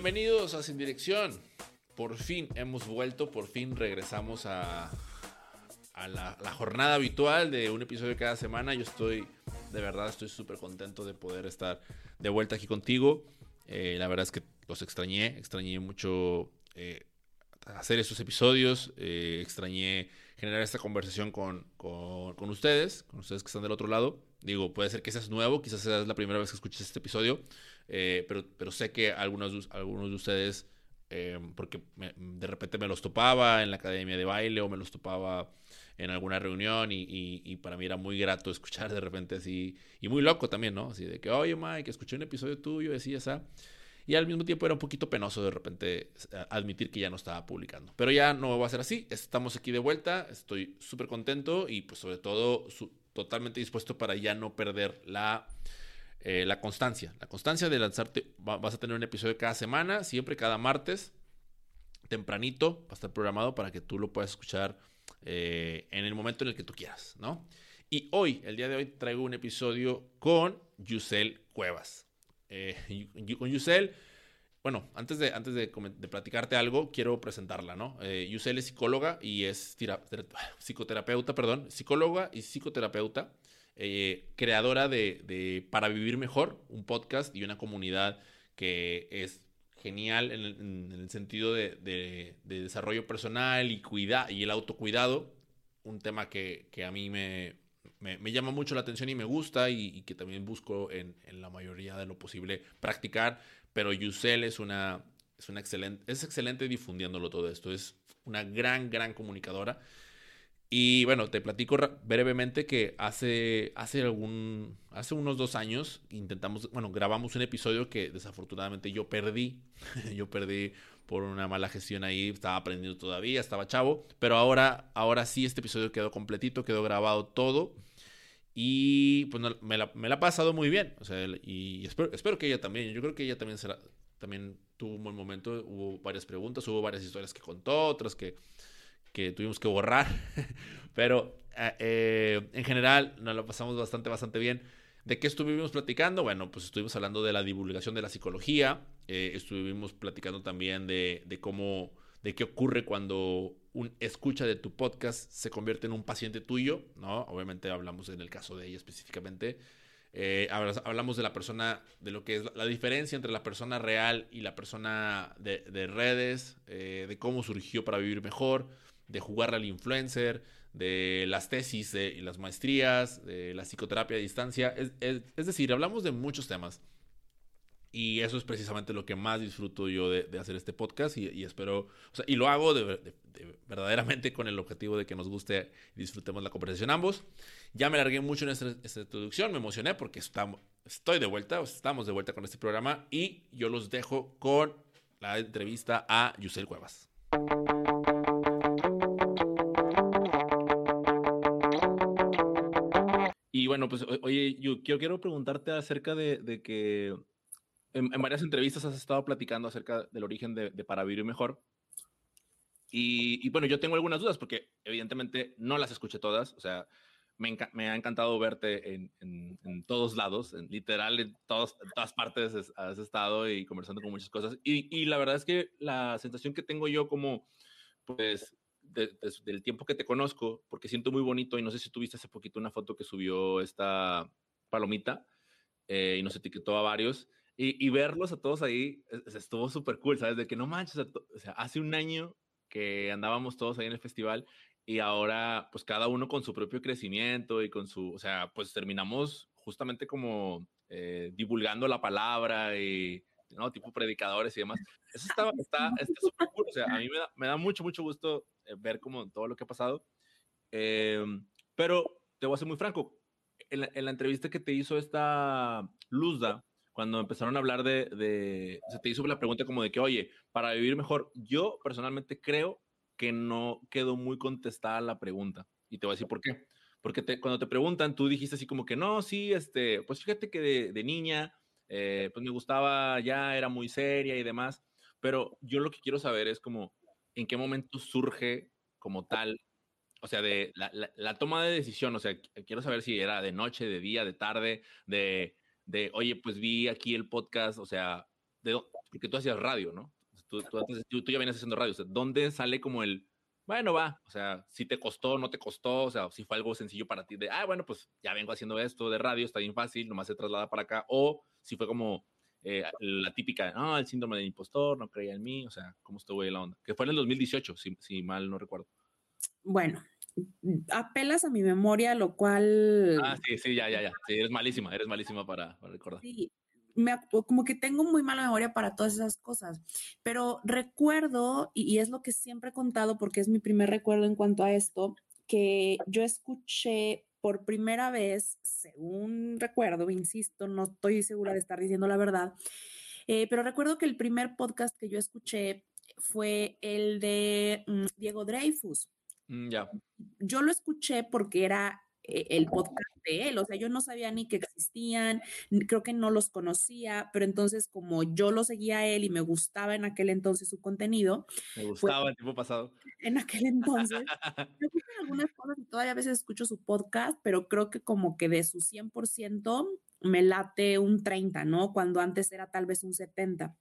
Bienvenidos a Sin Dirección. Por fin hemos vuelto, por fin regresamos a, la, jornada habitual de un episodio cada semana. Yo estoy, de verdad, estoy súper contento de poder estar de vuelta aquí contigo. Eh, la verdad es que los extrañé, extrañé mucho eh, hacer esos episodios, eh, extrañé generar esta conversación con, con, ustedes, con ustedes que están del otro lado. Digo, puede ser que seas nuevo, quizás sea la primera vez que escuches este episodio, pero, pero sé que algunos, algunos de ustedes, porque de repente me los topaba en la academia de baile o me los topaba en alguna reunión y, para mí era muy grato escuchar de repente así, y muy loco también, ¿no? Así de que, oye Mike, escuché un episodio tuyo, decía esa. Y al mismo tiempo era un poquito penoso de repente admitir que ya no estaba publicando. Pero ya no va a ser así. Estamos aquí de vuelta. Estoy súper contento y pues sobre todo totalmente dispuesto para ya no perder la, eh, la constancia. La constancia de lanzarte. vas a tener un episodio cada semana, siempre cada martes. Tempranito. Va a estar programado para que tú lo puedas escuchar eh, en el momento en el que tú quieras, ¿no? Y hoy, el día de hoy, traigo un episodio con Yusel Cuevas. Eh, con Yusel, bueno, antes de, antes de, platicarte algo, quiero presentarla, ¿no? Eh, Yusel es psicóloga y es psicoterapeuta, perdón, psicóloga y psicoterapeuta, creadora de, Para Vivir Mejor, un podcast y una comunidad que es genial en el, sentido de, desarrollo personal y, cuida, y el autocuidado, un tema que, a mí me, llama mucho la atención y me gusta y, que también busco en, la mayoría de lo posible practicar, pero Yusel es una, es una excelente, es excelente difundiéndolo todo esto, es una gran, gran comunicadora y bueno, te platico brevemente que hace, hace, algún, hace unos dos años intentamos, bueno, grabamos un episodio que desafortunadamente yo perdí. yo perdí por una mala gestión ahí, estaba aprendiendo todavía, estaba chavo, pero ahora, ahora sí este episodio quedó completito, quedó grabado todo. Y pues me, la, me la ha pasado muy bien. O sea, y espero, espero que ella también. Yo creo que ella también será, también tuvo un buen momento. Hubo varias preguntas, hubo varias historias que contó, otras que que tuvimos que borrar, pero eh, eh, en general nos lo pasamos bastante, bastante bien. ¿De qué estuvimos platicando? Bueno, pues estuvimos hablando de la divulgación de la psicología, eh, estuvimos platicando también de, cómo, de qué ocurre cuando un escucha de tu podcast se convierte en un paciente tuyo, ¿no? Obviamente hablamos en el caso de ella específicamente. hablamos de la persona, de lo que es la, diferencia entre la persona real y la persona de, de redes, de cómo surgió para vivir mejor de jugar al influencer, de las tesis y las maestrías, de la psicoterapia a distancia. Es, decir, hablamos de muchos temas. Y eso es precisamente lo que más disfruto yo de, hacer este podcast y, espero, o sea, y lo hago de, verdaderamente con el objetivo de que nos guste y disfrutemos la conversación ambos. Ya me largué mucho en esta, introducción, me emocioné porque estamos, estoy de vuelta, estamos de vuelta con este programa y yo los dejo con la entrevista a Yusel Cuevas. Y bueno, pues oye, yo quiero, preguntarte acerca de, que en, varias entrevistas has estado platicando acerca del origen de, Para Vivir Mejor. Y, bueno, yo tengo algunas dudas porque evidentemente no las escuché todas. O sea, me, ha encantado verte en, todos lados, en, literal en, todas partes has estado y conversando con muchas cosas. Y, y la verdad es que la sensación que tengo yo como, pues, del tiempo que te conozco, porque siento muy bonito y no sé si tuviste hace poquito una foto que subió esta palomita eh, y nos etiquetó a varios. Y, verlos a todos ahí estuvo súper cool, ¿sabes? De que no manches, o sea, hace un año que andábamos todos ahí en el festival y ahora pues cada uno con su propio crecimiento y con su, o sea, pues terminamos justamente como eh, divulgando la palabra y, ¿no? Tipo predicadores y demás. Eso está está, está súper cool, o sea, a mí me da, me da mucho, mucho gusto eh, ver como todo lo que ha pasado. Em, pero te voy a ser muy franco, en la, entrevista que te hizo esta Luzda, cuando empezaron a hablar de, de, se te hizo la pregunta como de que, oye, para vivir mejor, yo personalmente creo que no quedó muy contestada la pregunta. Y te voy a decir por qué. Porque te, cuando te preguntan, tú dijiste así como que, no, sí, este, pues fíjate que de, de niña, eh, pues me gustaba, ya era muy seria y demás. Pero yo lo que quiero saber es como, en qué momento surge como tal, o sea, de la, toma de decisión, o sea, quiero saber si era de noche, de día, de tarde, de, de, oye, pues vi aquí el podcast, o sea, de, porque tú hacías radio, ¿no? Tú, tú, ya vienes haciendo radio. ¿Dónde sale como el, bueno, va, o sea, si te costó, no te costó, o sea, si fue algo sencillo para ti de, ah, bueno, pues ya vengo haciendo esto de radio, está bien fácil, nomás se traslada para acá, o si fue como eh, la típica, no, el síndrome del impostor, no creía en mí, o sea, ¿cómo estuvo ahí la onda? Que fue en el 2018, si, si mal no recuerdo. Bueno, apelas a mi memoria, lo cual... Ah, sí, sí, ya, ya, ya. Sí, eres malísima, eres malísima para, para recordar. Sí, como que tengo muy mala memoria para todas esas cosas, pero recuerdo, y, es lo que siempre he contado porque es mi primer recuerdo en cuanto a esto, que yo escuché por primera vez, según recuerdo, insisto, no estoy segura de estar diciendo la verdad, eh, pero recuerdo que el primer podcast que yo escuché fue el de mm, Diego Dreyfus. Mm, ya. Yo lo escuché porque era eh, el podcast de él, o sea, yo no sabía ni que existían, creo que no los conocía, pero entonces como yo lo seguía a él y me gustaba en aquel entonces su contenido. Me gustaba el tiempo pasado. En aquel entonces. me gustan algunas cosas y todavía a veces escucho su podcast, pero creo que como que de su 100% me late un 30, ¿no? Cuando antes era tal vez un 70.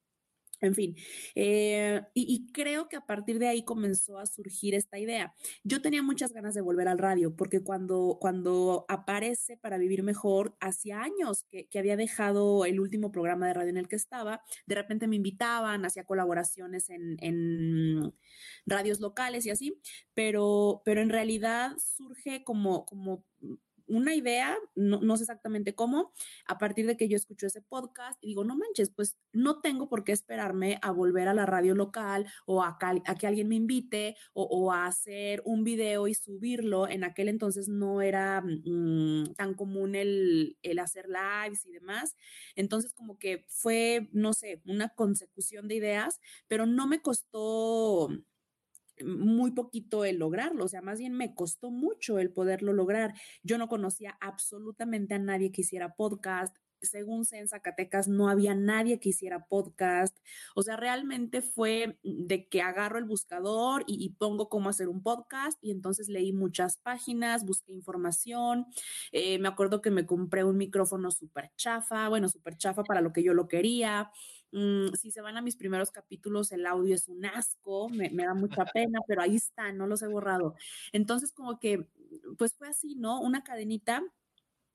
En fin, eh, y, creo que a partir de ahí comenzó a surgir esta idea. Yo tenía muchas ganas de volver al radio, porque cuando, cuando aparece para vivir mejor, hacía años que, había dejado el último programa de radio en el que estaba, de repente me invitaban, hacía colaboraciones en, en radios locales y así, pero, pero en realidad surge como, como una idea, no, sé exactamente cómo, a partir de que yo escucho ese podcast y digo, no manches, pues no tengo por qué esperarme a volver a la radio local o a, que alguien me invite o, a hacer un video y subirlo. En aquel entonces no era mm, tan común el, el hacer lives y demás. Entonces como que fue, no sé, una consecución de ideas, pero no me costó muy poquito el lograrlo, o sea, más bien me costó mucho el poderlo lograr. Yo no conocía absolutamente a nadie que hiciera podcast, según sé, en Zacatecas no había nadie que hiciera podcast. O sea, realmente fue de que agarro el buscador y, pongo cómo hacer un podcast y entonces leí muchas páginas, busqué información. Eh, me acuerdo que me compré un micrófono súper chafa, bueno, súper chafa para lo que yo lo quería. Mm, si se van a mis primeros capítulos, el audio es un asco, me, da mucha pena, pero ahí está, no los he borrado. Entonces, como que, pues fue así, ¿no? Una cadenita.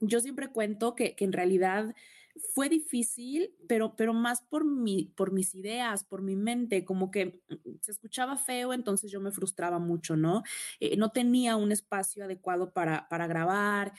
Yo siempre cuento que, en realidad fue difícil, pero, pero más por, mi, por mis ideas, por mi mente, como que mm, se escuchaba feo, entonces yo me frustraba mucho, ¿no? Eh, no tenía un espacio adecuado para, para grabar,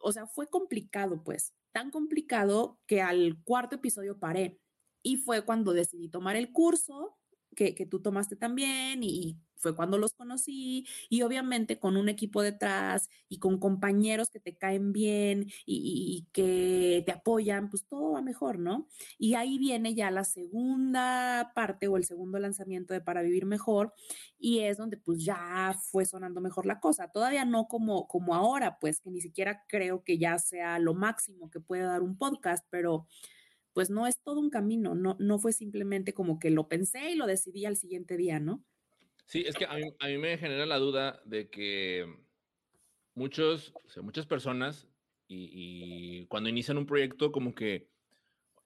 o sea, fue complicado, pues, tan complicado que al cuarto episodio paré y fue cuando decidí tomar el curso que, tú tomaste también y fue cuando los conocí y obviamente con un equipo detrás y con compañeros que te caen bien y, que te apoyan, pues todo va mejor, ¿no? Y ahí viene ya la segunda parte o el segundo lanzamiento de Para Vivir Mejor y es donde pues ya fue sonando mejor la cosa. Todavía no como, como ahora, pues que ni siquiera creo que ya sea lo máximo que puede dar un podcast, pero pues no es todo un camino, no, no fue simplemente como que lo pensé y lo decidí al siguiente día, ¿no? Sí, es que a mí, me genera la duda de que muchos, muchas personas y, cuando inician un proyecto como que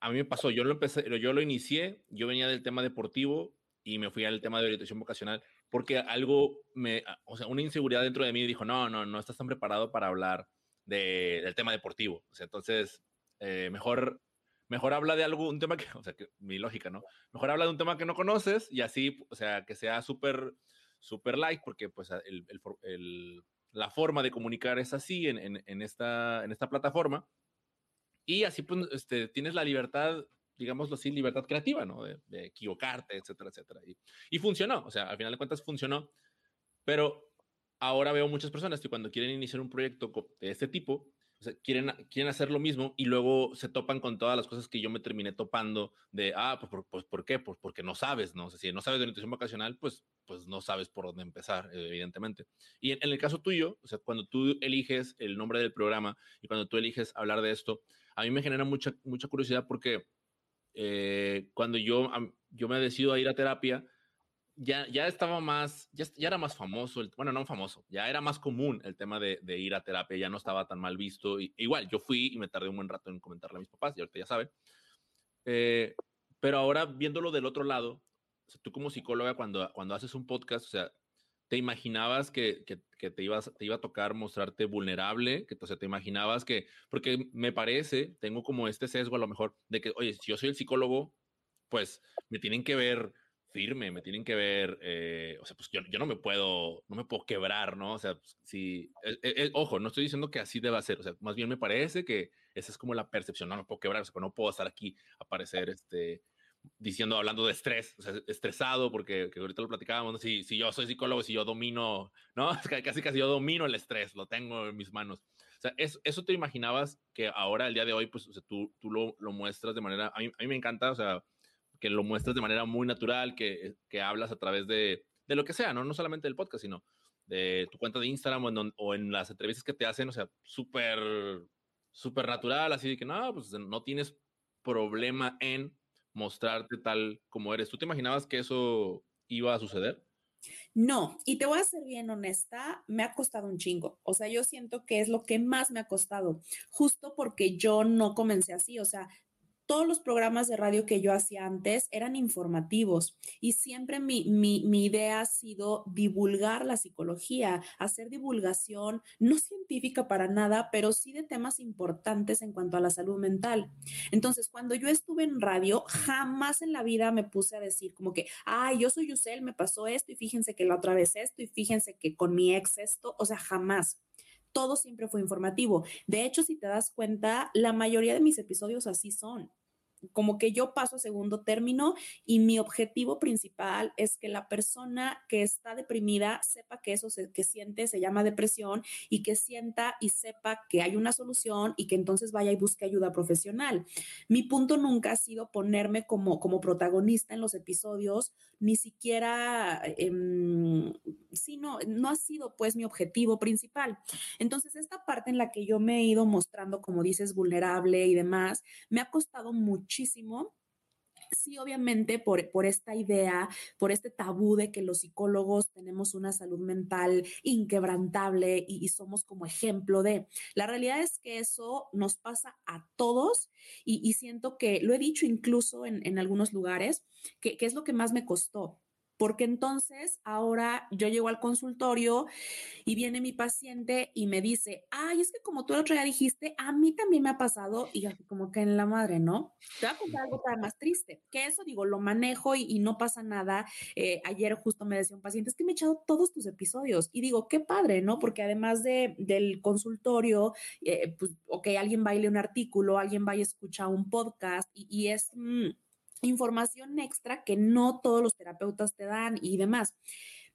a mí me pasó, yo lo empecé, yo lo inicié, yo venía del tema deportivo y me fui al tema de orientación vocacional porque algo me, o sea, una inseguridad dentro de mí dijo, no, no, no estás tan preparado para hablar del tema deportivo. O sea, entonces, eh, mejor mejor habla de algo, un tema que, o sea, que mi lógica, ¿no? Mejor habla de un tema que no conoces y así, o sea, que sea súper, súper light, porque pues el, la forma de comunicar es así en, en, en, esta, en esta plataforma. Y así pues, este, tienes la libertad, digámoslo así, libertad creativa, ¿no? De, de equivocarte, etcétera, etcétera. Y, y, funcionó, o sea, al final de cuentas funcionó, pero ahora veo muchas personas que cuando quieren iniciar un proyecto de este tipo, quieren, quieren hacer lo mismo y luego se topan con todas las cosas que yo me terminé topando de, ah, pues, por, pues ¿por qué? Pues porque no sabes, ¿no? O si no sabes de nutrición vacacional, pues, pues no sabes por dónde empezar, evidentemente. Y en, el caso tuyo, cuando tú eliges el nombre del programa y cuando tú eliges hablar de esto, a mí me genera mucha, mucha curiosidad porque eh, cuando yo, yo me decido a ir a terapia, ya, ya estaba más, ya, ya era más famoso, el, bueno, no famoso, ya era más común el tema de, de, ir a terapia, ya no estaba tan mal visto. Y, igual, yo fui y me tardé un buen rato en comentarle a mis papás, y ahorita ya saben. Eh, Pero ahora viéndolo del otro lado, tú como psicóloga, cuando, cuando haces un podcast, o sea, ¿te imaginabas que, que, te, ibas, te iba a tocar mostrarte vulnerable? Que, o sea, ¿te imaginabas que, porque me parece, tengo como este sesgo a lo mejor, de que, oye, si yo soy el psicólogo, pues me tienen que ver firme, me tienen que ver, eh, o sea, pues yo, yo, no me puedo, no me puedo quebrar, ¿no? O sea, pues, si, eh, eh, ojo, no estoy diciendo que así deba ser, o sea, más bien me parece que esa es como la percepción, no me puedo quebrar, o sea, no puedo estar aquí, aparecer, este, diciendo, hablando de estrés, o sea, estresado, porque ahorita lo platicábamos, ¿no? si, si yo soy psicólogo, si yo domino, ¿no? Casi casi yo domino el estrés, lo tengo en mis manos. O sea, eso, eso te imaginabas que ahora, el día de hoy, pues, o sea, tú, tú lo, lo muestras de manera, a mí, a mí me encanta, o sea, que lo muestras de manera muy natural, que, que hablas a través de, de, lo que sea, ¿no? No solamente del podcast, sino de tu cuenta de Instagram o en, o las entrevistas que te hacen, o sea, súper, súper natural, así de que no, pues no tienes problema en mostrarte tal como eres. ¿Tú te imaginabas que eso iba a suceder? No, y te voy a ser bien honesta, me ha costado un chingo. O sea, yo siento que es lo que más me ha costado, justo porque yo no comencé así. O sea, todos los programas de radio que yo hacía antes eran informativos y siempre mi, idea ha sido divulgar la psicología, hacer divulgación, no científica para nada, pero sí de temas importantes en cuanto a la salud mental. Entonces, cuando yo estuve en radio, jamás en la vida me puse a decir como que, ay, yo soy Yusel, me pasó esto y fíjense que la otra vez esto y fíjense que con mi ex esto, o sea, jamás todo siempre fue informativo. De hecho, si te das cuenta, la mayoría de mis episodios así son como que yo paso a segundo término y mi objetivo principal es que la persona que está deprimida sepa que eso que siente se llama depresión y que sienta y sepa que hay una solución y que entonces vaya y busque ayuda profesional. Mi punto nunca ha sido ponerme como, como protagonista en los episodios, ni siquiera, eh, no, no ha sido pues mi objetivo principal. Entonces, esta parte en la que yo me he ido mostrando, como dices, vulnerable y demás, me ha costado muchísimo. Sí, obviamente por, por, esta idea, por este tabú de que los psicólogos tenemos una salud mental inquebrantable y, somos como ejemplo de. La realidad es que eso nos pasa a todos y, siento que lo he dicho incluso en, en algunos lugares, que, que es lo que más me costó porque entonces ahora yo llego al consultorio y viene mi paciente y me dice, ay, es que como tú el otro día dijiste, a mí también me ha pasado y así como que en la madre, ¿no? Te voy a contar algo más triste, que eso digo, lo manejo y, no pasa nada. Eh, ayer justo me decía un paciente, es que me he echado todos tus episodios y digo, qué padre, ¿no? Porque además de, del consultorio, eh, pues, ok, alguien baile un artículo, alguien vaya a escuchar un podcast y, es... Mm, información extra que no todos los terapeutas te dan y demás.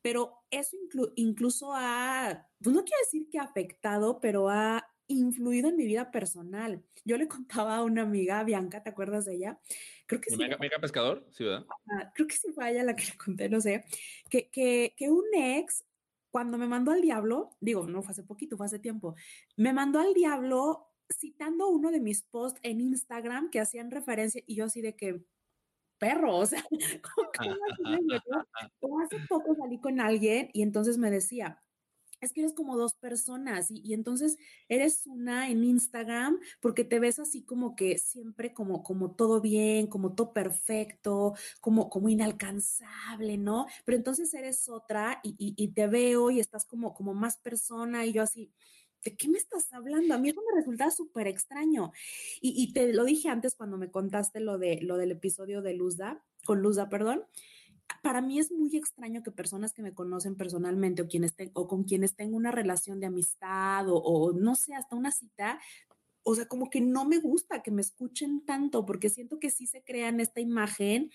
Pero eso incluso ha, pues no quiero decir que ha afectado, pero ha influido en mi vida personal. Yo le contaba a una amiga, Bianca, ¿te acuerdas de ella? Creo que sí. Mega, pescador, sí, ¿verdad? creo que sí fue ella la que le conté, no sé, que, que, que un ex, cuando me mandó al diablo, digo, no fue hace poquito, fue hace tiempo, me mandó al diablo citando uno de mis posts en Instagram que hacían referencia y yo así de que, perro, o sea, como hace poco salí con alguien y entonces me decía, es que eres como dos personas y, entonces eres una en Instagram porque te ves así como que siempre como, como todo bien, como todo perfecto, como, como inalcanzable, ¿no? Pero entonces eres otra y, y te veo y estás como, como más persona y yo así, ¿de qué me estás hablando? A mí eso me resulta súper extraño. Y, te lo dije antes cuando me contaste lo, de, lo del episodio de Luzda, con Luzda, perdón. Para mí es muy extraño que personas que me conocen personalmente o, quienes o con quienes tengo una relación de amistad o, o no sé, hasta una cita, o sea, como que no me gusta que me escuchen tanto porque siento que sí se crean esta imagen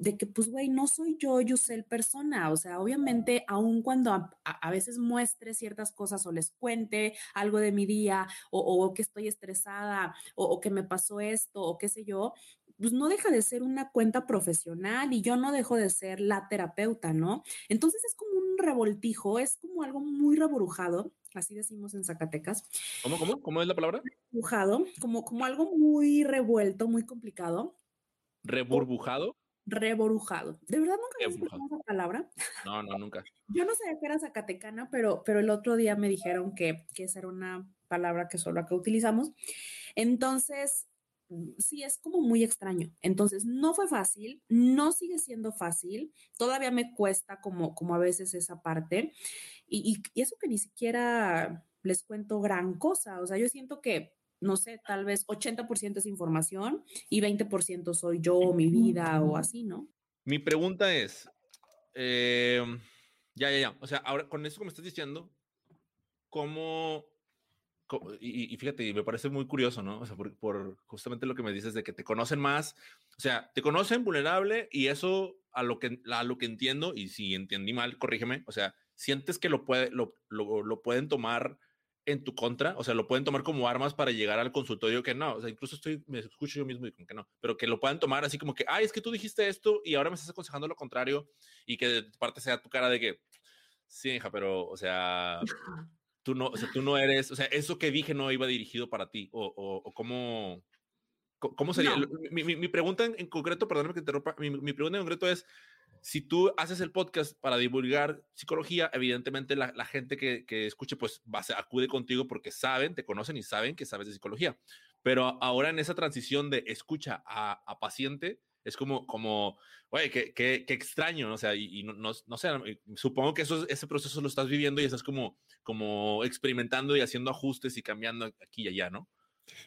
de que, pues, güey, no soy yo, yo sé el persona. O sea, obviamente, aun cuando a, veces muestre ciertas cosas o les cuente algo de mi día o, que estoy estresada o, que me pasó esto o qué sé yo, pues no deja de ser una cuenta profesional y yo no dejo de ser la terapeuta, ¿no? Entonces es como un revoltijo, es como algo muy reburujado. Así decimos en Zacatecas. ¿Cómo, cómo? ¿Cómo es la palabra? Reburbujado, como, como algo muy revuelto, muy complicado. ¿Reburbujado? Reborujado. De verdad nunca escuchado esa palabra. No, no, nunca. Yo no sabía que era zacatecana, pero, pero el otro día me dijeron que, que esa era una palabra que solo acá utilizamos. Entonces, sí es como muy extraño. Entonces, no fue fácil, no sigue siendo fácil, todavía me cuesta como, como a veces esa parte. Y, y, eso que ni siquiera les cuento gran cosa, o sea, yo siento que, no sé, tal vez 80% es información y 20% soy yo, mi vida o así, ¿no? Mi pregunta es, em, ya, ya, ya, o sea, ahora con eso que me estás diciendo, ¿cómo y, fíjate, me parece muy curioso, ¿no? O sea, por, justamente lo que me dices de que te conocen más, o sea, te conocen vulnerable y eso a lo que, a lo que entiendo, y si entendí mal, corrígeme, o sea, sientes que lo, puede, lo, lo, pueden tomar en tu contra, o sea, lo pueden tomar como armas para llegar al consultorio que no, o sea, incluso estoy, me escucho yo mismo y como que no, pero que lo puedan tomar así como que, ay, es que tú dijiste esto y ahora me estás aconsejando lo contrario y que de parte sea tu cara de que, sí, hija, pero, o sea, tú no, o sea, tú no eres, o sea, eso que dije no iba dirigido para ti, o, o, cómo, cómo sería. Mi, mi, pregunta en, concreto, perdóname que te interrumpa, mi, mi, pregunta en concreto es, si tú haces el podcast para divulgar psicología, evidentemente la, gente que, que, escuche, pues va, acude contigo porque saben, te conocen y saben que sabes de psicología. Pero ahora en esa transición de escucha a, paciente, es como, como, oye, qué, qué, extraño, ¿no? o sea, y, no, no, sé, supongo que eso, ese proceso lo estás viviendo y estás como, como experimentando y haciendo ajustes y cambiando aquí y allá, ¿no?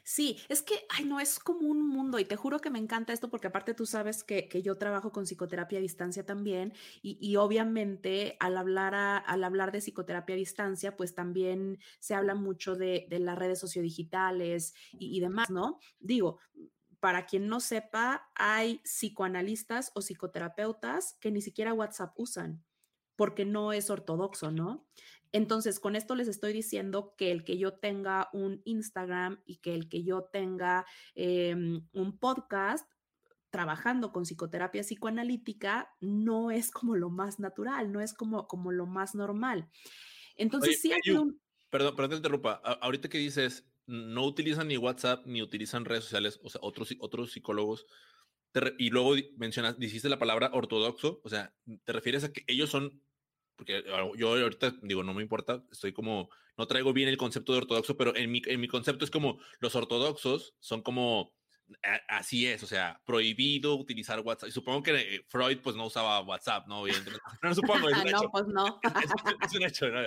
Sí, es que, ay, no, es como un mundo y te juro que me encanta esto porque aparte tú sabes que, que yo trabajo con psicoterapia a distancia también y, y obviamente al hablar, al hablar de psicoterapia a distancia, pues también se habla mucho de, de las redes sociodigitales y, y demás, ¿no? Digo, para quien no sepa, hay psicoanalistas o psicoterapeutas que ni siquiera WhatsApp usan porque no es ortodoxo, ¿no? Entonces, con esto les estoy diciendo que el que yo tenga un Instagram y que el que yo tenga em, un podcast trabajando con psicoterapia psicoanalítica no es como lo más natural, no es como, como lo más normal. Entonces, sí hay un... Perdón, perdón, te interrumpa. Ahorita que dices, no utilizan ni WhatsApp ni utilizan redes sociales, o sea, otros, otros psicólogos, y luego mencionas, dijiste la palabra ortodoxo, o sea, te refieres a que ellos son, porque yo ahorita digo, no me importa, estoy como, no traigo bien el concepto de ortodoxo, pero en mi, en mi concepto es como los ortodoxos son como así es, o sea, prohibido utilizar WhatsApp. Y supongo que eh, Freud pues no usaba WhatsApp, ¿no? No, supongo, es un no, pues no. Es, un hecho, ¿no?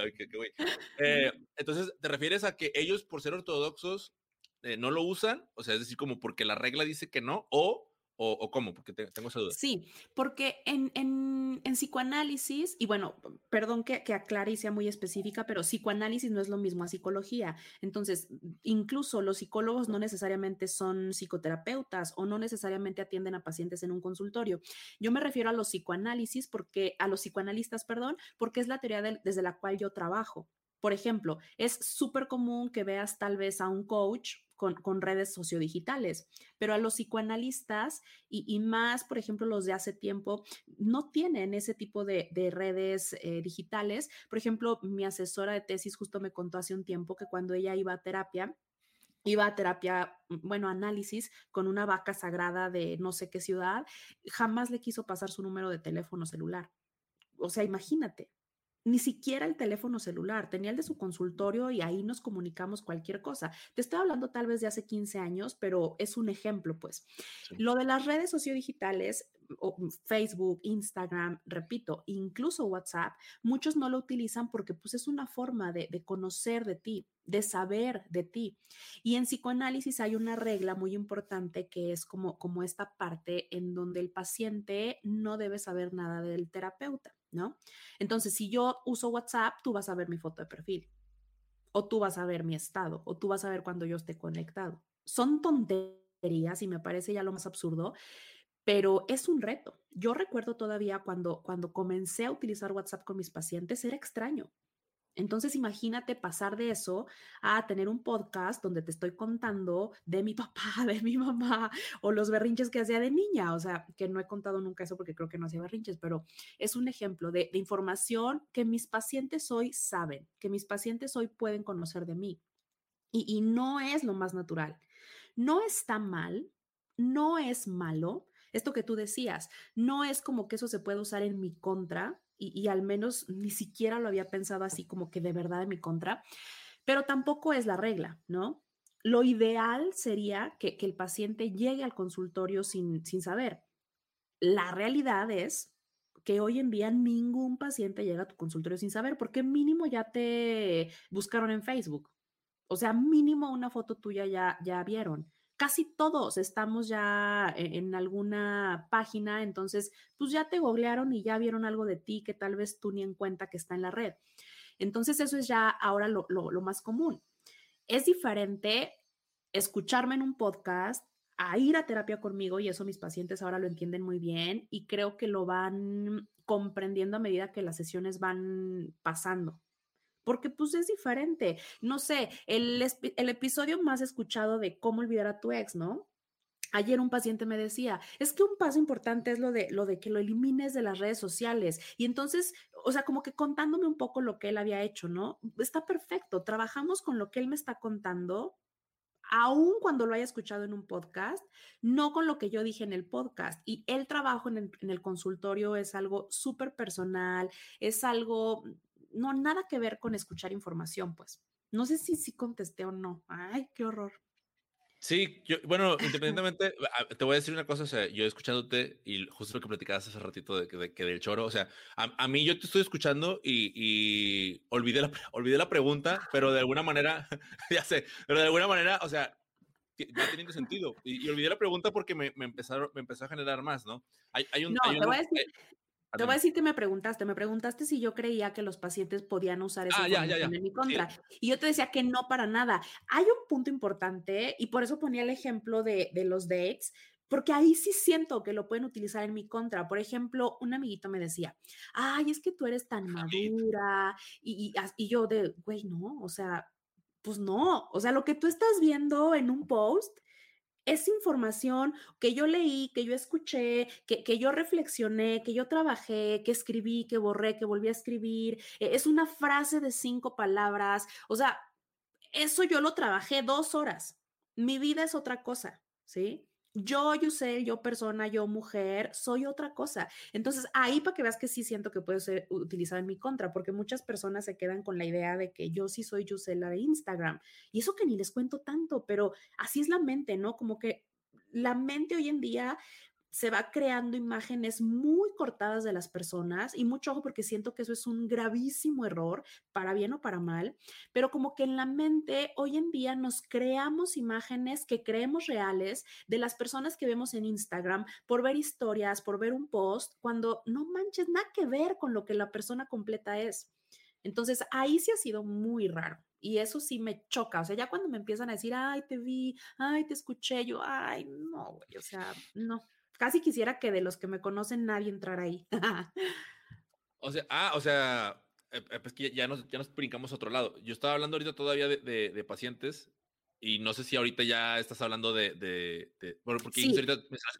Eh, entonces, ¿te refieres a que ellos, por ser ortodoxos, eh, no lo usan? O sea, es decir, como porque la regla dice que no, o ¿O, cómo? Porque tengo esa duda. Sí, porque en, en, en psicoanálisis, y bueno, perdón que, que, aclare y sea muy específica, pero psicoanálisis no es lo mismo a psicología. Entonces, incluso los psicólogos no necesariamente son psicoterapeutas o no necesariamente atienden a pacientes en un consultorio. Yo me refiero a los psicoanálisis porque, a los psicoanalistas, perdón, porque es la teoría desde la cual yo trabajo. Por ejemplo, es súper común que veas tal vez a un coach con, redes sociodigitales, pero a los psicoanalistas y, más, por ejemplo, los de hace tiempo, no tienen ese tipo de, redes eh, digitales. Por ejemplo, mi asesora de tesis justo me contó hace un tiempo que cuando ella iba a terapia, iba a terapia, mm, bueno, análisis con una vaca sagrada de no sé qué ciudad, jamás le quiso pasar su número de teléfono celular. O sea, imagínate, ni siquiera el teléfono celular, tenía el de su consultorio y ahí nos comunicamos cualquier cosa. Te estoy hablando tal vez de hace 15 años, pero es un ejemplo, pues. Lo de las redes sociodigitales, mm, Facebook, Instagram, repito, incluso WhatsApp, muchos no lo utilizan porque pues es una forma de, de conocer de ti, de saber de ti. Y en psicoanálisis hay una regla muy importante que es como, como esta parte en donde el paciente no debe saber nada del terapeuta. ¿No? Entonces, si yo uso WhatsApp, tú vas a ver mi foto de perfil, o tú vas a ver mi estado, o tú vas a ver cuando yo esté conectado. Son tonterías y me parece ya lo más absurdo, pero es un reto. Yo recuerdo todavía cuando, cuando comencé a utilizar WhatsApp con mis pacientes, era extraño. Entonces imagínate pasar de eso a tener un podcast donde te estoy contando de mi papá, de mi mamá o los berrinches que hacía de niña. O sea, que no he contado nunca eso porque creo que no hacía berrinches, pero es un ejemplo de, información que mis pacientes hoy saben, que mis pacientes hoy pueden conocer de mí. Y, y no es lo más natural. No está mal, no es malo. Esto que tú decías, no es como que eso se puede usar en mi contra, y, al menos ni siquiera lo había pensado así como que de verdad en mi contra, pero tampoco es la regla, ¿no? lo ideal sería que, el paciente llegue al consultorio sin, sin saber. La realidad es que hoy en día ningún paciente llega a tu consultorio sin saber, porque mínimo ya te buscaron en Facebook. O sea, mínimo una foto tuya ya, ya vieron. Casi todos estamos ya e, en, alguna página, entonces, pues ya te googlearon y ya vieron algo de ti que tal vez tú ni en cuenta que está en la red. Entonces, eso es ya ahora lo, lo más común. Es diferente escucharme en un podcast a ir a terapia conmigo y eso mis pacientes ahora lo entienden muy bien y creo que lo van comprendiendo a medida que las sesiones van pasando. Porque pues es diferente. No sé, el, el episodio más escuchado de cómo olvidar a tu ex, ¿no? Ayer un paciente me decía, es que un paso importante es lo de, lo de que lo elimines de las redes sociales. Y entonces, o sea, como que contándome un poco lo que él había hecho, ¿no? Está perfecto, trabajamos con lo que él me está contando aun cuando lo haya escuchado en un podcast, no con lo que yo dije en el podcast. Y el trabajo en el, consultorio es algo súper personal, es algo, no, nada que ver con escuchar información, pues. No sé si sí contesté o no. Ay, qué horror. Sí, yo, bueno, independientemente, ah, te voy a decir una cosa, o sea, yo escuchándote y justo lo que platicabas hace ratito de, que del choro, o sea, a, mí yo te estoy escuchando y, y, olvidé, la, olvidé la pregunta, pero de alguna manera, ya sé, pero de alguna manera, o sea, va teniendo sentido. Y, olvidé la pregunta porque me, me, empezaron, me empezó a generar más, ¿no? Hay, hay un, no, te voy a decir, te voy a decir que me preguntaste, me preguntaste si yo creía que los pacientes podían usar eso ah, en mi contra. Y yo te decía que no para nada. Hay un punto importante y por eso ponía el ejemplo de, de los dates, porque ahí sí siento que lo pueden utilizar en mi contra. Por ejemplo, un amiguito me decía, ay, es que tú eres tan madura y, y, y yo de, güey, no, o sea, pues no, o sea, lo que tú estás viendo en un post es información que yo leí, que yo escuché, que, yo reflexioné, que yo trabajé, que escribí, que borré, que volví a escribir. E, es una frase de cinco palabras. O sea, eso yo lo trabajé dos horas. Mi vida es otra cosa, ¿sí? Yo, Yusel, yo persona, yo mujer, soy otra cosa. Entonces, ahí para que veas que sí siento que puede ser utilizado en mi contra, porque muchas personas se quedan con la idea de que yo sí soy Yusela de Instagram. Y eso que ni les cuento tanto, pero así es la mente, ¿no? Como que la mente hoy en día se va creando imágenes muy cortadas de las personas y mucho ojo porque siento que eso es un gravísimo error, para bien o para mal, pero como que en la mente hoy en día nos creamos imágenes que creemos reales de las personas que vemos en Instagram por ver historias, por ver un post, cuando no manches nada que ver con lo que la persona completa es. Entonces ahí sí ha sido muy raro. Y eso sí me choca. O sea, ya cuando me empiezan a decir, ay, te vi, ay, te escuché, yo, ay, no, güey, o sea, no. Casi quisiera que de los que me conocen nadie entrara ahí. o sea, ah, o sea, eh, eh, pues que ya nos, ya nos brincamos a otro lado. Yo estaba hablando ahorita todavía de, de, pacientes y no sé si ahorita ya estás hablando de, de, bueno, porque ahorita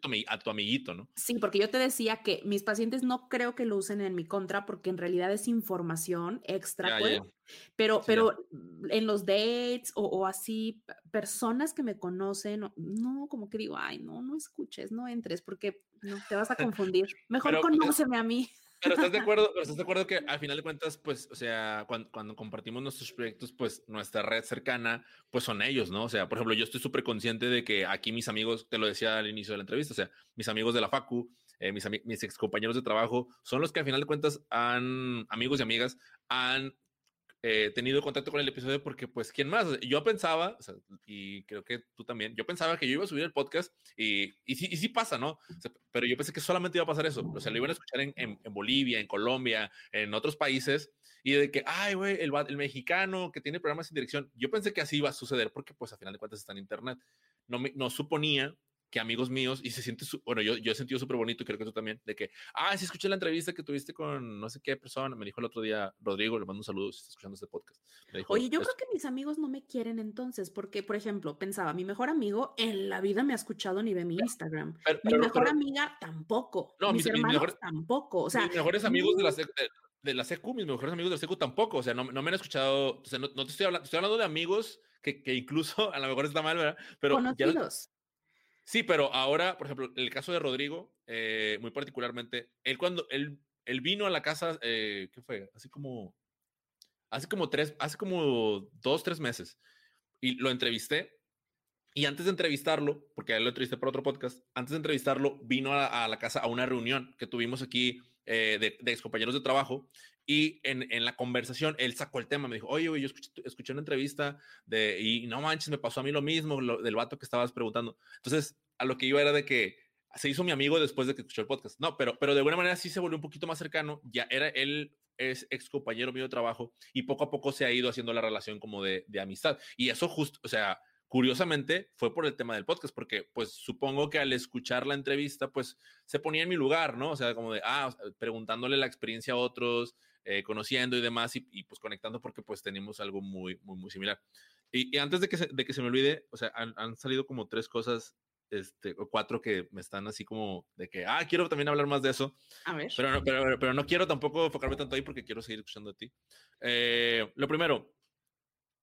me a tu amiguito, ¿no? Sí, porque yo te decía que mis pacientes no creo que lo usen en mi contra porque en realidad es información extra, pues, pero, pero en los dates o, así, personas que me conocen, no, como que digo, ay, no, no escuches, no entres porque no, te vas a confundir. Mejor conóceme a mí. Pero estás de acuerdo, pero estás de acuerdo que al final de cuentas, pues, o sea, cuando, cuando, compartimos nuestros proyectos, pues nuestra red cercana, pues son ellos, ¿no? O sea, por ejemplo, yo estoy súper consciente de que aquí mis amigos, te lo decía al inicio de la entrevista, o sea, mis amigos de la Facu, eh, mis, mis ex compañeros de trabajo, son los que al final de cuentas han, amigos y amigas, han eh, tenido contacto con el episodio porque, pues, ¿quién más? Yo pensaba, y creo que tú también, yo pensaba que yo iba a subir el podcast y, y, sí, y sí pasa, ¿no? pero yo pensé que solamente iba a pasar eso. O sea, lo iban a escuchar en, en, Bolivia, en Colombia, en otros países y de que, ay, güey, el, el, mexicano que tiene programas sin dirección. Yo pensé que así iba a suceder porque, pues, a final de cuentas está en internet. No, me, no suponía que amigos míos, y se siente, bueno, yo, yo he sentido súper bonito, y creo que tú también, de que, ah, sí escuché la entrevista que tuviste con no sé qué persona, me dijo el otro día Rodrigo, le mando un saludo si está escuchando este podcast. Oye, yo creo que mis amigos no me quieren entonces, porque, por ejemplo, pensaba, mi mejor amigo en la vida me ha escuchado ni ve mi Instagram. mi mejor amiga tampoco. No, mis, hermanos mejores, tampoco. O sea, mis mejores amigos de la, de, la secu, mis mejores amigos de la secu tampoco. O sea, no, no me han escuchado, o sea, no, no te estoy hablando, estoy hablando de amigos que, que, incluso a lo mejor está mal, ¿verdad? Pero Conocidos. Sí, pero ahora, por ejemplo, el caso de Rodrigo, eh, muy particularmente, él cuando él, él vino a la casa, eh, ¿qué fue? Así como, hace como tres, hace como dos, tres meses, y lo entrevisté Y antes de entrevistarlo, porque lo entrevisté por otro podcast, antes de entrevistarlo, vino a, la casa a una reunión que tuvimos aquí eh, de, de compañeros de trabajo. Y en, en, la conversación, él sacó el tema, me dijo, oye, yo escuché, escuché, una entrevista de, y no manches, me pasó a mí lo mismo, lo, del vato que estabas preguntando. Entonces, a lo que iba era de que se hizo mi amigo después de que escuchó el podcast. No, pero, pero de alguna manera sí se volvió un poquito más cercano. Ya era él, es ex compañero mío de trabajo y poco a poco se ha ido haciendo la relación como de, de amistad. Y eso justo, o sea, curiosamente fue por el tema del podcast, porque pues supongo que al escuchar la entrevista, pues se ponía en mi lugar, ¿no? O sea, como de, ah, preguntándole la experiencia a otros, eh, conociendo y demás, y, pues conectando porque pues tenemos algo muy, muy, muy similar. Y, antes de que, se, de que se me olvide, o sea, han, salido como tres cosas, este, o cuatro que me están así como de que, ah, quiero también hablar más de eso. A ver. Pero no, pero, pero no quiero tampoco enfocarme tanto ahí porque quiero seguir escuchando a ti. Eh, lo primero,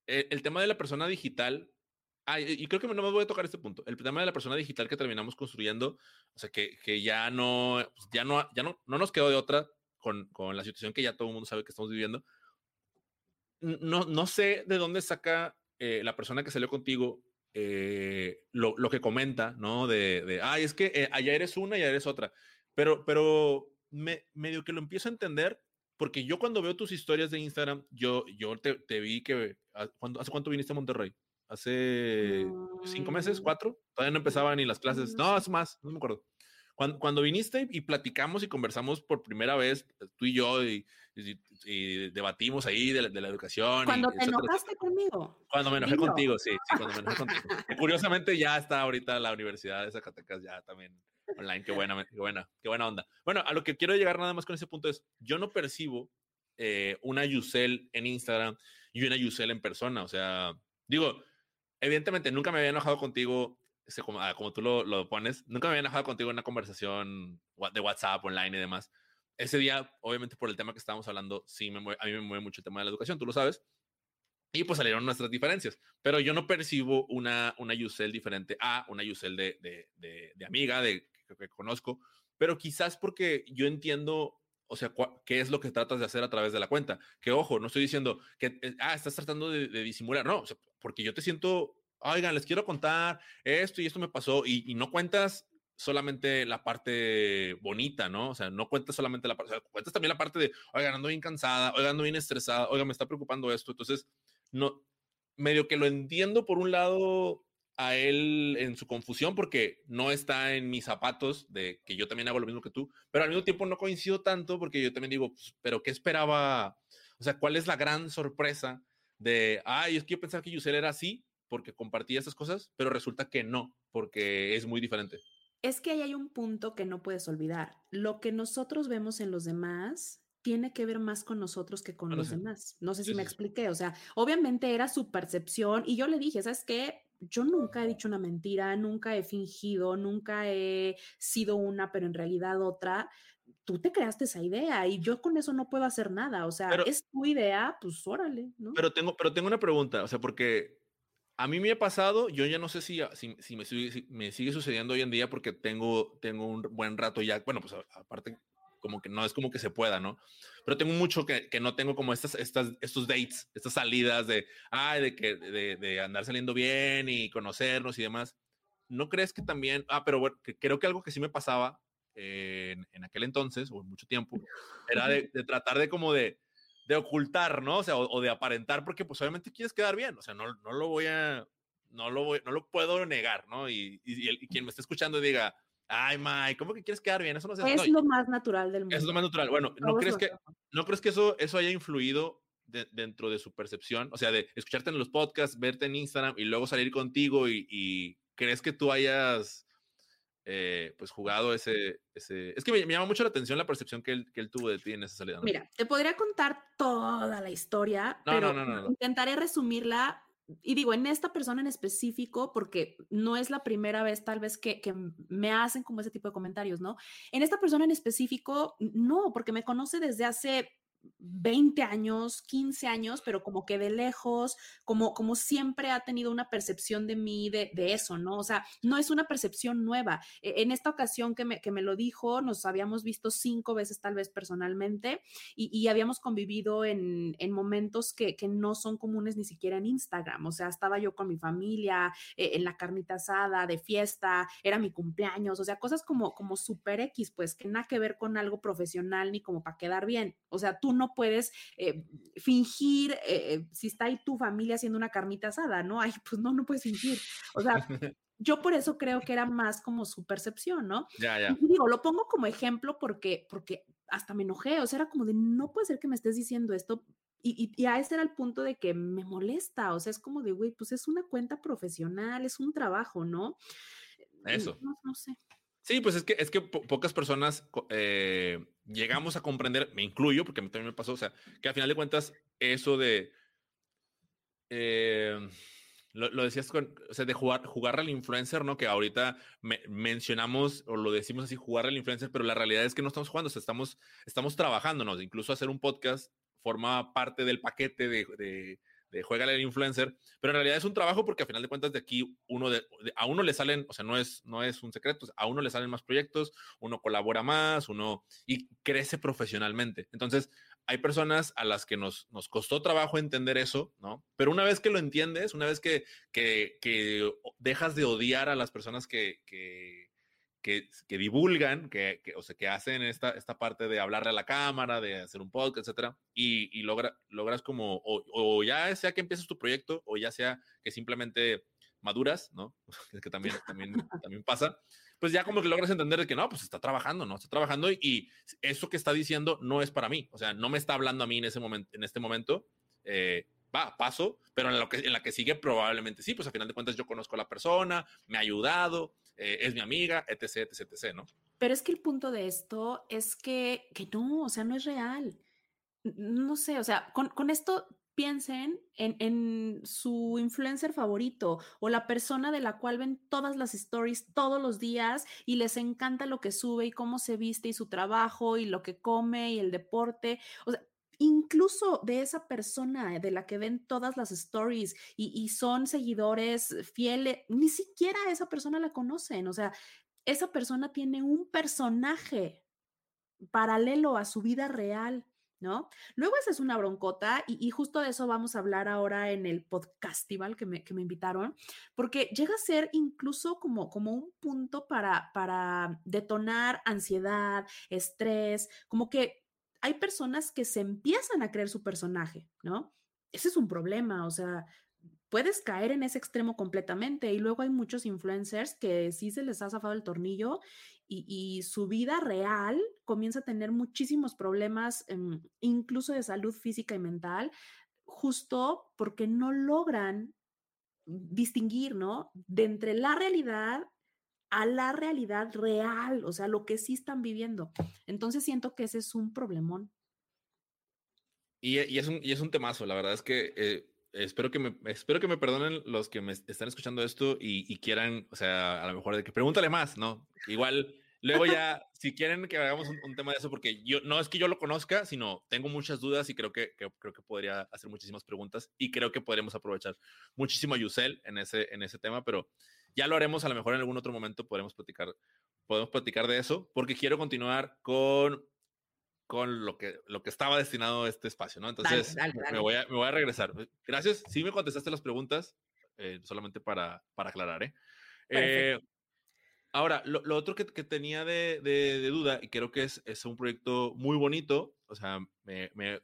el, el tema de la persona digital Ah, y creo que no me voy a tocar este punto. El tema de la persona digital que terminamos construyendo, o sea, que, que ya no, pues, ya no, ya no, no nos quedó de otra con, con, la situación que ya todo el mundo sabe que estamos viviendo. No, no sé de dónde saca eh, la persona que salió contigo eh, lo, lo, que comenta, ¿no? De, de ay, es que eh, allá eres una y allá eres otra. Pero, pero me, medio que lo empiezo a entender porque yo cuando veo tus historias de Instagram, yo, yo te, te vi que, ah, ¿hace cuánto viniste a Monterrey? hace cinco meses, mm. cuatro, todavía no empezaban ni las clases, no, es más, no me acuerdo. Cuando, cuando viniste y platicamos y conversamos por primera vez, eh, tú y yo, y, debatimos ahí de la, educación. Cuando te enojaste conmigo. Cuando me enojé contigo, sí, sí, cuando me enojé contigo. curiosamente ya está ahorita la Universidad de Zacatecas ya también online, qué buena, qué buena, qué buena onda. Bueno, a lo que quiero llegar nada más con ese punto es, yo no percibo eh, una Yusel en Instagram y una Yusel en persona, o sea, digo, evidentemente nunca me había enojado contigo, como, ah, como, tú lo, lo, pones, nunca me había enojado contigo en una conversación de WhatsApp, online y demás. Ese día, obviamente por el tema que estábamos hablando, sí, me a mí me mueve mucho el tema de la educación, tú lo sabes. Y pues salieron nuestras diferencias, pero yo no percibo una, una Yusel diferente a una Yusel de, de, de, de amiga, de que, que, conozco, pero quizás porque yo entiendo o sea, ¿qué es lo que tratas de hacer a través de la cuenta? Que ojo, no estoy diciendo que, eh, ah, estás tratando de, disimular, no, porque yo te siento, oigan, les quiero contar esto y esto me pasó y, no cuentas solamente la parte bonita, ¿no? O sea, no cuentas solamente la parte, o sea, cuentas también la parte de, oigan, ando bien cansada, oigan, ando bien estresada, oigan, me está preocupando esto. Entonces, no, medio que lo entiendo por un lado a él en su confusión porque no está en mis zapatos de que yo también hago lo mismo que tú, pero al mismo tiempo no coincido tanto porque yo también digo, pues, pero ¿qué esperaba? O sea, ¿cuál es la gran sorpresa de, ay, yo pensaba que Yusel era así porque compartía esas cosas, pero resulta que no, porque es muy diferente. Es que ahí hay un punto que no puedes olvidar. Lo que nosotros vemos en los demás tiene que ver más con nosotros que con los demás. No sé si me expliqué. O sea, obviamente era su percepción y yo le dije, ¿sabes qué? yo nunca he dicho una mentira, nunca he fingido, nunca he sido una, pero en realidad otra. Tú te creaste esa idea y yo con eso no puedo hacer nada. O sea, es tu idea, pues órale, ¿no? Pero tengo, pero tengo una pregunta, o sea, porque a mí me ha pasado, yo ya no sé si, si, si, me, si, me, sigue sucediendo hoy en día porque tengo, tengo un buen rato ya, bueno, pues aparte como que no es como que se pueda, ¿no? Pero tengo mucho que, que no tengo como estas, estas, estos dates, estas salidas de, ay, de, que, de, de, andar saliendo bien y conocernos y demás. ¿No crees que también, ah, pero bueno, que creo que algo que sí me pasaba en, en, aquel entonces, o en mucho tiempo, era de, de tratar de como de, de ocultar, ¿no? O sea, o, o, de aparentar, porque pues obviamente quieres quedar bien, o sea, no, no lo voy a, no lo voy, no lo puedo negar, ¿no? Y, y, y, quien me está escuchando diga, Ay, Mike, ¿cómo que quieres quedar bien? Eso no se Es lo más natural del mundo. Es lo más natural. Bueno, ¿no crees que, ¿no crees que eso, eso haya influido dentro de su percepción? O sea, de escucharte en los podcasts, verte en Instagram y luego salir contigo y, crees que tú hayas eh, pues jugado ese, ese... Es que me, llama mucho la atención la percepción que él, que él tuvo de ti en esa salida. Mira, te podría contar toda la historia, pero intentaré resumirla y digo, en esta persona en específico, porque no es la primera vez tal vez que, que, me hacen como ese tipo de comentarios, ¿no? En esta persona en específico, no, porque me conoce desde hace 20 años, 15 años, pero como que de lejos, como, como siempre ha tenido una percepción de mí de, de eso, ¿no? O sea, no es una percepción nueva. E, en esta ocasión que me, que me lo dijo, nos habíamos visto cinco veces tal vez personalmente y, y habíamos convivido en, en momentos que, que, no son comunes ni siquiera en Instagram. O sea, estaba yo con mi familia, eh, en la carnita asada, de fiesta, era mi cumpleaños, o sea, cosas como, como super X, pues que nada que ver con algo profesional ni como para quedar bien. O sea, tú no puedes eh, fingir, eh, eh, si está ahí tu familia haciendo una carnita asada, ¿no? Ay, pues no, no puedes fingir. O sea, yo por eso creo que era más como su percepción, ¿no? Ya, ya. Y digo, lo pongo como ejemplo porque, porque hasta me enojé, o sea, era como de, no puede ser que me estés diciendo esto. Y, y, y a ese era el punto de que me molesta, o sea, es como de, güey, pues es una cuenta profesional, es un trabajo, ¿no? Eso. No, no sé. Sí, pues es que, es que po pocas personas eh, llegamos a comprender, me incluyo, porque a mí también me pasó, o sea, que al final de cuentas, eso de. Eh, lo, lo, decías con, o sea, de jugar, jugar al influencer, ¿no? Que ahorita me, mencionamos o lo decimos así, jugar al influencer, pero la realidad es que no estamos jugando, o sea, estamos, estamos trabajando, ¿no? Incluso hacer un podcast forma parte del paquete de de juega el influencer, pero en realidad es un trabajo porque a final de cuentas de aquí uno de, de, a uno le salen, o sea, no es, no es un secreto, a uno le salen más proyectos, uno colabora más, uno y crece profesionalmente. Entonces, hay personas a las que nos, nos costó trabajo entender eso, ¿no? Pero una vez que lo entiendes, una vez que, que, que dejas de odiar a las personas que, que que, que, divulgan, que, que, o sea, que hacen esta, esta parte de hablarle a la cámara, de hacer un podcast, etcétera, y, y logra, logras como, o, o, ya sea que empieces tu proyecto, o ya sea que simplemente maduras, ¿no? que también, también, también pasa, pues ya como que logras entender de que no, pues está trabajando, ¿no? Está trabajando y, y, eso que está diciendo no es para mí, o sea, no me está hablando a mí en, ese momento, en este momento, eh, va, paso, pero en, lo que, en la que sigue probablemente sí, pues a final de cuentas yo conozco a la persona, me ha ayudado, eh, es mi amiga, etc, etc, etc, ¿no? Pero es que el punto de esto es que, que no, o sea, no es real. No sé, o sea, con, con esto piensen en, en, su influencer favorito o la persona de la cual ven todas las stories todos los días y les encanta lo que sube y cómo se viste y su trabajo y lo que come y el deporte. O sea, incluso de esa persona de la que ven todas las stories y, y, son seguidores fieles, ni siquiera esa persona la conocen. O sea, esa persona tiene un personaje paralelo a su vida real. ¿No? Luego esa es una broncota y, y, justo de eso vamos a hablar ahora en el podcastival que me, que me invitaron, porque llega a ser incluso como, como un punto para, para detonar ansiedad, estrés, como que hay personas que se empiezan a creer su personaje, ¿no? Ese es un problema, o sea, puedes caer en ese extremo completamente y luego hay muchos influencers que sí se les ha zafado el tornillo y, su vida real comienza a tener muchísimos problemas, eh, incluso de salud física y mental, justo porque no logran distinguir, ¿no? De entre la realidad a la realidad real, o sea, lo que sí están viviendo. Entonces siento que ese es un problemón. Y, y, es, un, y es un temazo, la verdad es que eh, espero, que me, espero que me perdonen los que me están escuchando esto y, quieran, o sea, a lo mejor de que pregúntale más, ¿no? Igual, luego ya, si quieren que hagamos un, tema de eso, porque yo no es que yo lo conozca, sino tengo muchas dudas y creo que, que, creo que podría hacer muchísimas preguntas y creo que podríamos aprovechar muchísimo a Yusel en ese, en ese tema, pero ya lo haremos, a lo mejor en algún otro momento podremos platicar, podemos platicar de eso, porque quiero continuar con, con lo, que, lo que estaba destinado a este espacio, ¿no? Entonces, dale, dale, dale. Me, voy a, me, voy a, regresar. Gracias, sí me contestaste las preguntas, eh, solamente para, para aclarar, ¿eh? eh ahora, lo, lo, otro que, que tenía de, de, de, duda, y creo que es, es un proyecto muy bonito, o sea, me, me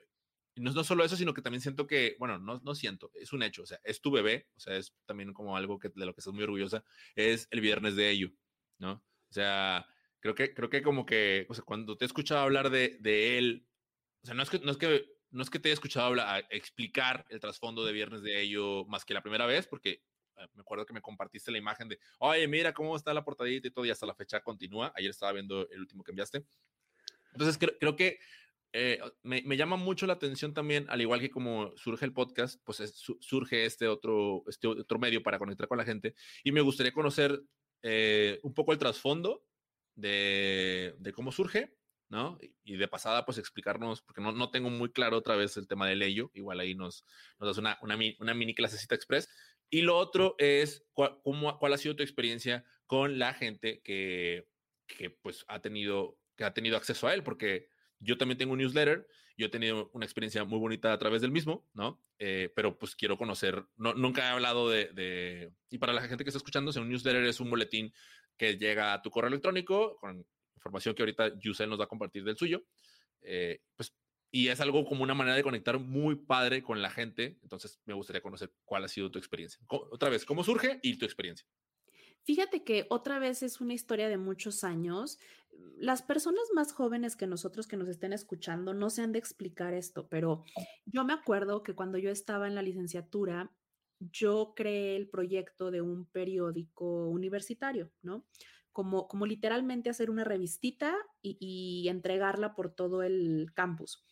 no, no solo eso, sino que también siento que, bueno, no, no siento, es un hecho, o sea, es tu bebé, o sea, es también como algo que, de lo que estás muy orgullosa, es el viernes de ello, ¿no? O sea, creo que, creo que como que, o sea, cuando te he escuchado hablar de, de él, o sea, no es que, no es que, no es que te haya escuchado hablar, explicar el trasfondo de viernes de ello más que la primera vez, porque eh, me acuerdo que me compartiste la imagen de, oye, mira cómo está la portadita y todo, y hasta la fecha continúa. Ayer estaba viendo el último que enviaste. Entonces, creo, creo que eh, me, llama mucho la atención también, al igual que como surge el podcast, pues es, su, surge este otro, este otro medio para conectar con la gente. Y me gustaría conocer eh, un poco el trasfondo de, cómo surge, ¿no? Y de pasada, pues explicarnos, porque no, no tengo muy claro otra vez el tema del ello, igual ahí nos, nos das una, una, una mini clasecita express. Y lo otro es, ¿cuál, cómo, ¿cuál ha sido tu experiencia con la gente que, que pues ha tenido, que ha tenido acceso a él? Porque yo también tengo un newsletter, yo he tenido una experiencia muy bonita a través del mismo, ¿no? Eh, pero pues quiero conocer, no, nunca he hablado de, de, y para la gente que está escuchando, un newsletter es un boletín que llega a tu correo electrónico con información que ahorita Yusel nos va a compartir del suyo, eh, pues, y es algo como una manera de conectar muy padre con la gente, entonces me gustaría conocer cuál ha sido tu experiencia. Otra vez, ¿cómo surge y tu experiencia? Fíjate que otra vez es una historia de muchos años. Las personas más jóvenes que nosotros que nos estén escuchando no se han de explicar esto, pero yo me acuerdo que cuando yo estaba en la licenciatura, yo creé el proyecto de un periódico universitario, ¿no? Como, como literalmente hacer una revistita y, entregarla por todo el campus.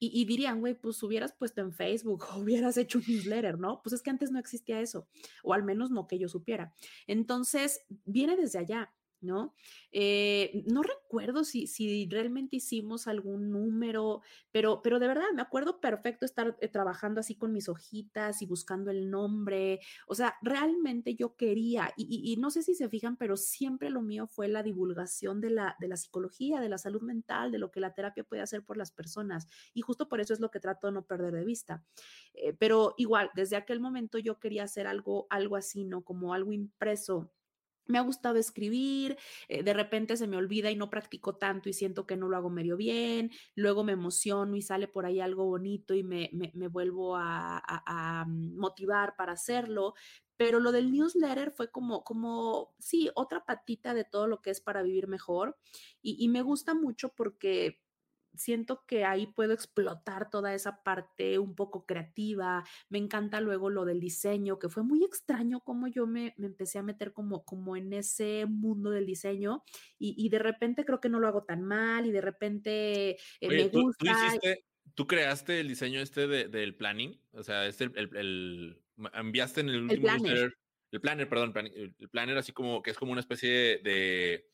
Y, dirían, güey, pues hubieras puesto en Facebook hubieras hecho un newsletter, ¿no? Pues es que antes no existía eso, o al menos no que yo supiera. Entonces, viene desde allá. ¿No? Eh, no recuerdo si, si realmente hicimos algún número, pero, pero de verdad me acuerdo perfecto estar eh, trabajando así con mis hojitas y buscando el nombre. O sea, realmente yo quería, y, no sé si se fijan, pero siempre lo mío fue la divulgación de la, de la psicología, de la salud mental, de lo que la terapia puede hacer por las personas. Y justo por eso es lo que trato de no perder de vista. Eh, pero igual, desde aquel momento yo quería hacer algo, algo así, ¿no? Como algo impreso me ha gustado escribir, eh, de repente se me olvida y no practico tanto y siento que no lo hago medio bien, luego me emociono y sale por ahí algo bonito y me, me, vuelvo a, a, mm, motivar para hacerlo, pero lo del newsletter fue como, como, sí, otra patita de todo lo que es para vivir mejor y, y me gusta mucho porque siento que ahí puedo explotar toda esa parte un poco creativa. Me encanta luego lo del diseño, que fue muy extraño como yo me, empecé a meter como, como en ese mundo del diseño y, de repente creo que no lo hago tan mal y de repente eh, me gusta. ¿tú, creaste el diseño este del planning? O sea, este, el, enviaste en el último el planner. el planner, perdón, el planner así como que es como una especie de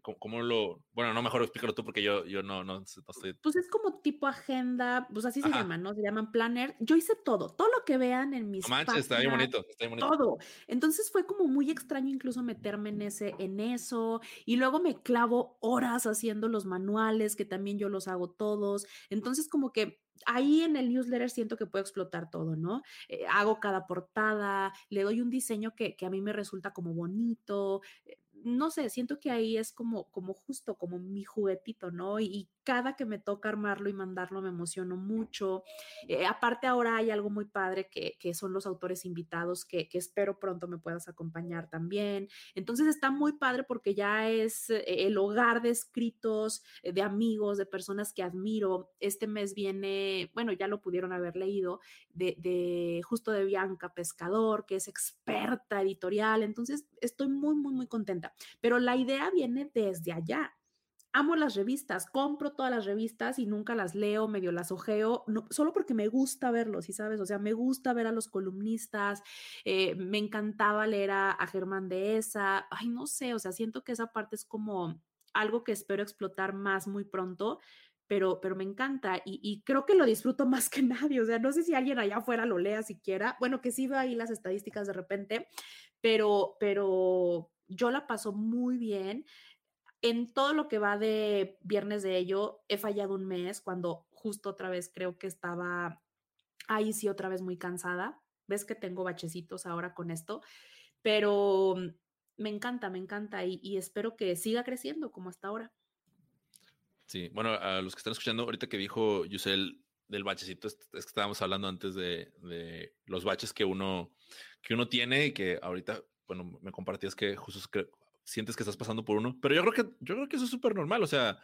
¿Cómo, lo...? Bueno, no, mejor explícalo tú porque yo, yo no, no, estoy... Pues es como tipo agenda, pues así se llaman, ¿no? Se llaman planner. Yo hice todo, todo lo que vean en mis no manches, está bien bonito, está bien bonito. Todo. Entonces fue como muy extraño incluso meterme en, ese, en eso y luego me clavo horas haciendo los manuales, que también yo los hago todos. Entonces como que ahí en el newsletter siento que puedo explotar todo, ¿no? Eh, hago cada portada, le doy un diseño que, que, a mí me resulta como bonito, eh, no sé, siento que ahí es como, como justo, como mi juguetito, ¿no? Y, cada que me toca armarlo y mandarlo me emociono mucho. Eh, aparte ahora hay algo muy padre que, son los autores invitados que, espero pronto me puedas acompañar también. Entonces está muy padre porque ya es eh, el hogar de escritos, eh, de amigos, de personas que admiro. Este mes viene, bueno, ya lo pudieron haber leído, de, de justo de Bianca Pescador, que es experta editorial. Entonces estoy muy, muy, muy contenta. Pero la idea viene desde allá amo las revistas, compro todas las revistas y nunca las leo, medio las ojeo, no, solo porque me gusta verlos, ¿sí sabes? O sea, me gusta ver a los columnistas, eh, me encantaba leer a, Germán de esa, ay, no sé, o sea, siento que esa parte es como algo que espero explotar más muy pronto. Pero, pero me encanta y, y creo que lo disfruto más que nadie. O sea, no sé si alguien allá afuera lo lea siquiera. Bueno, que sí veo ahí las estadísticas de repente, pero, pero yo la paso muy bien en todo lo que va de viernes de ello, he fallado un mes cuando justo otra vez creo que estaba ahí sí otra vez muy cansada. Ves que tengo bachecitos ahora con esto, pero me encanta, me encanta y, espero que siga creciendo como hasta ahora. Sí, bueno, a los que están escuchando, ahorita que dijo Yusel del bachecito, es, que estábamos hablando antes de, de, los baches que uno, que uno tiene y que ahorita, bueno, me compartías que justo sientes que estás pasando por uno. Pero yo creo que, yo creo que eso es súper normal. O sea,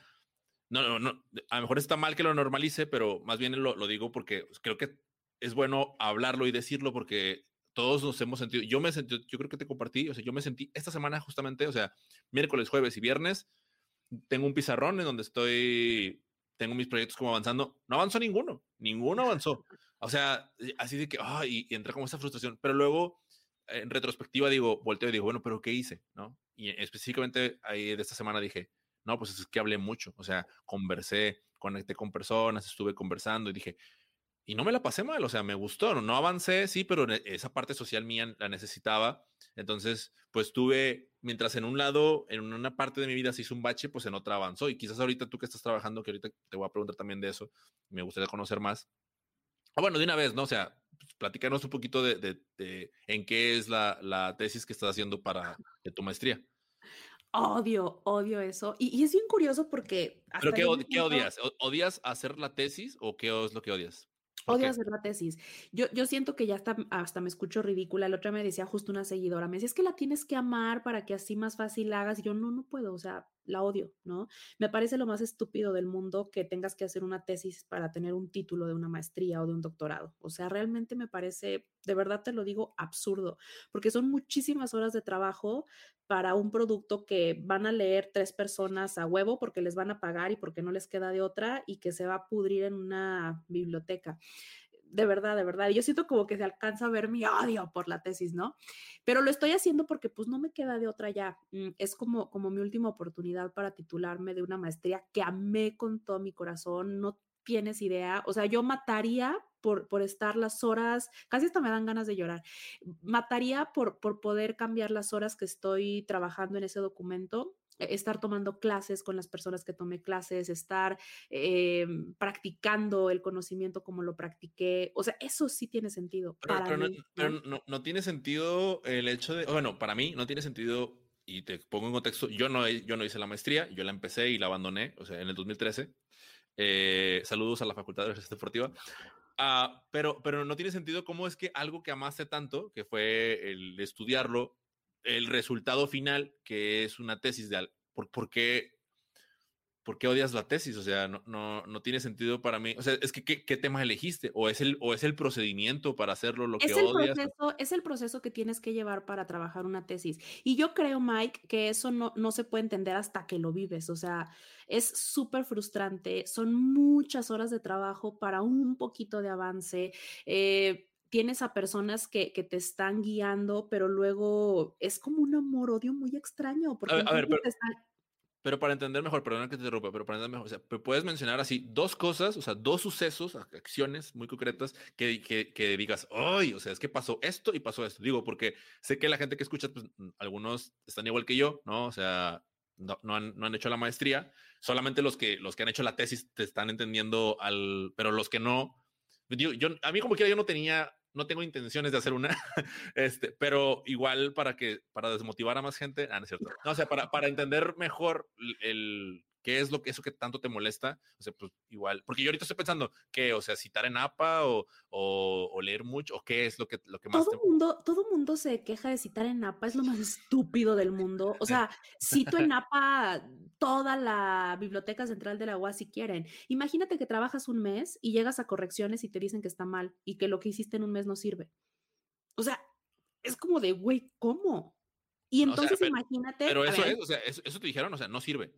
no, no, no, a lo mejor está mal que lo normalice, pero más bien lo, lo digo porque creo que es bueno hablarlo y decirlo porque todos nos hemos sentido, yo me sentí, yo creo que te compartí, o sea, yo me sentí esta semana justamente, o sea, miércoles, jueves y viernes, tengo un pizarrón en donde estoy, tengo mis proyectos como avanzando, no avanzó ninguno, ninguno avanzó. O sea, así de que, ay, y, y entra como esa frustración, pero luego en retrospectiva digo, volteo y digo, bueno, pero ¿qué hice? ¿No? Y específicamente ahí de esta semana dije, No, pues es que hablé mucho, o sea, conversé, conecté con personas, estuve conversando y dije, y no me la pasé mal, o sea, me gustó, no avancé, sí, pero esa parte social mía la necesitaba. Entonces, pues tuve, mientras en un lado, en una parte de mi vida se hizo un bache, pues en otra avanzó. Y quizás ahorita tú que estás trabajando, que ahorita te voy a preguntar también de eso, me gustaría conocer más. Ah, bueno, de una vez, ¿no? O sea, platícanos un poquito de, en qué es la, tesis que estás haciendo para tu maestría. Odio, odio eso. Y, es bien curioso porque... ¿Pero qué, qué odias? ¿Odias hacer la tesis o qué es lo que odias? Odio hacer la tesis. Yo, yo siento que ya hasta, hasta me escucho ridícula. La otra me decía justo una seguidora, me decía, es que la tienes que amar para que así más fácil la hagas. Y yo, no, no puedo, o sea, la odio, ¿no? Me parece lo más estúpido del mundo que tengas que hacer una tesis para tener un título de una maestría o de un doctorado. O sea, realmente me parece, de verdad te lo digo, absurdo, porque son muchísimas horas de trabajo para un producto que van a leer tres personas a huevo porque les van a pagar y porque no les queda de otra y que se va a pudrir en una biblioteca. De verdad, de verdad. Yo siento como que se alcanza a ver mi odio por la tesis, ¿no? Pero lo estoy haciendo porque pues no me queda de otra ya. Mm, es como, como mi última oportunidad para titularme de una maestría que amé con todo mi corazón. No tienes idea. O sea, yo mataría por, por estar las horas, casi hasta me dan ganas de llorar, mataría por, por poder cambiar las horas que estoy trabajando en ese documento estar tomando clases con las personas que tomé clases, estar eh, practicando el conocimiento como lo practiqué. O sea, eso sí tiene sentido. Pero, para mí, no, no, tiene sentido el hecho de, bueno, para mí no tiene sentido, y te pongo en contexto, yo no, yo no hice la maestría, yo la empecé y la abandoné, o sea, en el 2013. Eh, saludos a la Facultad de Universidad Deportiva. Uh, pero, pero no tiene sentido cómo es que algo que amaste tanto, que fue el estudiarlo, el resultado final, que es una tesis de... ¿Por, por qué ¿por qué odias la tesis? O sea, no, no, no tiene sentido para mí. O sea, es que, ¿qué, tema elegiste? ¿O es, el, ¿O es el procedimiento para hacerlo lo que el odias? Proceso, es el proceso que tienes que llevar para trabajar una tesis. Y yo creo, Mike, que eso no, no se puede entender hasta que lo vives. O sea, es súper frustrante. Son muchas horas de trabajo para un poquito de avance. Eh, tienes a personas que, que, te están guiando, pero luego es como un amor-odio muy extraño. Porque a ver, pero, pero para entender mejor, perdona que te interrumpa, pero para entender mejor, o sea, puedes mencionar así dos cosas, o sea, dos sucesos, acciones muy concretas que, que, que digas, ¡ay! O sea, es que pasó esto y pasó esto. Digo, porque sé que la gente que escucha, pues mm, algunos están igual que yo, ¿no? O sea, no, no, han, no han hecho la maestría, solamente los que, los que han hecho la tesis te están entendiendo al, pero los que no, yo, yo a mí como quiera yo no tenía no tengo intenciones de hacer una, este, pero igual para que, para desmotivar a más gente, ah, no es cierto. No, o sea, para, para entender mejor el, qué es lo que eso que tanto te molesta, o sea, pues igual, porque yo ahorita estoy pensando que, o sea, citar en APA o, o, leer mucho, o qué es lo que, lo que más todo mundo Todo mundo se queja de citar en APA, es lo más estúpido del mundo. O sea, cito en APA toda la biblioteca central de la UAS si quieren. Imagínate que trabajas un mes y llegas a correcciones y te dicen que está mal y que lo que hiciste en un mes no sirve. O sea, es como de, güey, ¿cómo? Y entonces imagínate. Pero eso es, o sea, eso te dijeron, o sea, no sirve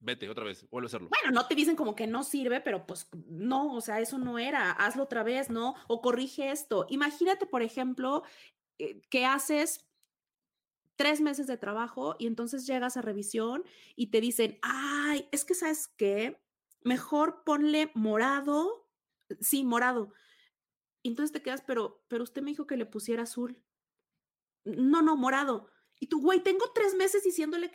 vete otra vez, vuelve a hacerlo. Bueno, no te dicen como que no sirve, pero pues no, o sea, eso no era, hazlo otra vez, ¿no? O corrige esto. Imagínate, por ejemplo, eh, que haces tres meses de trabajo y entonces llegas a revisión y te dicen, ay, es que sabes qué, mejor ponle morado, sí, morado. Entonces te quedas, pero, pero usted me dijo que le pusiera azul. No, no, morado. Y tú, güey, tengo tres meses diciéndole,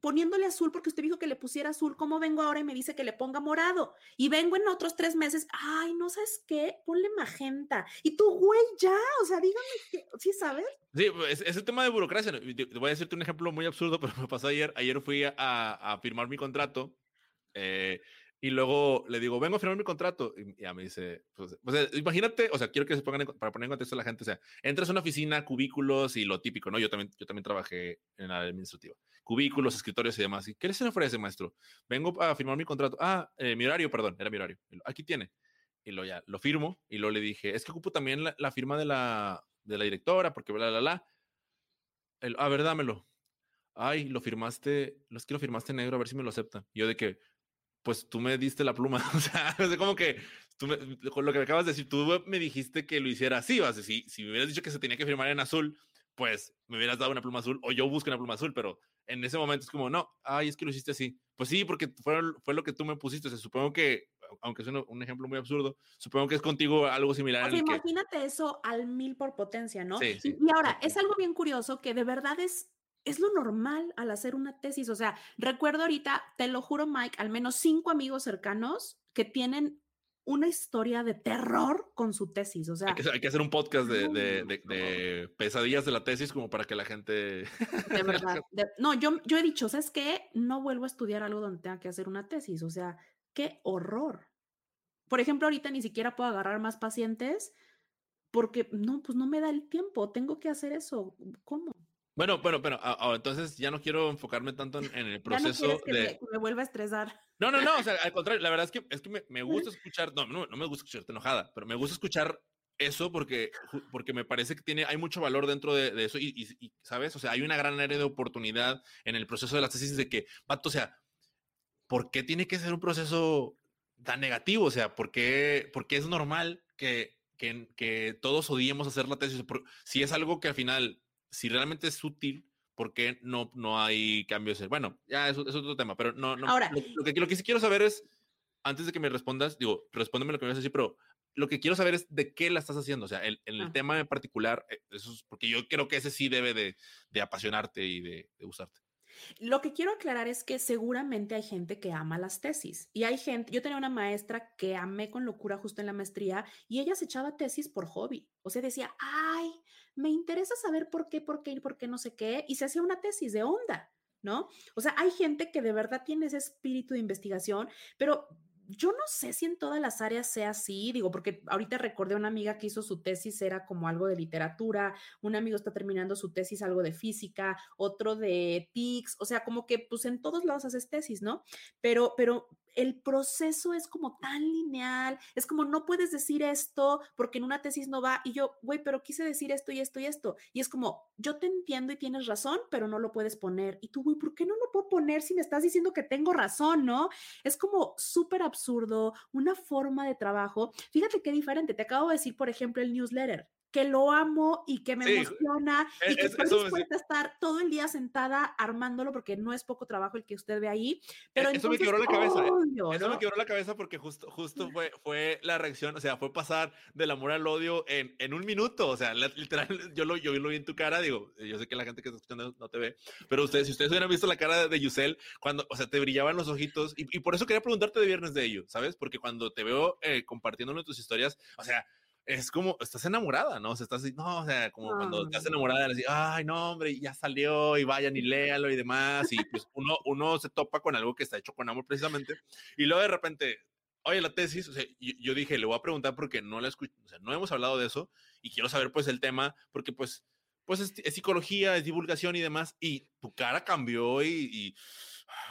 poniéndole azul porque usted dijo que le pusiera azul. ¿Cómo vengo ahora y me dice que le ponga morado? Y vengo en otros tres meses, ay, no sabes qué, ponle magenta. Y tú, güey, ya, o sea, dígame, que, ¿sí sabes? Sí, pues, es, el tema de burocracia. Voy a decirte un ejemplo muy absurdo, pero me pasó ayer. Ayer fui a, a firmar mi contrato. Eh, y luego le digo, vengo a firmar mi contrato. Y ya me dice, pues, imagínate, o sea, quiero que se pongan, para poner en contexto a la gente, o sea, entras a una oficina, cubículos y lo típico, ¿no? Yo también, yo también trabajé en la administrativa. Cubículos, escritorios y demás. ¿Y qué se le ofrece, maestro? Vengo a firmar mi contrato. Ah, eh, mi horario, perdón, era mi horario. Aquí tiene. Y lo ya, lo firmo y luego le dije, es que ocupo también la, firma de la, de la directora porque bla, bla, bla. El, a ver, dámelo. Ay, lo firmaste, los que lo firmaste negro, a ver si me lo acepta. Yo de que, pues tú me diste la pluma. O sea, es como que tú con lo que me acabas de decir, tú me dijiste que lo hiciera así. O sea, si, si me hubieras dicho que se tenía que firmar en azul, pues me hubieras dado una pluma azul o yo busco una pluma azul, pero en ese momento es como, no, ay, es que lo hiciste así. Pues sí, porque fue, fue lo que tú me pusiste. O sea, supongo que, aunque es un, ejemplo muy absurdo, supongo que es contigo algo similar. O sea, imagínate eso al mil por potencia, ¿no? Sí, sí. Y, ahora, es algo bien curioso que de verdad es, es lo normal al hacer una tesis. O sea, recuerdo ahorita, te lo juro, Mike, al menos cinco amigos cercanos que tienen una historia de terror con su tesis. O sea, hay que, hacer un podcast de, pesadillas de la tesis como para que la gente. De verdad. no, yo, yo he dicho, ¿sabes qué? No vuelvo a estudiar algo donde tenga que hacer una tesis. O sea, qué horror. Por ejemplo, ahorita ni siquiera puedo agarrar más pacientes porque no, pues no me da el tiempo. Tengo que hacer eso. ¿Cómo? Bueno, bueno, pero entonces ya no quiero enfocarme tanto en, el proceso que de. Me, me, vuelva a estresar. No, no, no, o sea, al contrario, la verdad es que, es que me, me gusta escuchar, no, no, no me gusta escucharte enojada, pero me gusta escuchar eso porque, porque me parece que tiene, hay mucho valor dentro de, de eso y, y, ¿sabes? O sea, hay una gran área de oportunidad en el proceso de las tesis de que, pato, o sea, ¿por qué tiene que ser un proceso tan negativo? O sea, ¿por qué, porque es normal que, que, que todos odiemos hacer la tesis? si es algo que al final si realmente es útil, ¿por qué no, no hay cambios? Bueno, ya eso es otro tema, pero no, no. Ahora, lo, que, lo que sí quiero saber es, antes de que me respondas, digo, respóndeme lo que me vas a decir, pero lo que quiero saber es de qué la estás haciendo, o sea, en, el ah. tema en particular, eh, eso es porque yo creo que ese sí debe de, de apasionarte y de, de usarte. Lo que quiero aclarar es que seguramente hay gente que ama las tesis y hay gente, yo tenía una maestra que amé con locura justo en la maestría y ella se echaba tesis por hobby, o sea, decía, ay, me interesa saber por qué, por qué, por qué no sé qué, y se hacía una tesis de onda, ¿no? O sea, hay gente que de verdad tiene ese espíritu de investigación, pero yo no sé si en todas las áreas sea así, digo, porque ahorita recordé a una amiga que hizo su tesis, era como algo de literatura, un amigo está terminando su tesis, algo de física, otro de TICS, o sea, como que pues en todos lados haces tesis, ¿no? Pero, pero el proceso es como tan lineal, es como no puedes decir esto porque en una tesis no va y yo, güey, pero quise decir esto y esto y esto. Y es como, yo te entiendo y tienes razón, pero no lo puedes poner. Y tú, güey, ¿por qué no lo puedo poner si me estás diciendo que tengo razón, no? Es como súper absurdo, una forma de trabajo. Fíjate qué diferente. Te acabo de decir, por ejemplo, el newsletter que lo amo y que me emociona y que estoy dispuesta a estar todo el día sentada armándolo porque no es poco trabajo el que usted ve ahí. Pero eso me quebró la cabeza. ¿eh? eso me quebró la cabeza porque justo, justo fue, fue la reacción, o sea, fue pasar del amor al odio en, en un minuto. O sea, literal, yo lo, yo lo vi en tu cara, digo, yo sé que la gente que está escuchando no te ve, pero ustedes, si ustedes hubieran visto la cara de Yusel, cuando, o sea, te brillaban los ojitos y, y por eso quería preguntarte de viernes de ello, ¿sabes? Porque cuando te veo eh, compartiendo tus historias, o sea, es como, estás enamorada, ¿no? O sea, estás no, o sea, como cuando estás enamorada, así, ay, no, hombre, ya salió y vayan y léalo y demás, y pues uno, uno se topa con algo que está hecho con amor precisamente, y luego de repente, oye, la tesis, o sea, yo, dije, le voy a preguntar porque no la escucho, o sea, no hemos hablado de eso, y quiero saber pues el tema, porque pues, pues es, psicología, es divulgación y demás, y tu cara cambió y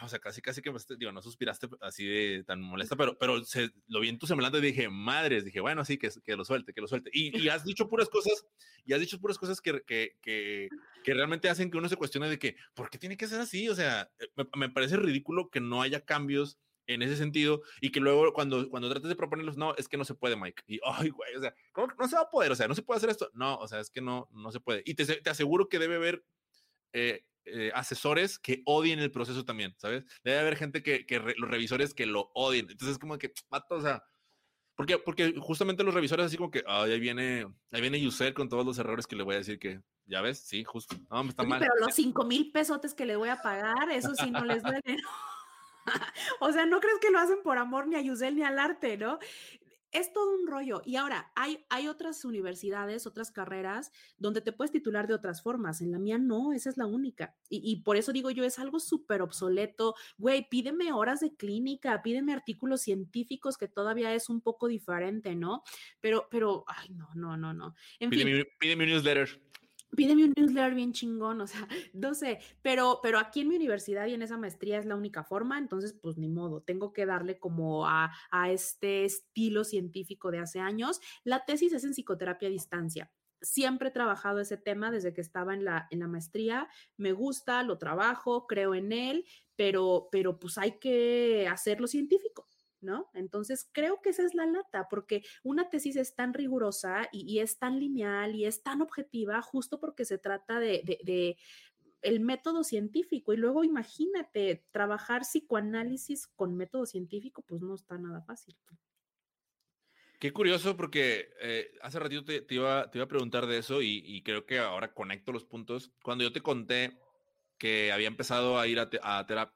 o sea, casi, casi que, digo, no suspiraste así de tan molesta, pero, pero se, lo vi en tu semblante y dije, madres, dije, bueno, sí, que, que lo suelte, que lo suelte. Y, y, has dicho puras cosas, y has dicho puras cosas que, que, que, que, realmente hacen que uno se cuestione de que, ¿por qué tiene que ser así? O sea, eh, me, me parece ridículo que no haya cambios en ese sentido y que luego cuando, cuando trates de proponerlos, no, es que no se puede, Mike. Y, ay, güey, o sea, ¿cómo no se va a poder? O sea, no se puede hacer esto. No, o sea, es que no, no se puede. Y te, te aseguro que debe haber eh, eh, asesores que odien el proceso también, ¿sabes? Debe haber gente que, que los revisores que lo odien. Entonces, como que, mato, o sea, porque, porque justamente los revisores así como que, ahí viene, ahí viene Yusel con todos los errores que le voy a decir que, ya ves, sí, justo, no, me está mal. Pero los cinco mil pesotes que le voy a pagar, eso sí no les duele. o sea, no crees que lo hacen por amor ni a Yusel ni al arte, ¿no? Es todo un rollo. Y ahora, hay, hay otras universidades, otras carreras donde te puedes titular de otras formas. En la mía no, esa es la única. Y, por eso digo yo, es algo súper obsoleto. Güey, pídeme horas de clínica, pídeme artículos científicos que todavía es un poco diferente, ¿no? Pero, pero, ay, no, no, no, no. En pídeme, pídeme un newsletter pídeme un newsletter bien chingón, o sea, no sé, pero, pero aquí en mi universidad y en esa maestría es la única forma, entonces pues ni modo, tengo que darle como a, a este estilo científico de hace años. La tesis es en psicoterapia a distancia. Siempre he trabajado ese tema desde que estaba en la, en la maestría, me gusta, lo trabajo, creo en él, pero, pero pues hay que hacerlo científico. ¿No? Entonces, creo que esa es la lata, porque una tesis es tan rigurosa y, es tan lineal y es tan objetiva justo porque se trata de, el método científico. Y luego imagínate, trabajar psicoanálisis con método científico, pues no está nada fácil. Qué curioso porque eh, hace ratito te, iba, te iba a preguntar de eso y, creo que ahora conecto los puntos. Cuando yo te conté que había empezado a ir a, terapia,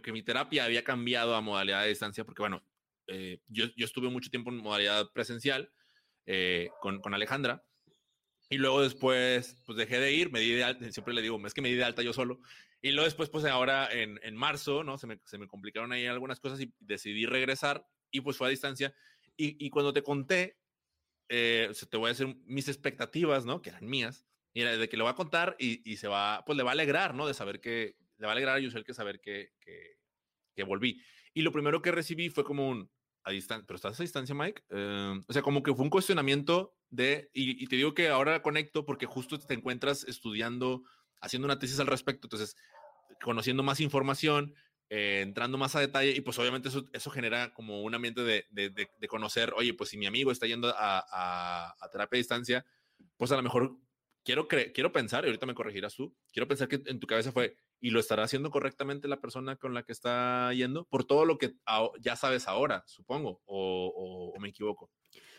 que mi terapia había cambiado a modalidad de distancia, porque bueno, eh, yo, yo, estuve mucho tiempo en modalidad presencial eh, con, con, Alejandra y luego después pues dejé de ir, me di de alta, siempre le digo, es que me di de alta yo solo. Y luego después pues ahora en, en marzo, ¿no? Se me, se me complicaron ahí algunas cosas y decidí regresar y pues fue a distancia y, cuando te conté, eh, te voy a decir mis expectativas, ¿no? Que eran mías. Y era de que le voy a contar y, se va, pues le va a alegrar, ¿no? De saber que, le va a alegrar a Yusel que saber que, que, volví. Y lo primero que recibí fue como un, a distancia, pero estás a distancia, Mike. Em, o sea, como que fue un cuestionamiento de, y, te digo que ahora conecto porque justo te encuentras estudiando, haciendo una tesis al respecto, entonces, conociendo más información, eh, entrando más a detalle y pues obviamente eso, eso genera como un ambiente de, de, conocer, oye, pues si mi amigo está yendo a, a, terapia a distancia, pues a lo mejor quiero, quiero pensar, y ahorita me corregirás tú, quiero pensar que en tu cabeza fue, ¿y lo estará haciendo correctamente la persona con la que está yendo? Por todo lo que ya sabes ahora, supongo, o, o me equivoco.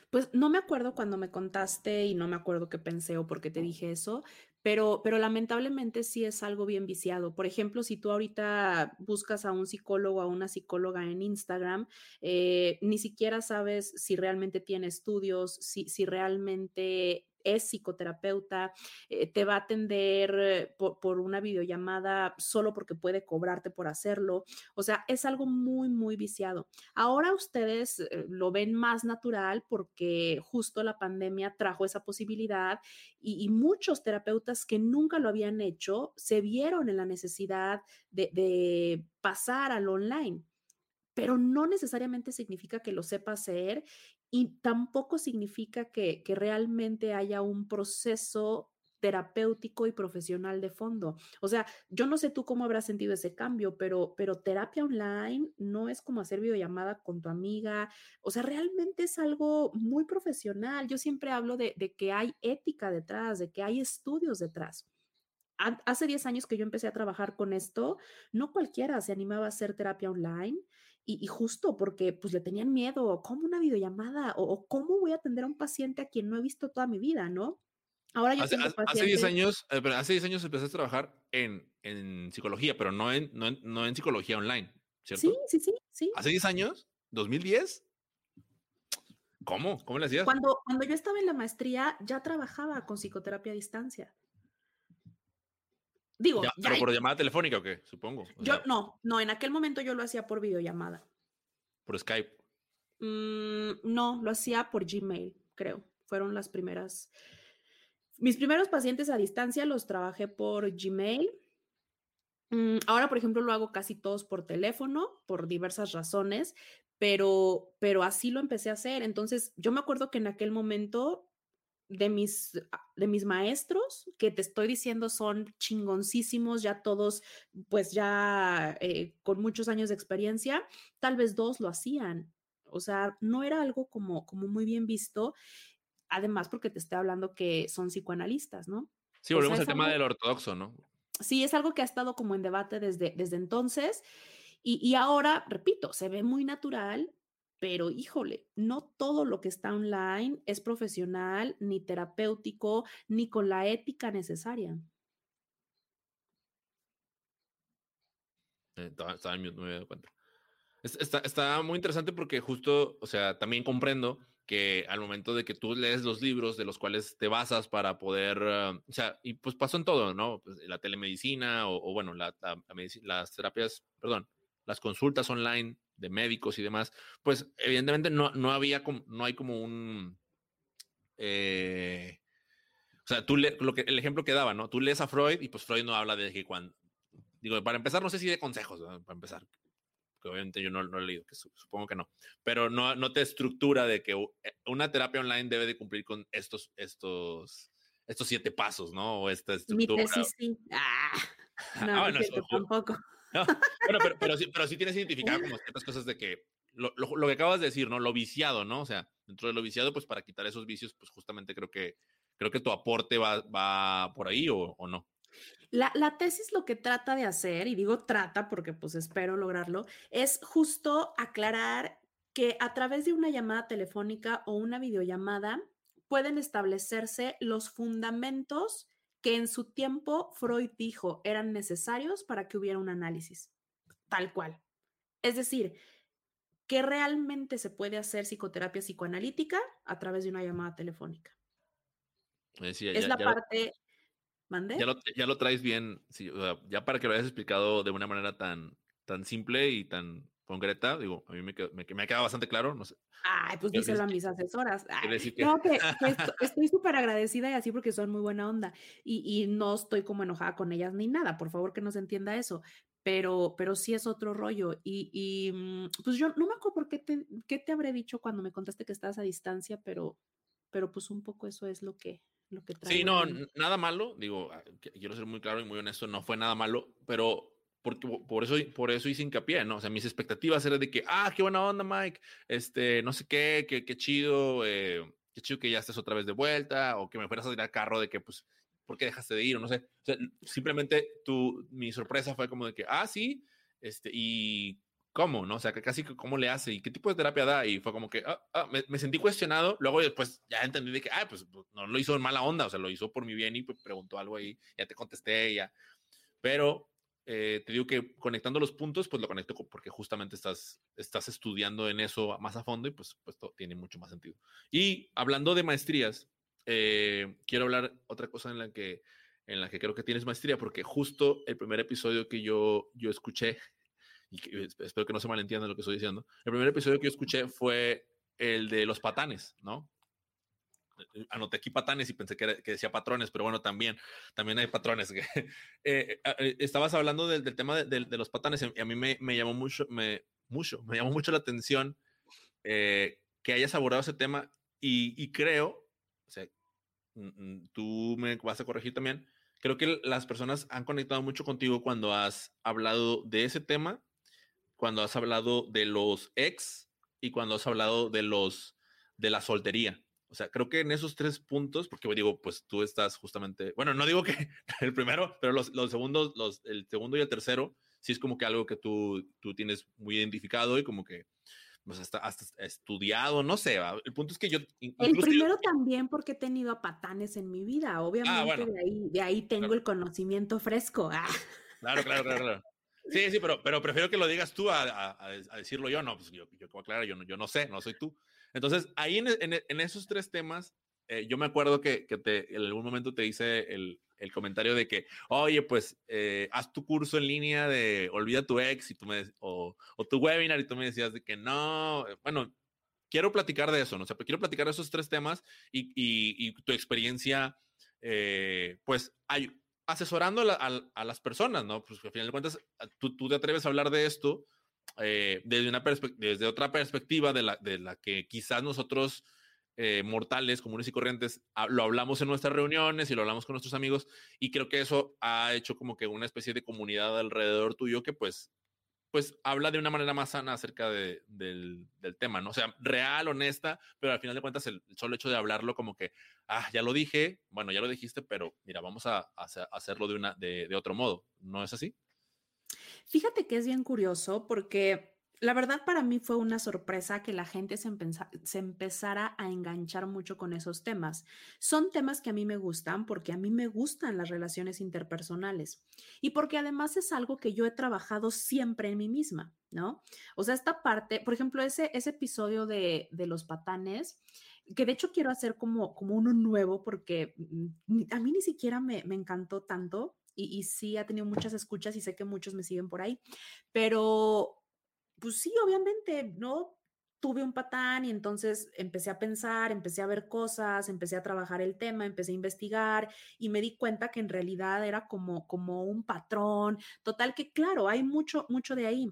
Pues no me acuerdo cuando me contaste y no me acuerdo qué pensé o por qué te dije eso, pero, pero lamentablemente sí es algo bien viciado. Por ejemplo, si tú ahorita buscas a un psicólogo o a una psicóloga en Instagram, eh, ni siquiera sabes si realmente tiene estudios, si, si realmente es psicoterapeuta, eh, te va a atender eh, por, una videollamada solo porque puede cobrarte por hacerlo. O sea, es algo muy, muy viciado. Ahora ustedes eh, lo ven más natural porque justo la pandemia trajo esa posibilidad y, muchos terapeutas que nunca lo habían hecho se vieron en la necesidad de, de pasar al online pero no necesariamente significa que lo sepa hacer y tampoco significa que, realmente haya un proceso terapéutico y profesional de fondo. O sea, yo no sé tú cómo habrás sentido ese cambio, pero, pero terapia online no es como hacer videollamada con tu amiga. O sea, realmente es algo muy profesional. Yo siempre hablo de, de que hay ética detrás, de que hay estudios detrás. Hace 10 años que yo empecé a trabajar con esto, no cualquiera se animaba a hacer terapia online y, justo porque pues le tenían miedo, ¿cómo una videollamada? O, cómo voy a atender a un paciente a quien no he visto toda mi vida, ¿no? Ahora yo hace, hace 10 años, eh, hace 10 años empecé a trabajar en, en psicología, pero no en, no, en, no en psicología online, ¿cierto? Sí, sí, sí, sí. ¿Hace 10 años? ¿2010? ¿Cómo? ¿Cómo le hacías? Cuando, cuando yo estaba en la maestría, ya trabajaba con psicoterapia a distancia. Digo, ¿Pero por llamada telefónica o qué? Supongo. yo no, no, en aquel momento yo lo hacía por videollamada. ¿Por Skype? Mm, no, lo hacía por Gmail, creo. Fueron las primeras. Mis primeros pacientes a distancia los trabajé por Gmail. Mm, ahora, por ejemplo, lo hago casi todos por teléfono, por diversas razones, pero, pero así lo empecé a hacer. Entonces, yo me acuerdo que en aquel momento de mis, de mis maestros que te estoy diciendo son chingoncísimos, ya todos, pues ya eh, con muchos años de experiencia, tal vez dos lo hacían. O sea, no era algo como, como muy bien visto, además porque te estoy hablando que son psicoanalistas, ¿no? Sí, volvemos al tema del ortodoxo, ¿no? Sí, es algo que ha estado como en debate desde, desde entonces. Y, y ahora, repito, se ve muy natural pero híjole, no todo lo que está online es profesional, ni terapéutico, ni con la ética necesaria. Eh, estaba, en no me dado cuenta. Está, está, muy interesante porque justo, o sea, también comprendo que al momento de que tú lees los libros de los cuales te basas para poder, ah, o sea, y pues pasó en todo, ¿no? Pues la telemedicina o, bueno, la, las terapias, perdón, las consultas online de médicos y demás, pues evidentemente no, no había, como, no hay como un... Eh, o sea, tú le, lo que, el ejemplo que daba, ¿no? Tú lees a Freud y pues Freud no habla de que cuando... Digo, para empezar, no sé si de consejos, para empezar, que obviamente yo no, lo he leído, que supongo que no, pero no, no te estructura de que eh, una terapia online debe de cumplir con estos, estos, estos siete pasos, ¿no? O esta estructura. Mi sí. Ah, no, ah, tampoco. Bueno, pero, pero, sí, pero sí tienes identificado como ciertas cosas de que lo, lo, que acabas de decir, ¿no? Lo viciado, ¿no? O sea, dentro de lo viciado, pues para quitar esos vicios, pues justamente creo que creo que tu aporte va, va por ahí o, o no. La, la, tesis lo que trata de hacer, y digo trata porque pues espero lograrlo, es justo aclarar que a través de una llamada telefónica o una videollamada pueden establecerse los fundamentos que en su tiempo Freud dijo eran necesarios para que hubiera un análisis, tal cual. Es decir, que realmente se puede hacer psicoterapia psicoanalítica a través de una llamada telefónica. es la parte... ¿Mande? Ya lo, traes bien, ya para que lo hayas explicado de una manera tan, tan simple y tan concreta, digo, a mí me, me, ha quedado bastante claro, no sé. Ay, pues díselo a mis asesoras. No, que, estoy súper agradecida y así porque son muy buena onda y, y, no estoy como enojada con ellas ni nada, por favor que no se entienda eso, pero, pero sí es otro rollo y, y mm, pues yo no me acuerdo por qué te, qué te habré dicho cuando me contaste que estabas a distancia, pero, pero pues un poco eso es lo que, lo que Sí, no, nada malo, digo, ah, quiero ser muy claro y muy honesto, no fue nada malo, pero porque por eso, por eso hice hincapié, ¿no? O sea, mis expectativas eran de que, ah, qué buena onda, Mike, este, no sé qué, qué, qué chido, eh, qué chido que ya estés otra vez de vuelta, o que me fueras a tirar carro de que, pues, ¿por qué dejaste de ir? O no sé. O sea, simplemente tu, mi sorpresa fue como de que, ah, sí, este, y cómo, ¿no? O sea, que casi cómo le hace y qué tipo de terapia da. Y fue como que, ah, ah, me, me, sentí cuestionado. Luego después ya entendí de que, ah, pues, no lo hizo en mala onda, o sea, lo hizo por mi bien y pues, preguntó algo ahí, ya te contesté, ya. Pero eh, te digo que conectando los puntos, pues lo conecto porque justamente estás, estás estudiando en eso más a fondo y pues, pues tiene mucho más sentido. Y hablando de maestrías, eh, quiero hablar otra cosa en la que en la que creo que tienes maestría, porque justo el primer episodio que yo, yo escuché, y espero que no se malentienda lo que estoy diciendo, el primer episodio que yo escuché fue el de los patanes, ¿no? Eh, anoté aquí patanes y pensé que, decía patrones, pero bueno, también, también hay patrones. Eh, eh, estabas hablando del, tema de, los patanes y a mí me, llamó mucho, me, mucho, me llamó mucho la atención que hayas abordado ese tema y, creo, o sea, mm, mm, tú me vas a corregir también, creo que las personas han conectado mucho contigo cuando has hablado de ese tema, cuando has hablado de los ex y cuando has hablado de los de la soltería. O sea, creo que en esos tres puntos, porque digo, pues tú estás justamente, bueno, no digo que el primero, pero los, los segundos, los, el segundo y el tercero, sí es como que algo que tú, tú tienes muy identificado y como que pues hasta, hasta estudiado, no sé, el punto es que yo... El primero también porque he tenido a patanes en mi vida, ah, obviamente de, ahí, de ahí tengo el conocimiento fresco. Ah. Claro, claro, claro, claro. Sí, sí, pero, pero prefiero que lo digas tú a, a, a decirlo yo, no, pues yo, yo como aclaro, yo no, yo no sé, no soy tú. Entonces, ahí en, esos tres temas, eh, yo me acuerdo que, te, en algún momento te hice el, comentario de que, oye, pues eh, haz tu curso en línea de olvida tu ex y tú me, o, tu webinar y tú me decías de que no, eh, bueno, quiero platicar de eso, ¿no? O sea, quiero platicar de esos tres temas y, tu experiencia, pues, hay, asesorando a, las personas, ¿no? Pues al final de cuentas, tú te atreves a hablar de esto eh, desde, una desde otra perspectiva de la, de la que quizás nosotros eh, mortales, comunes y corrientes, lo hablamos en nuestras reuniones y lo hablamos con nuestros amigos y creo que eso ha hecho como que una especie de comunidad alrededor tuyo que pues pues habla de una manera más sana acerca de, del, del, tema, ¿no? O sea, real, honesta, pero al final de cuentas el, solo hecho de hablarlo como que, ah, ya lo dije, bueno, ya lo dijiste, pero mira, vamos a, a hacerlo de, una, de, de otro modo, ¿no es así? Fíjate que es bien curioso porque la verdad para mí fue una sorpresa que la gente se, empezara a enganchar mucho con esos temas. Son temas que a mí me gustan porque a mí me gustan las relaciones interpersonales y porque además es algo que yo he trabajado siempre en mí misma, ¿no? O sea, esta parte, por ejemplo, ese, ese episodio de, de los patanes, que de hecho quiero hacer como, como uno nuevo porque mm, a mí ni siquiera me, me encantó tanto y, sí ha tenido muchas escuchas y sé que muchos me siguen por ahí, pero pues sí, obviamente, ¿no? Tuve un patán y entonces empecé a pensar, empecé a ver cosas, empecé a trabajar el tema, empecé a investigar y me di cuenta que en realidad era como, como un patrón. Total que, claro, hay mucho, mucho de ahí.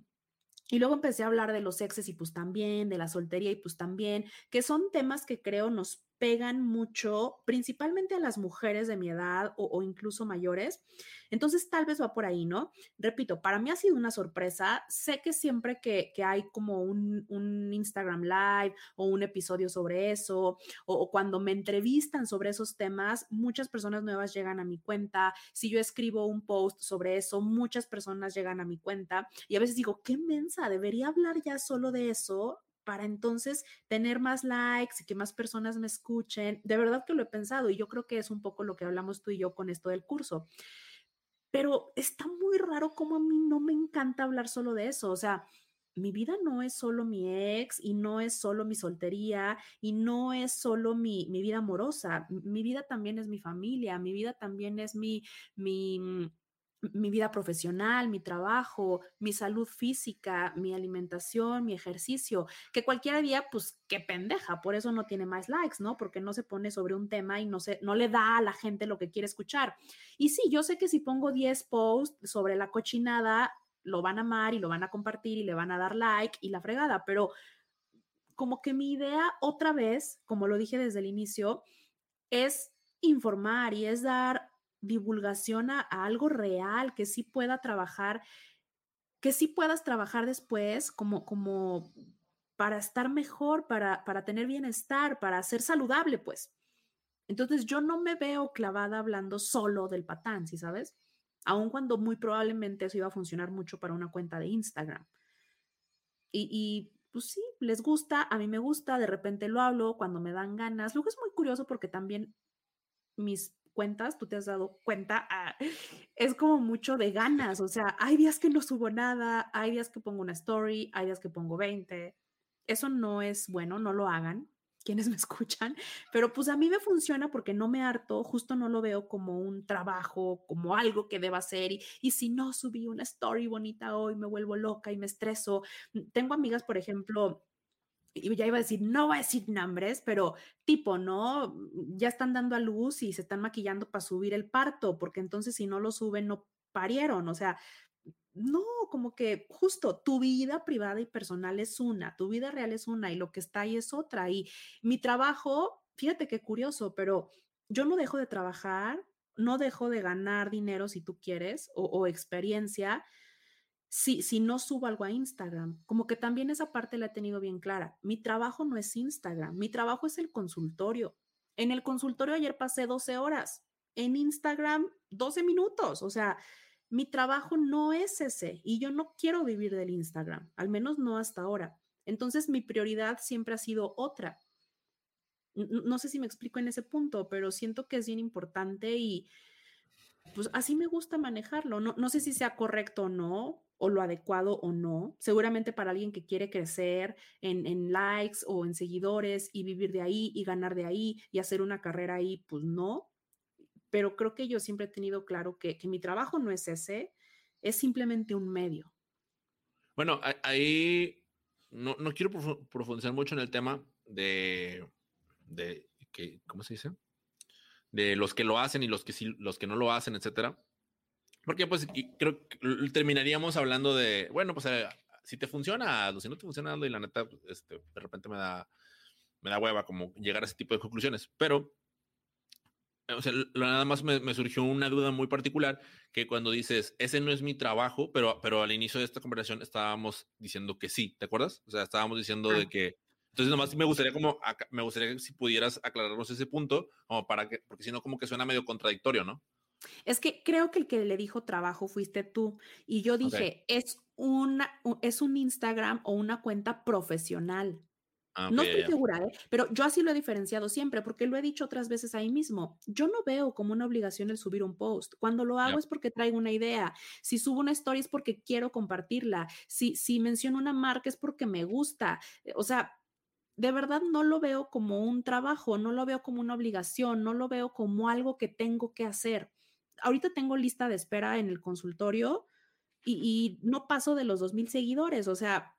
Y luego empecé a hablar de los exes y pues también, de la soltería y pues también, que son temas que creo nos pegan mucho, principalmente a las mujeres de mi edad o, incluso mayores. Entonces, tal vez va por ahí, ¿no? Repito, para mí ha sido una sorpresa. Sé que siempre que, hay como un, Instagram Live o un episodio sobre eso, o, cuando me entrevistan sobre esos temas, muchas personas nuevas llegan a mi cuenta. Si yo escribo un post sobre eso, muchas personas llegan a mi cuenta. Y a veces digo, qué mensa, debería hablar ya solo de eso para entonces tener más likes y que más personas me escuchen. De verdad que lo he pensado y yo creo que es un poco lo que hablamos tú y yo con esto del curso. Pero está muy raro como a mí no me encanta hablar solo de eso. O sea, mi vida no es solo mi ex y no es solo mi soltería y no es solo mi, mi vida amorosa. Mi vida también es mi familia, mi vida también es mi, mi, mm, mi vida profesional, mi trabajo, mi salud física, mi alimentación, mi ejercicio, que cualquier día, pues qué pendeja, por eso no tiene más likes, ¿no? Porque no se pone sobre un tema y no, se, no le da a la gente lo que quiere escuchar. Y sí, yo sé que si pongo 10 posts sobre la cochinada, lo van a amar y lo van a compartir y le van a dar like y la fregada, pero como que mi idea otra vez, como lo dije desde el inicio, es informar y es dar divulgación a, algo real, que sí pueda trabajar, que sí puedas trabajar después como, como para estar mejor, para, para tener bienestar, para ser saludable, pues. Entonces yo no me veo clavada hablando solo del patán, ¿sí sabes? Aun cuando muy probablemente eso iba a funcionar mucho para una cuenta de Instagram. Y, y, pues sí, les gusta, a mí me gusta, de repente lo hablo cuando me dan ganas. Luego es muy curioso porque también mis cuentas, tú te has dado cuenta, ah, es como mucho de ganas, o sea, hay días que no subo nada, hay días que pongo una story, hay días que pongo 20. Eso no es bueno, no lo hagan quienes me escuchan, pero pues a mí me funciona porque no me harto, justo no lo veo como un trabajo, como algo que deba hacer y, y si no subí una story bonita hoy me vuelvo loca y me estreso. Tengo amigas, por ejemplo, ya iba a decir, no voy a decir nombres, pero tipo, ¿no? Ya están dando a luz y se están maquillando para subir el parto, porque entonces si no lo suben, no parieron, o sea, no, como que justo tu vida privada y personal es una, tu vida real es una y lo que está ahí es otra. Y mi trabajo, fíjate qué curioso, pero yo no dejo de trabajar, no dejo de ganar dinero si tú quieres o, o experiencia si, si no subo algo a Instagram. Como que también esa parte la he tenido bien clara. Mi trabajo no es Instagram, mi trabajo es el consultorio. En el consultorio ayer pasé 12 horas, en Instagram 12 minutos, o sea, mi trabajo no es ese y yo no quiero vivir del Instagram, al menos no hasta ahora. Entonces mi prioridad siempre ha sido otra. No sé si me explico en ese punto, pero siento que es bien importante y pues así me gusta manejarlo. No, no sé si sea correcto o no, o lo adecuado o no. Seguramente para alguien que quiere crecer en, likes o en seguidores y vivir de ahí y ganar de ahí y hacer una carrera ahí, pues no. Pero creo que yo siempre he tenido claro que, mi trabajo no es ese, es simplemente un medio. Bueno, ahí no, quiero profundizar mucho en el tema de, de que, ¿cómo se dice? De los que lo hacen y los que sí, los que no lo hacen, etcétera porque pues creo que terminaríamos hablando de, bueno, pues eh, si te funciona, si no te funciona, y la neta, este, de repente me da, me da hueva como llegar a ese tipo de conclusiones. Pero, o sea, nada más me, surgió una duda muy particular que cuando dices, ese no es mi trabajo, pero, pero al inicio de esta conversación estábamos diciendo que sí, ¿te acuerdas? O sea, estábamos diciendo de que, entonces nomás me gustaría como, me gustaría que si pudieras aclararnos ese punto, como para que, porque si no como que suena medio contradictorio, ¿no? Es que creo que el que le dijo trabajo fuiste tú. Y yo dije, es, una, es un Instagram o una cuenta profesional. Ah, no estoy segura, ¿eh? pero yo así lo he diferenciado siempre, porque lo he dicho otras veces ahí mismo. Yo no veo como una obligación el subir un post. Cuando lo hago es porque traigo una idea. Si subo una story es porque quiero compartirla. Si, si menciono una marca es porque me gusta. O sea, de verdad no lo veo como un trabajo, no lo veo como una obligación, no lo veo como algo que tengo que hacer ahorita tengo lista de espera en el consultorio y, no paso de los 2.000 seguidores, o sea,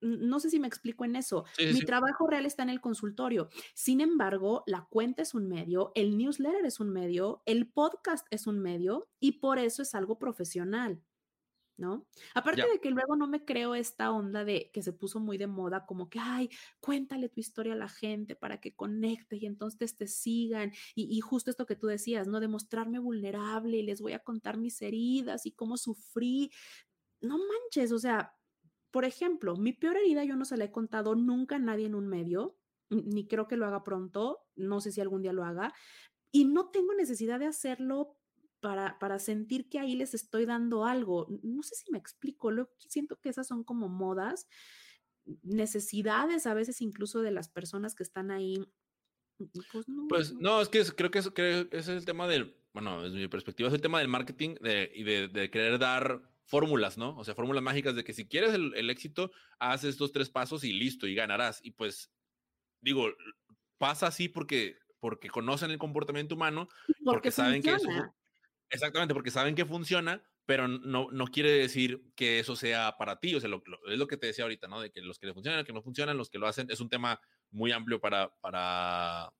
no sé si me explico en eso. Mi trabajo real está en el consultorio. Sin embargo, la cuenta es un medio, el newsletter es un medio, el podcast es un medio y por eso es algo profesional. ¿No? Aparte de que luego no me creo esta onda de que se puso muy de moda, como que, ay, cuéntale tu historia a la gente para que conecte y entonces te sigan. Y, justo esto que tú decías, ¿no? De mostrarme vulnerable y les voy a contar mis heridas y cómo sufrí. No manches, o sea, por ejemplo, mi peor herida yo no se la he contado nunca a nadie en un medio, ni creo que lo haga pronto, no sé si algún día lo haga, y no tengo necesidad de hacerlo para, para sentir que ahí les estoy dando algo. No sé si me explico, lo, siento que esas son como modas, necesidades a veces incluso de las personas que están ahí. Pues no, pues, no es que creo que, ese es el tema del, bueno, desde mi perspectiva es el tema del marketing y de, de, querer dar fórmulas, ¿no? O sea, fórmulas mágicas de que si quieres el, el, éxito, haz estos tres pasos y listo, y ganarás. Y pues, digo, pasa así porque, porque conocen el comportamiento humano, porque, saben que eso, Exactamente, porque saben que funciona, pero no, no quiere decir que eso sea para ti. O sea, es lo que te decía ahorita, ¿no? De que los que le funcionan, los que no funcionan, los que lo hacen, es un tema muy amplio para, para,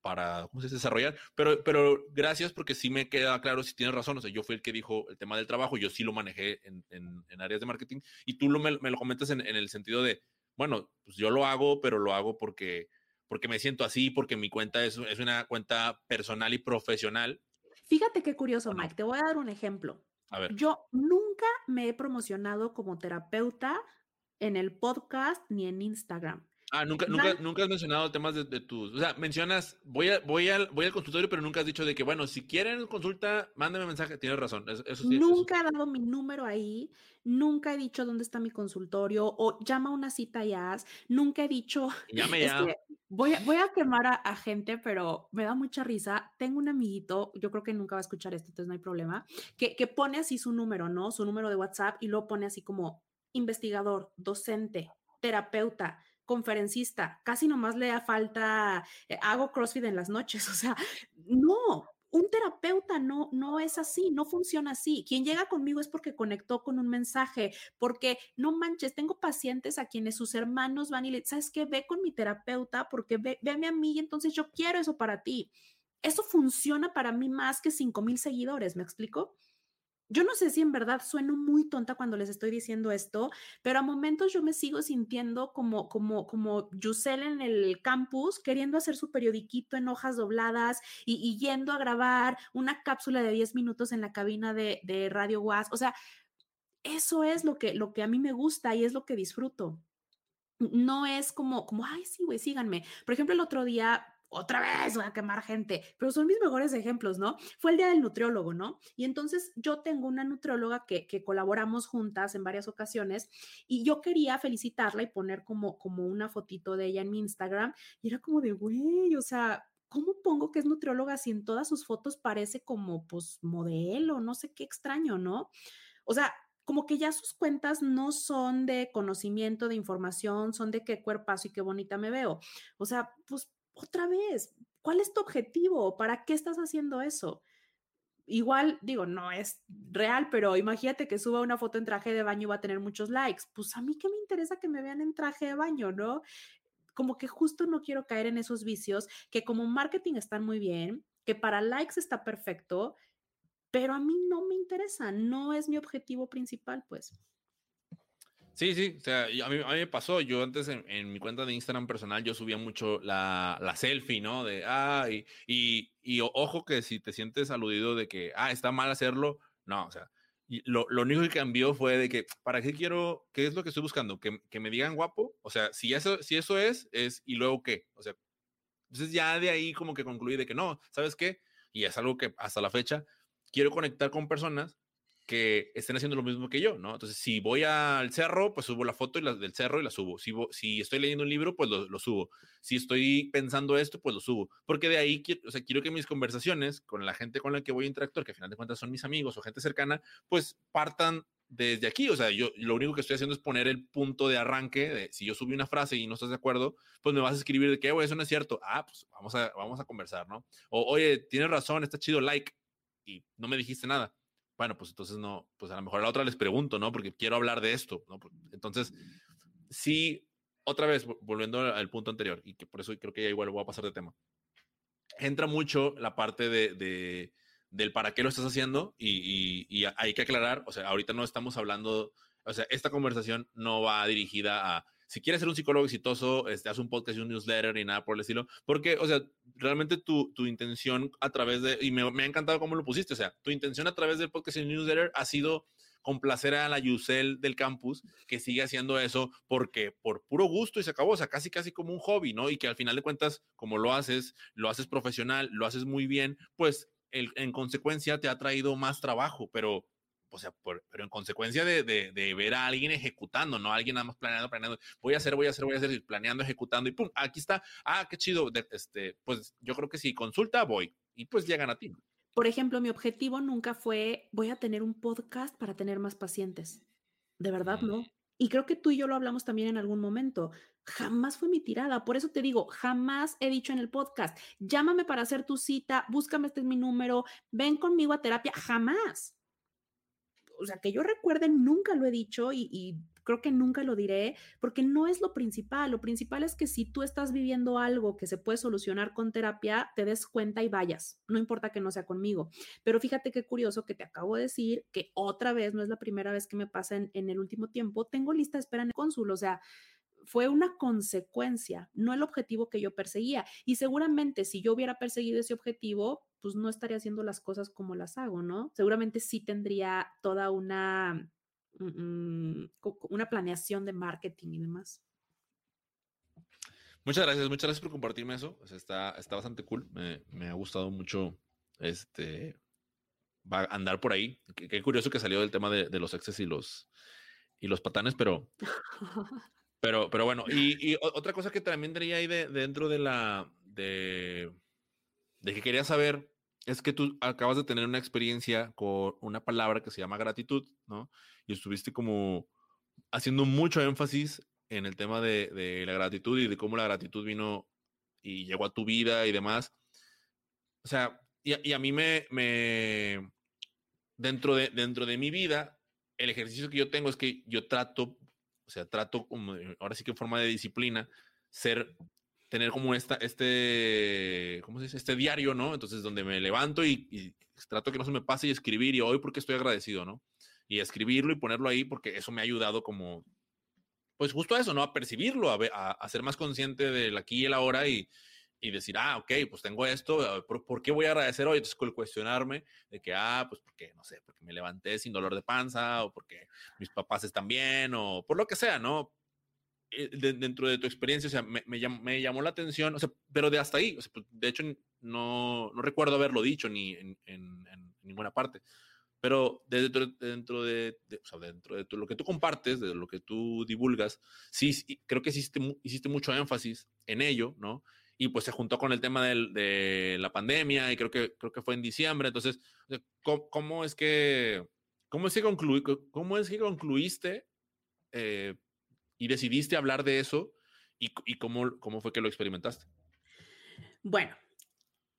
para ¿cómo se dice? desarrollar. Pero, pero gracias porque sí me queda claro si tienes razón. O sea, yo fui el que dijo el tema del trabajo, yo sí lo manejé en, en, áreas de marketing y tú lo, me, lo comentas en, en, el sentido de, bueno, pues yo lo hago, pero lo hago porque, porque me siento así, porque mi cuenta es, es una cuenta personal y profesional Fíjate qué curioso, Mike. Te voy a dar un ejemplo. A ver. Yo nunca me he promocionado como terapeuta en el podcast ni en Instagram. Ah, nunca, nunca, nunca has mencionado temas de, tus. O sea, mencionas, voy, a, voy, al, voy al consultorio, pero nunca has dicho de que, bueno, si quieren consulta, mándame mensaje. Tienes razón. Eso, nunca he dado mi número ahí. Nunca he dicho dónde está mi consultorio o llama una cita y haz. Nunca he dicho. Llame ya. voy, a, voy a quemar a, gente, pero me da mucha risa. Tengo un amiguito, yo creo que nunca va a escuchar esto, entonces no hay problema, que, que pone así su número, ¿no? Su número de WhatsApp y lo pone así como investigador, docente, terapeuta conferencista, casi nomás le da falta, eh, hago CrossFit en las noches, o sea, no, un terapeuta no, no es así, no funciona así. Quien llega conmigo es porque conectó con un mensaje, porque no manches, tengo pacientes a quienes sus hermanos van y le, ¿sabes qué? Ve con mi terapeuta porque ve, véame a mí y entonces yo quiero eso para ti. Eso funciona para mí más que 5 mil seguidores, ¿me explico? Yo no sé si en verdad sueno muy tonta cuando les estoy diciendo esto, pero a momentos yo me sigo sintiendo como, como, como Yusel en el campus, queriendo hacer su periodiquito en hojas dobladas y, yendo a grabar una cápsula de 10 minutos en la cabina de, de Radio Was. O sea, eso es lo que, lo que a mí me gusta y es lo que disfruto. No es como, como, ay, sí, güey, síganme. Por ejemplo, el otro día otra vez voy a quemar gente, pero son mis mejores ejemplos, ¿no? Fue el día del nutriólogo, ¿no? Y entonces yo tengo una nutrióloga que, que colaboramos juntas en varias ocasiones y yo quería felicitarla y poner como, como una fotito de ella en mi Instagram y era como de, güey, o sea, ¿cómo pongo que es nutrióloga si en todas sus fotos parece como, pues, modelo, no sé qué extraño, ¿no? O sea, como que ya sus cuentas no son de conocimiento, de información, son de qué cuerpazo y qué bonita me veo. O sea, pues otra vez, ¿cuál es tu objetivo? ¿Para qué estás haciendo eso? Igual, digo, no es real, pero imagínate que suba una foto en traje de baño y va a tener muchos likes. Pues a mí qué me interesa que me vean en traje de baño, ¿no? Como que justo no quiero caer en esos vicios que como marketing están muy bien, que para likes está perfecto, pero a mí no me interesa, no es mi objetivo principal, pues. Sí, sí, o sea, a mí, a mí me pasó, yo antes en, mi cuenta de Instagram personal yo subía mucho la, la selfie, ¿no? De, ah, y, y, ojo que si te sientes aludido de que, ah, está mal hacerlo, no, o sea, lo, lo, único que cambió fue de que, ¿para qué quiero, qué es lo que estoy buscando? ¿Que, que me digan guapo? O sea, si eso, si eso es, es, ¿y luego qué? O sea, entonces ya de ahí como que concluí de que no, ¿sabes qué? Y es algo que hasta la fecha quiero conectar con personas que estén haciendo lo mismo que yo, ¿no? Entonces, si voy al cerro, pues subo la foto y la, del cerro y la subo. Si, estoy leyendo un libro, pues lo, subo. Si estoy pensando esto, pues lo subo. Porque de ahí, o sea, quiero que mis conversaciones con la gente con la que voy a interactuar, que al final de cuentas son mis amigos o gente cercana, pues partan desde aquí. O sea, yo lo único que estoy haciendo es poner el punto de arranque si yo subí una frase y no estás de acuerdo, pues me vas a escribir de que, eso no es cierto. Ah, pues vamos a, vamos a conversar, ¿no? O, oye, tienes razón, está chido, like. Y no me dijiste nada bueno, pues entonces no, pues a lo mejor a la otra les pregunto, ¿no? Porque quiero hablar de esto, ¿no? Entonces, sí, otra vez, volviendo al punto anterior, y que por eso creo que ya igual voy a pasar de tema, entra mucho la parte de, del para qué lo estás haciendo y, y, hay que aclarar, o sea, ahorita no estamos hablando, o sea, esta conversación no va dirigida a, si quieres ser un psicólogo exitoso, este, haz un podcast y un newsletter y nada por el estilo, porque, o sea, realmente tu, tu intención a través de, y me, ha encantado cómo lo pusiste, o sea, tu intención a través del podcast y el newsletter ha sido complacer a la Yusel del campus que sigue haciendo eso porque por puro gusto y se acabó, o sea, casi casi como un hobby, ¿no? Y que al final de cuentas, como lo haces, lo haces profesional, lo haces muy bien, pues en consecuencia te ha traído más trabajo, pero o sea, pero en consecuencia de, de, ver a alguien ejecutando, no a alguien nada más planeando, planeando, voy a hacer, voy a hacer, voy a hacer, planeando, ejecutando y pum, aquí está, ah, qué chido, este, pues yo creo que si consulta, voy y pues llegan a ti. Por ejemplo, mi objetivo nunca fue voy a tener un podcast para tener más pacientes. De verdad, no. Y creo que tú y yo lo hablamos también en algún momento. Jamás fue mi tirada. Por eso te digo, jamás he dicho en el podcast, llámame para hacer tu cita, búscame, este es mi número, ven conmigo a terapia. Jamás. O sea, que yo recuerde, nunca lo he dicho y, creo que nunca lo diré porque no es lo principal. Lo principal es que si tú estás viviendo algo que se puede solucionar con terapia, te des cuenta y vayas. No importa que no sea conmigo. Pero fíjate qué curioso que te acabo de decir que otra vez, no es la primera vez que me pasa en, en el último tiempo, tengo lista de espera en el cónsul. O sea, fue una consecuencia, no el objetivo que yo perseguía. Y seguramente si yo hubiera perseguido ese objetivo, pues no estaría haciendo las cosas como las hago, ¿no? Seguramente sí tendría toda una Mm, una planeación de marketing y demás. Muchas gracias, muchas gracias por compartirme eso. está, está bastante cool. Me, ha gustado mucho este va a andar por ahí. Qué, curioso que salió del tema de, los exes y los y los patanes, pero pero, pero bueno. Y, otra cosa que también tenía ahí de, dentro de la de, de que quería saber es que tú acabas de tener una experiencia con una palabra que se llama gratitud, ¿no? Y estuviste como haciendo mucho énfasis en el tema de, la gratitud y de cómo la gratitud vino y llegó a tu vida y demás. O sea, y, a mí me, me dentro, de, dentro de mi vida, el ejercicio que yo tengo es que yo trato, o sea, trato ahora sí que en forma de disciplina, ser tener como esta, este, ¿cómo se dice? Este diario, ¿no? Entonces, donde me levanto y, trato que no se me pase y escribir y hoy porque estoy agradecido, ¿no? Y escribirlo y ponerlo ahí porque eso me ha ayudado como, pues justo a eso, ¿no? A percibirlo, a, a, ser más consciente del aquí y el ahora y, y decir, ah, ok, pues tengo esto, ¿por, qué voy a agradecer hoy? Entonces, cuestionarme de que, ah, pues porque, no sé, porque me levanté sin dolor de panza o porque mis papás están bien o por lo que sea, ¿no? Eh, dentro de tu experiencia, o sea, me, me, llamó, la atención, o sea, pero de hasta ahí, o sea, pues, de hecho no, no, recuerdo haberlo dicho ni en, en, ninguna parte, pero dentro, dentro de, o sea, dentro de lo que tú compartes, de lo que tú divulgas, sí, creo que hiciste, hiciste mucho énfasis en ello, ¿no? Y pues se juntó con el tema del, de la pandemia y creo que, creo que fue en diciembre, entonces, ¿cómo, es que... ¿Cómo es que, cómo es que concluiste eh, y decidiste hablar de eso y, y cómo, cómo fue que lo experimentaste. Bueno,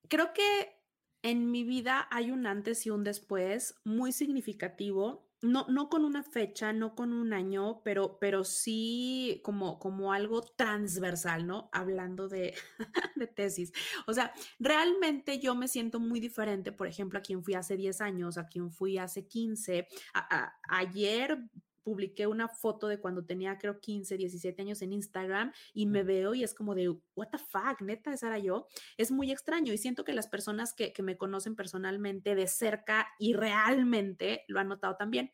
creo que en mi vida hay un antes y un después muy significativo. No, no con una fecha, no con un año, pero, pero sí como, como algo transversal, ¿no? Hablando de, de tesis. O sea, realmente yo me siento muy diferente, por ejemplo, a quien fui hace 10 años, a quien fui hace 15. ayer publiqué una foto de cuando tenía creo 15, 17 años en Instagram y me veo y es como de, what the fuck, neta, esa era yo. Es muy extraño y siento que las personas que, que me conocen personalmente de cerca y realmente lo han notado también.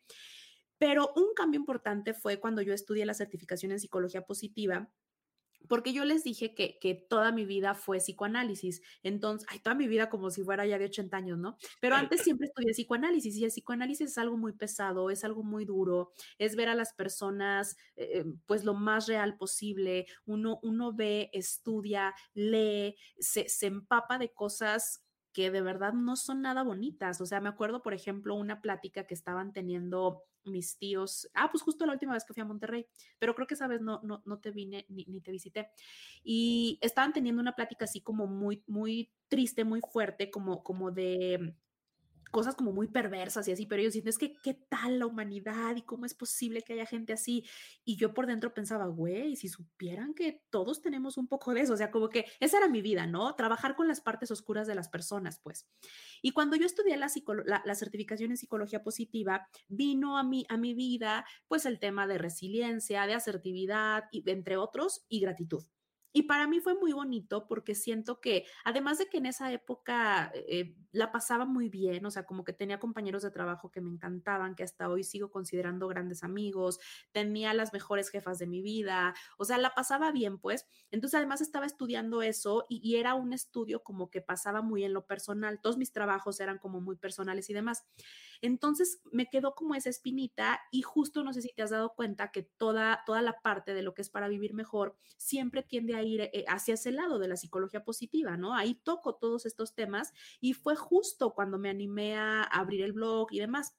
Pero un cambio importante fue cuando yo estudié la certificación en psicología positiva porque yo les dije que, que, toda mi vida fue psicoanálisis. Entonces, ay, toda mi vida como si fuera ya de 80 años, ¿no? Pero antes siempre estudié psicoanálisis y el psicoanálisis es algo muy pesado, es algo muy duro, es ver a las personas eh, pues lo más real posible. Uno, uno ve, estudia, lee, se, se empapa de cosas que de verdad no son nada bonitas. O sea, me acuerdo, por ejemplo, una plática que estaban teniendo mis tíos. Ah, pues justo la última vez que fui a Monterrey, pero creo que esa vez no, no, no te vine ni, ni, te visité. Y estaban teniendo una plática así como muy, muy triste, muy fuerte, como, como de cosas como muy perversas y así, pero ellos dicen, es que qué tal la humanidad y cómo es posible que haya gente así. Y yo por dentro pensaba, güey, si supieran que todos tenemos un poco de eso, o sea, como que esa era mi vida, ¿no? Trabajar con las partes oscuras de las personas, pues. Y cuando yo estudié la, la, certificación en psicología positiva, vino a mi, a mi vida, pues el tema de resiliencia, de asertividad, y, entre otros, y gratitud. Y para mí fue muy bonito porque siento que, además de que en esa época eh, la pasaba muy bien, o sea, como que tenía compañeros de trabajo que me encantaban, que hasta hoy sigo considerando grandes amigos, tenía las mejores jefas de mi vida, o sea, la pasaba bien, pues. Entonces, además estaba estudiando eso y, y era un estudio como que pasaba muy en lo personal, todos mis trabajos eran como muy personales y demás. Entonces me quedó como esa espinita y justo no sé si te has dado cuenta que toda, toda la parte de lo que es para vivir mejor siempre tiende a ir eh, hacia ese lado de la psicología positiva, ¿no? Ahí toco todos estos temas y fue justo cuando me animé a abrir el blog y demás.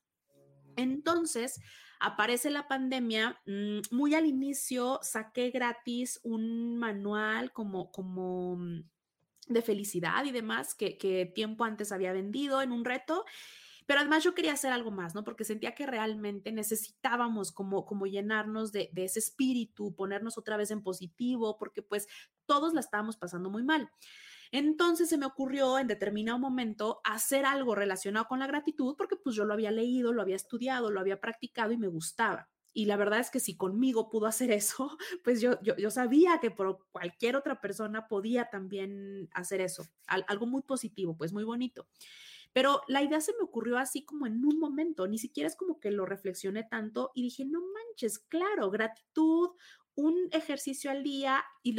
Entonces, aparece la pandemia, mm, muy al inicio saqué gratis un manual como, como mm, de felicidad y demás que, que tiempo antes había vendido en un reto pero además yo quería hacer algo más, ¿no? Porque sentía que realmente necesitábamos como, como llenarnos de, de ese espíritu, ponernos otra vez en positivo, porque pues todos la estábamos pasando muy mal. Entonces se me ocurrió en determinado momento hacer algo relacionado con la gratitud porque pues yo lo había leído, lo había estudiado, lo había practicado y me gustaba. Y la verdad es que si conmigo pudo hacer eso, pues yo, yo, yo sabía que por cualquier otra persona podía también hacer eso. algo muy positivo, pues muy bonito. Pero la idea se me ocurrió así como en un momento, ni siquiera es como que lo reflexioné tanto y dije, no manches, claro, gratitud, un ejercicio al día y,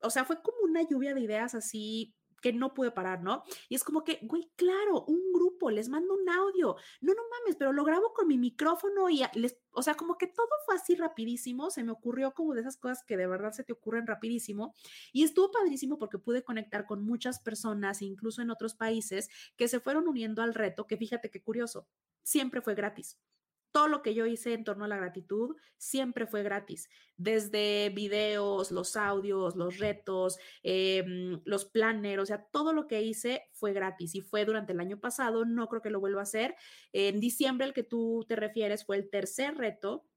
o sea, fue como una lluvia de ideas así que no pude parar, ¿no? Y es como que, güey, claro, un grupo, les mando un audio, no, no mames, pero lo grabo con mi micrófono y les, o sea, como que todo fue así rapidísimo, se me ocurrió como de esas cosas que de verdad se te ocurren rapidísimo y estuvo padrísimo porque pude conectar con muchas personas, incluso en otros países, que se fueron uniendo al reto, que fíjate qué curioso, siempre fue gratis todo lo que yo hice en torno a la gratitud siempre fue gratis, desde videos, los audios, los retos, em, los planners, o sea, todo lo que hice fue gratis y fue durante el año pasado, no creo que lo vuelva a hacer. En diciembre, el que tú te refieres, fue el tercer reto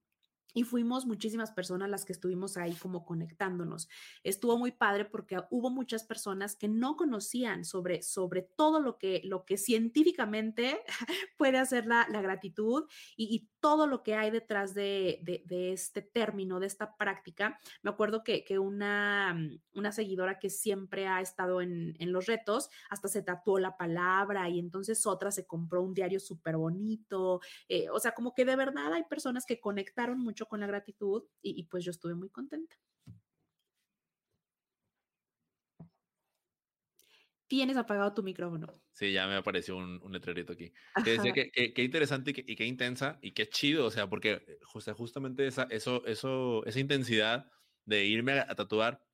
y fuimos muchísimas personas las que estuvimos ahí como conectándonos. Estuvo muy padre porque hubo muchas personas que no conocían sobre, sobre todo lo que, lo que científicamente puede hacer la, la gratitud y, y, todo lo que hay detrás de, de, de, este término, de esta práctica. Me acuerdo que, que una, una seguidora que siempre ha estado en, en los retos, hasta se tatuó la palabra y entonces otra se compró un diario súper bonito. Eh, o sea, como que de verdad hay personas que conectaron mucho con la gratitud y, pues yo estuve muy contenta. Tienes apagado tu micrófono. Sí, ya me apareció un, un letrerito aquí. Que qué interesante y qué intensa y qué chido, o sea, porque justamente esa, eso, eso, esa intensidad de irme a, tatuar,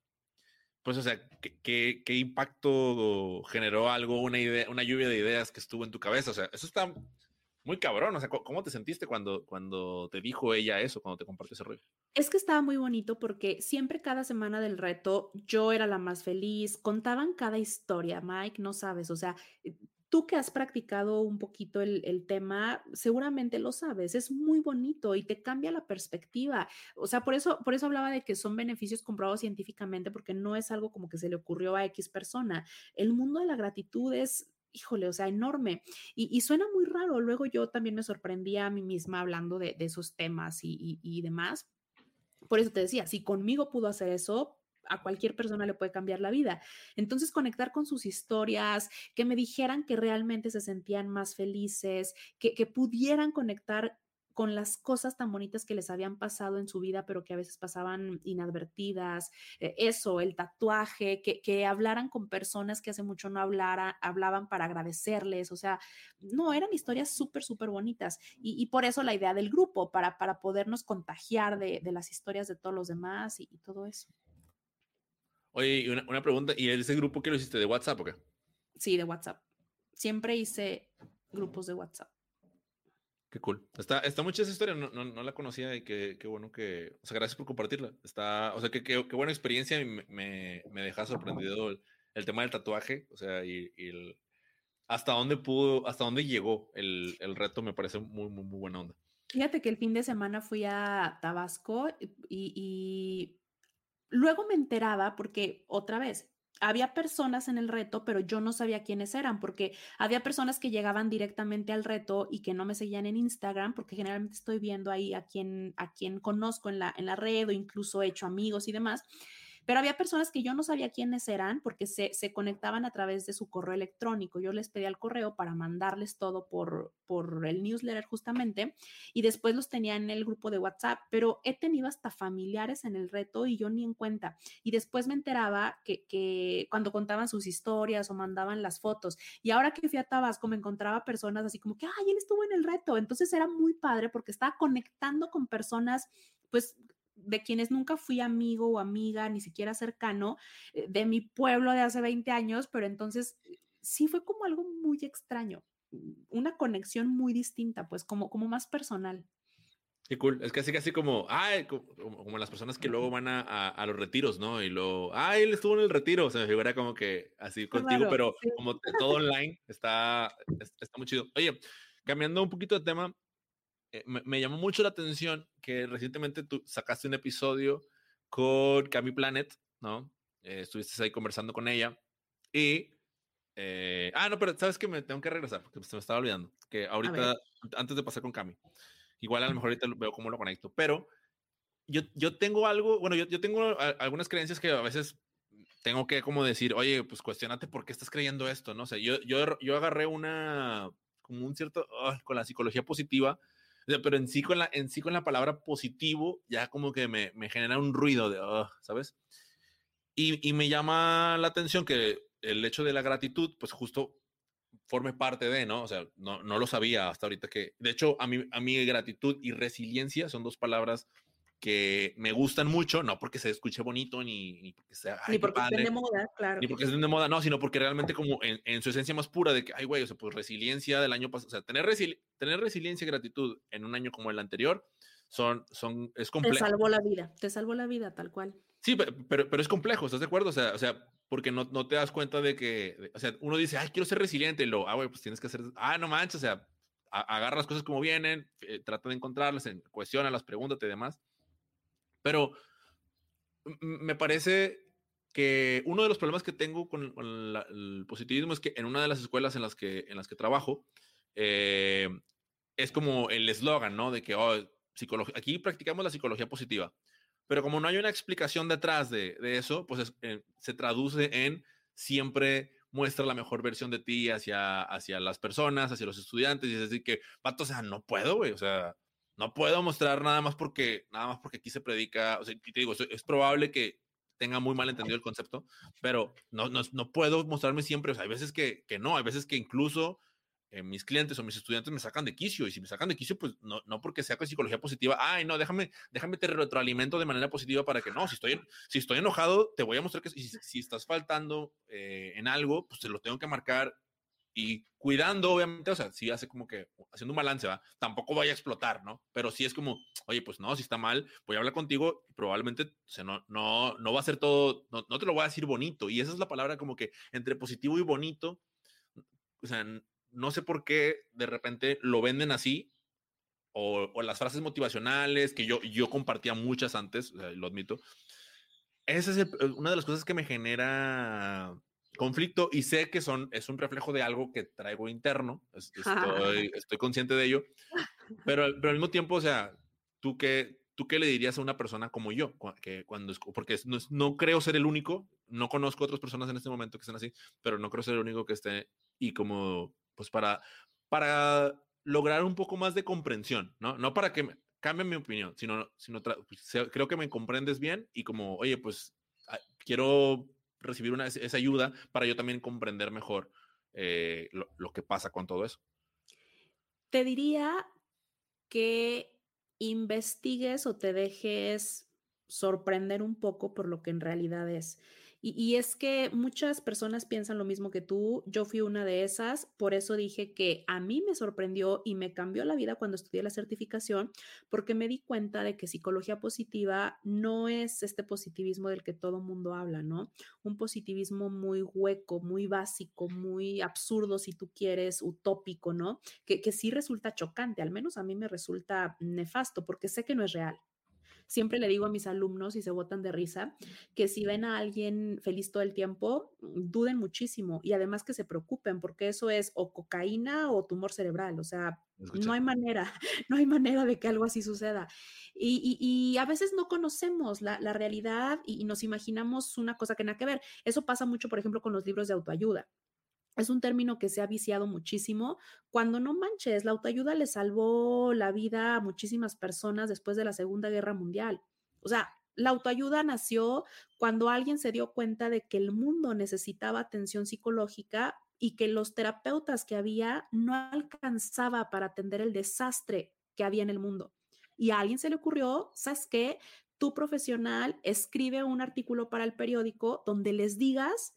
pues, o sea, ¿qué, ¿qué, impacto generó algo, una idea, una lluvia de ideas que estuvo en tu cabeza? O sea, eso está muy cabrón. O sea, ¿cómo te sentiste cuando, cuando te dijo ella eso, cuando te compartió ese rollo? Es que estaba muy bonito porque siempre cada semana del reto yo era la más feliz, contaban cada historia, Mike, no sabes, o sea, eh, tú que has practicado un poquito el, el, tema, seguramente lo sabes, es muy bonito y te cambia la perspectiva. O sea, por eso, por eso hablaba de que son beneficios comprobados científicamente, porque no es algo como que se le ocurrió a X persona. El mundo de la gratitud es híjole, o sea, enorme. Y, suena muy raro. Luego yo también me sorprendía a mí misma hablando de, esos temas y, y, demás. Por eso te decía, si conmigo pudo hacer eso, a cualquier persona le puede cambiar la vida. Entonces, conectar con sus historias, que me dijeran que realmente se sentían más felices, que, que pudieran conectar con las cosas tan bonitas que les habían pasado en su vida, pero que a veces pasaban inadvertidas, eh, eso, el tatuaje, que, que, hablaran con personas que hace mucho no hablara, hablaban para agradecerles, o sea, no, eran historias súper, súper bonitas. Y, y, por eso la idea del grupo, para, para podernos contagiar de, de las historias de todos los demás y, y todo eso. Oye, una, una, pregunta, ¿y ese grupo qué lo hiciste de WhatsApp o qué? Sí, de WhatsApp. Siempre hice grupos de WhatsApp. Qué cool. Está, está mucha esa historia, no, no, no la conocía y qué, qué, bueno que. O sea, gracias por compartirla. Está, o sea, qué, qué, buena experiencia y me, me, me deja sorprendido el, el, tema del tatuaje. O sea, y, y el, hasta dónde pudo, hasta dónde llegó el, el reto, me parece muy, muy, muy buena onda. Fíjate que el fin de semana fui a Tabasco y, y luego me enteraba porque otra vez había personas en el reto, pero yo no sabía quiénes eran, porque había personas que llegaban directamente al reto y que no me seguían en Instagram, porque generalmente estoy viendo ahí a quien, a conozco en la, en la red o incluso he hecho amigos y demás. Pero había personas que yo no sabía quiénes eran porque se, se, conectaban a través de su correo electrónico. Yo les pedía el correo para mandarles todo por, por el newsletter justamente y después los tenía en el grupo de WhatsApp, pero he tenido hasta familiares en el reto y yo ni en cuenta. Y después me enteraba que, que cuando contaban sus historias o mandaban las fotos y ahora que fui a Tabasco me encontraba personas así como que, ay, él estuvo en el reto. Entonces era muy padre porque estaba conectando con personas pues de quienes nunca fui amigo o amiga, ni siquiera cercano, eh, de mi pueblo de hace 20 años, pero entonces eh, sí fue como algo muy extraño, mm, una conexión muy distinta, pues como, como más personal. Qué cool. Es casi, casi como, ay, como, las personas que luego van a, a, los retiros, ¿no? Y luego, ay, él estuvo en el retiro. O sea, me figura como que así contigo, pero como todo online está, está muy chido. Oye, cambiando un poquito de tema, eh, me, llamó mucho la atención que recientemente tú sacaste un episodio con Cami Planet, ¿no? Eh, estuviste ahí conversando con ella y... Eh, ah, no, pero sabes que me tengo que regresar porque se me estaba olvidando. Que ahorita, antes de pasar con Cami, igual a lo mejor ahorita veo cómo lo conecto, pero yo, yo tengo algo, bueno, yo, yo tengo algunas creencias que a veces tengo que como decir, oye, pues cuestionate por qué estás creyendo esto, ¿no? O sea, yo, yo, yo agarré una, como un cierto, con la psicología positiva, pero en sí con la, en sí con la palabra positivo ya como que me, me genera un ruido de, ¿sabes? Y, y, me llama la atención que el hecho de la gratitud, pues justo forme parte de, ¿no? O sea, no, no lo sabía hasta ahorita que, de hecho, a mí, a mí gratitud y resiliencia son dos palabras que me gustan mucho, no porque se escuche bonito ni, ni porque sea. ni porque estén de moda, claro. Ni porque estén de moda, no, sino porque realmente, como en, en, su esencia más pura de que, ay, güey, o sea, pues resiliencia del año pasado, o sea, tener, resili tener resiliencia y gratitud en un año como el anterior son, son, es complejo. Te salvó la vida, te salvó la vida, tal cual. Sí, pero, pero, pero es complejo, ¿estás de acuerdo? O sea, o sea porque no, no te das cuenta de que, o sea, uno dice, ay, quiero ser resiliente, y lo, ah, güey, pues tienes que hacer, ah, no manches, o sea, agarra las cosas como vienen, eh, trata de encontrarlas, cuestiona las, pregúntate y demás. Pero me parece que uno de los problemas que tengo con, el positivismo es que en una de las escuelas en las que, en las que trabajo, eh, es como el eslogan, ¿no? De que oh, aquí practicamos la psicología positiva. Pero como no hay una explicación detrás de, de eso, pues eh, se traduce en siempre muestra la mejor versión de ti hacia, hacia las personas, hacia los estudiantes. Y es decir, que, pato, o sea, no puedo, güey. O sea, no puedo mostrar nada más porque, nada más porque aquí se predica, o sea, te digo, es probable que tenga muy mal entendido el concepto, pero no, no, no puedo mostrarme siempre, o sea, hay veces que, que no, hay veces que incluso eh, mis clientes o mis estudiantes me sacan de quicio, y si me sacan de quicio, pues no, no porque sea con psicología positiva, ay, no, déjame, déjame te retroalimento de manera positiva para que no, si estoy, si estoy enojado, te voy a mostrar que si, si estás faltando eh, en algo, pues te lo tengo que marcar y cuidando, obviamente, o sea, sí hace como que haciendo un balance, ¿va? Tampoco vaya a explotar, ¿no? Pero sí es como, oye, pues no, si está mal, voy a hablar contigo y probablemente, o sea, no, no, no va a ser todo, no, no te lo voy a decir bonito. Y esa es la palabra como que entre positivo y bonito, o sea, no sé por qué de repente lo venden así, o, las frases motivacionales, que yo, yo compartía muchas antes, lo admito. Esa es una de las cosas que me genera conflicto y sé que son, es un reflejo de algo que traigo interno, estoy, estoy consciente de ello, pero, pero al mismo tiempo, o sea, ¿tú qué, ¿tú qué le dirías a una persona como yo? Que cuando, porque no, no creo ser el único, no conozco otras personas en este momento que estén así, pero no creo ser el único que esté y como, pues para, para lograr un poco más de comprensión, ¿no? No para que cambie mi opinión, sino, sino pues, creo que me comprendes bien y como, oye, pues ah, quiero recibir una, esa ayuda para yo también comprender mejor eh, lo, lo que pasa con todo eso. Te diría que investigues o te dejes sorprender un poco por lo que en realidad es. Y, es que muchas personas piensan lo mismo que tú. Yo fui una de esas. Por eso dije que a mí me sorprendió y me cambió la vida cuando estudié la certificación, porque me di cuenta de que psicología positiva no es este positivismo del que todo mundo habla, ¿no? Un positivismo muy hueco, muy básico, muy absurdo, si tú quieres, utópico, ¿no? Que, que sí resulta chocante. Al menos a mí me resulta nefasto porque sé que no es real. Siempre le digo a mis alumnos y se botan de risa que si ven a alguien feliz todo el tiempo, duden muchísimo y además que se preocupen porque eso es o cocaína o tumor cerebral. O sea, no hay manera, no hay manera de que algo así suceda. Y, a veces no conocemos la, realidad y, y, nos imaginamos una cosa que nada que ver. Eso pasa mucho, por ejemplo, con los libros de autoayuda es un término que se ha viciado muchísimo. Cuando no manches, la autoayuda le salvó la vida a muchísimas personas después de la Segunda Guerra Mundial. O sea, la autoayuda nació cuando alguien se dio cuenta de que el mundo necesitaba atención psicológica y que los terapeutas que había no alcanzaba para atender el desastre que había en el mundo. Y a alguien se le ocurrió, ¿sabes qué? Tu profesional escribe un artículo para el periódico donde les digas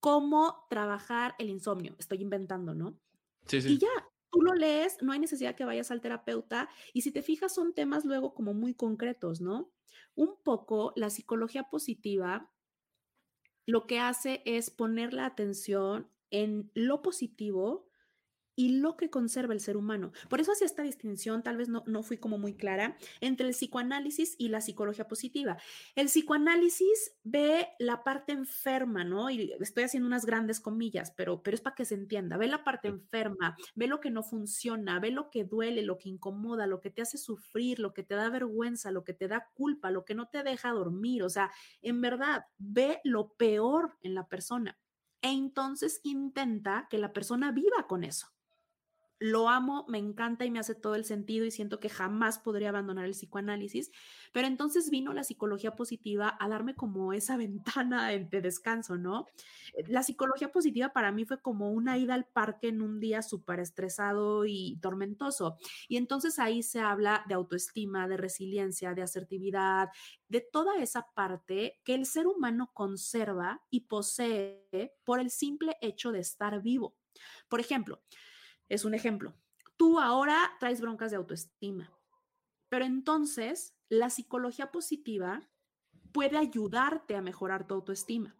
cómo trabajar el insomnio. Estoy inventando, ¿no? Sí, sí. Y ya, tú lo lees, no hay necesidad que vayas al terapeuta y si te fijas son temas luego como muy concretos, ¿no? Un poco la psicología positiva lo que hace es poner la atención en lo positivo y lo que conserva el ser humano. Por eso hacía esta distinción, tal vez no, no fui como muy clara, entre el psicoanálisis y la psicología positiva. El psicoanálisis ve la parte enferma, ¿no? Y estoy haciendo unas grandes comillas, pero, pero es para que se entienda. Ve la parte enferma, ve lo que no funciona, ve lo que duele, lo que incomoda, lo que te hace sufrir, lo que te da vergüenza, lo que te da culpa, lo que no te deja dormir. O sea, en verdad, ve lo peor en la persona. E entonces intenta que la persona viva con eso lo amo, me encanta y me hace todo el sentido y siento que jamás podría abandonar el psicoanálisis, pero entonces vino la psicología positiva a darme como esa ventana de descanso, ¿no? Eh, la psicología positiva para mí fue como una ida al parque en un día súper estresado y tormentoso. Y entonces ahí se habla de autoestima, de resiliencia, de asertividad, de toda esa parte que el ser humano conserva y posee por el simple hecho de estar vivo. Por ejemplo, es un ejemplo. Tú ahora traes broncas de autoestima, pero entonces la psicología positiva puede ayudarte a mejorar tu autoestima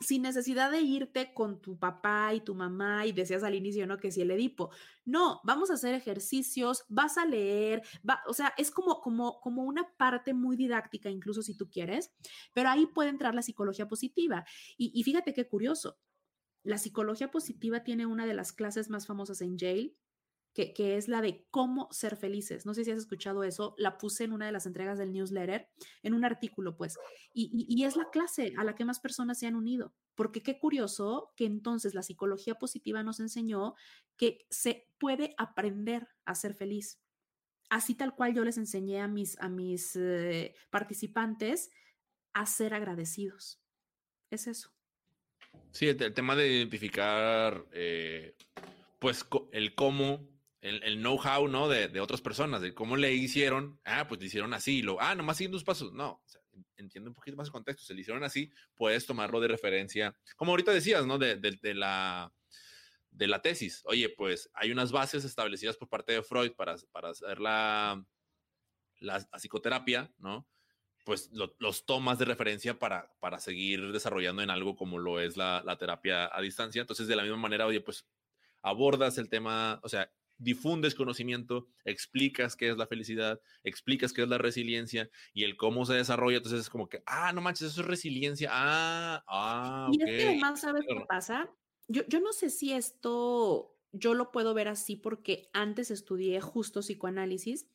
sin necesidad de irte con tu papá y tu mamá y decías al inicio, ¿no? Que si el Edipo. No, vamos a hacer ejercicios, vas a leer, va, o sea, es como, como, como una parte muy didáctica, incluso si tú quieres, pero ahí puede entrar la psicología positiva. Y, y fíjate qué curioso, la psicología positiva tiene una de las clases más famosas en Yale, que, es la de cómo ser felices. No sé si has escuchado eso, la puse en una de las entregas del newsletter, en un artículo, pues, y, y, es la clase a la que más personas se han unido, porque qué curioso que entonces la psicología positiva nos enseñó que se puede aprender a ser feliz. Así tal cual yo les enseñé a mis, a mis eh, participantes a ser agradecidos. Es eso. Sí, el, tema de identificar, eh, pues, el cómo, el, know-how, ¿no? De, otras personas, de cómo le hicieron. Ah, pues le hicieron así. Lo, ah, nomás siguiendo tus pasos. No, entiendo un poquito más el contexto. Se le hicieron así, puedes tomarlo de referencia. Como ahorita decías, ¿no? De, la de la tesis. Oye, pues hay unas bases establecidas por parte de Freud para, para hacer la, la, psicoterapia, ¿no? Pues los tomas de referencia para, para seguir desarrollando en algo como lo es la, terapia a distancia. Entonces, de la misma manera, oye, pues abordas el tema, o sea, difundes conocimiento, explicas qué es la felicidad, explicas qué es la resiliencia y el cómo se desarrolla. Entonces es como que, ah, no manches, eso es resiliencia. Ah, ah, Y es que además, ¿sabes qué pasa? Yo, yo no sé si esto yo lo puedo ver así porque antes estudié justo psicoanálisis,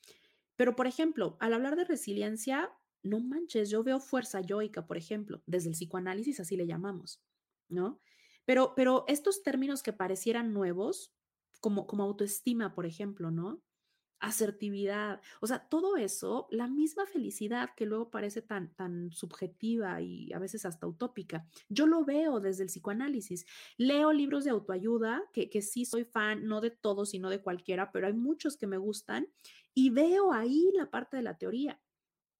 pero por ejemplo, al hablar de resiliencia, no manches, yo veo fuerza yoica, por ejemplo, desde el psicoanálisis así le llamamos, ¿no? Pero, pero estos términos que parecieran nuevos, como, como autoestima, por ejemplo, ¿no? Asertividad, o sea, todo eso, la misma felicidad que luego parece tan, tan subjetiva y a veces hasta utópica, yo lo veo desde el psicoanálisis. Leo libros de autoayuda, que, que sí soy fan, no de todos, sino de cualquiera, pero hay muchos que me gustan, y veo ahí la parte de la teoría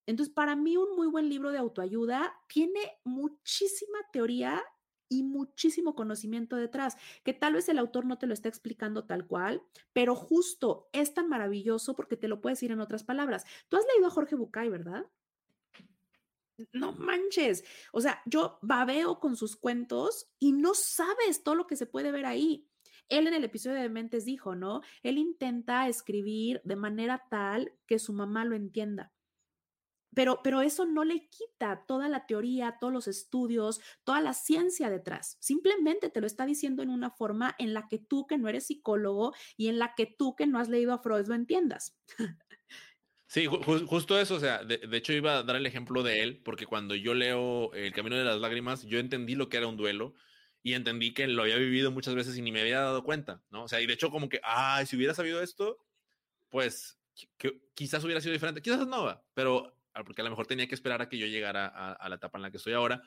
Entonces, para mí un muy buen libro de autoayuda tiene muchísima teoría y muchísimo conocimiento detrás, que tal vez el autor no te lo está explicando tal cual, pero justo es tan maravilloso porque te lo puedes decir en otras palabras. Tú has leído a Jorge Bucay, ¿verdad? No manches. O sea, yo babeo con sus cuentos y no sabes todo lo que se puede ver ahí. Él en el episodio de Mentes dijo, ¿no? Él intenta escribir de manera tal que su mamá lo entienda. Pero, pero eso no le quita toda la teoría, todos los estudios, toda la ciencia detrás. Simplemente te lo está diciendo en una forma en la que tú que no eres psicólogo y en la que tú que no has leído a Freud lo entiendas. Sí, justo eso, o sea, de, hecho iba a dar el ejemplo de él, porque cuando yo leo El Camino de las Lágrimas, yo entendí lo que era un duelo y entendí que lo había vivido muchas veces y ni me había dado cuenta, ¿no? O sea, y de hecho como que, ay, si hubiera sabido esto, pues quizás hubiera sido diferente, quizás no, pero Ah, porque a lo mejor tenía que esperar a que yo llegara a, la etapa en la que estoy ahora.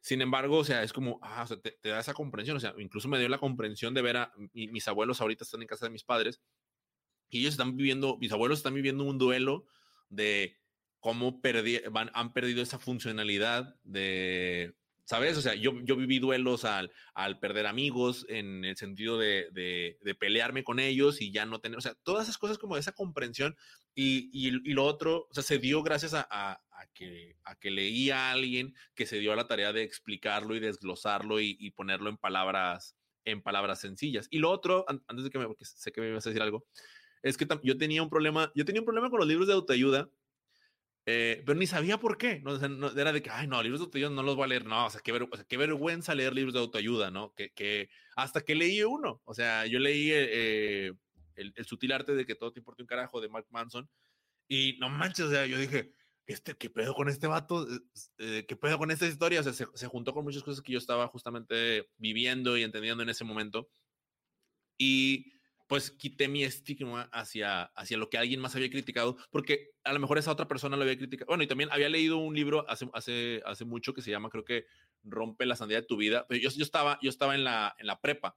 Sin embargo, o sea, es como, ah, te, da esa comprensión, o sea, incluso me dio la comprensión de ver a mis abuelos ahorita están en casa de mis padres y ellos están viviendo, mis abuelos están viviendo un duelo de cómo perdi van, han perdido esa funcionalidad de, ¿sabes? O sea, yo, yo viví duelos al, al perder amigos en el sentido de, de, pelearme con ellos y ya no tener, o sea, todas esas cosas como esa comprensión y, y, y lo otro, o sea, se dio gracias a, a, que, a que leía a alguien que se dio a la tarea de explicarlo y desglosarlo y, y ponerlo en palabras, en palabras sencillas. Y lo otro, antes de que me, porque sé que me ibas a decir algo, es que yo tenía un problema, yo tenía un problema con los libros de autoayuda eh, pero ni sabía por qué. ¿no? era de que, ay, no, libros de autoayuda no los voy a leer. No, o sea, qué, qué vergüenza leer libros de autoayuda, ¿no? Que, que, hasta que leí uno. O sea, yo leí eh, el, sutil arte de que todo te importa un carajo de Mark Manson. Y no manches, o sea, yo dije, este, ¿qué pedo con este vato? Eh, ¿Qué pedo con esta historia? Se, se juntó con muchas cosas que yo estaba justamente viviendo y entendiendo en ese momento. Y pues quité mi estigma hacia, hacia lo que alguien más había criticado, porque a lo mejor esa otra persona lo había criticado. Bueno, y también había leído un libro hace, hace, hace mucho que se llama, creo que Rompe la sandía de tu vida, yo, yo, estaba, yo estaba en la, en la prepa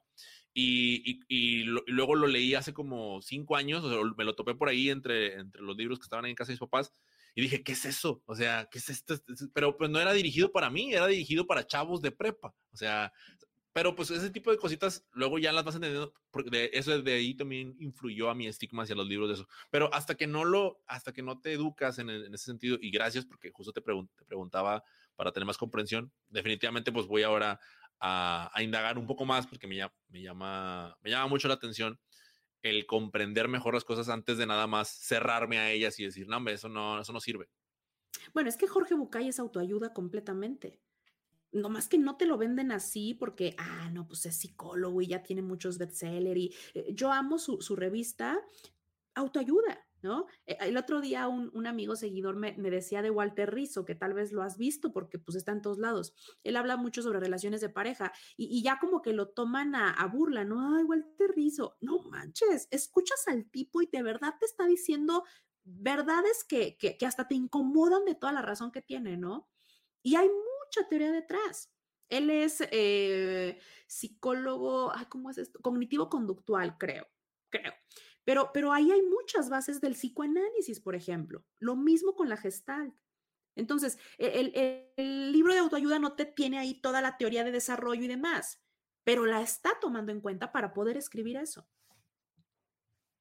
y, y, luego lo leí hace como cinco años, me lo topé por ahí entre, entre los libros que estaban ahí en casa de mis papás y dije, ¿qué es eso? O sea, ¿qué es esto? Pero pues no era dirigido para mí, era dirigido para chavos de prepa. O sea, pero pues ese tipo de cositas luego ya las vas entendiendo, porque de eso de ahí también influyó a mi estigma hacia los libros de eso. Pero hasta que no lo, hasta que no te educas en, ese sentido, y gracias porque justo te, te, preguntaba para tener más comprensión, definitivamente pues voy ahora a, indagar un poco más porque me, me, llama, me llama mucho la atención el comprender mejor las cosas antes de nada más cerrarme a ellas y decir, no, hombre, eso no, eso no sirve. Bueno, es que Jorge Bucay es autoayuda completamente no más que no te lo venden así porque, ah, no, pues es psicólogo y ya tiene muchos bestsellers y eh, yo amo su, revista Autoayuda, ¿no? Eh, el otro día un, amigo seguidor me, decía de Walter Rizzo, que tal vez lo has visto porque pues está en todos lados. Él habla mucho sobre relaciones de pareja y, ya como que lo toman a, burla, ¿no? Ay, Walter Rizzo, no manches, escuchas al tipo y de verdad te está diciendo verdades que, que, que hasta te incomodan de toda la razón que tiene, ¿no? Y hay teoría detrás. Él es eh, psicólogo, ¿cómo es esto? Cognitivo-conductual, creo, creo. Pero, pero ahí hay muchas bases del psicoanálisis, por ejemplo. Lo mismo con la gestalt. Entonces, e, el, el, libro de autoayuda no te tiene ahí toda la teoría de desarrollo y demás, pero la está tomando en cuenta para poder escribir eso.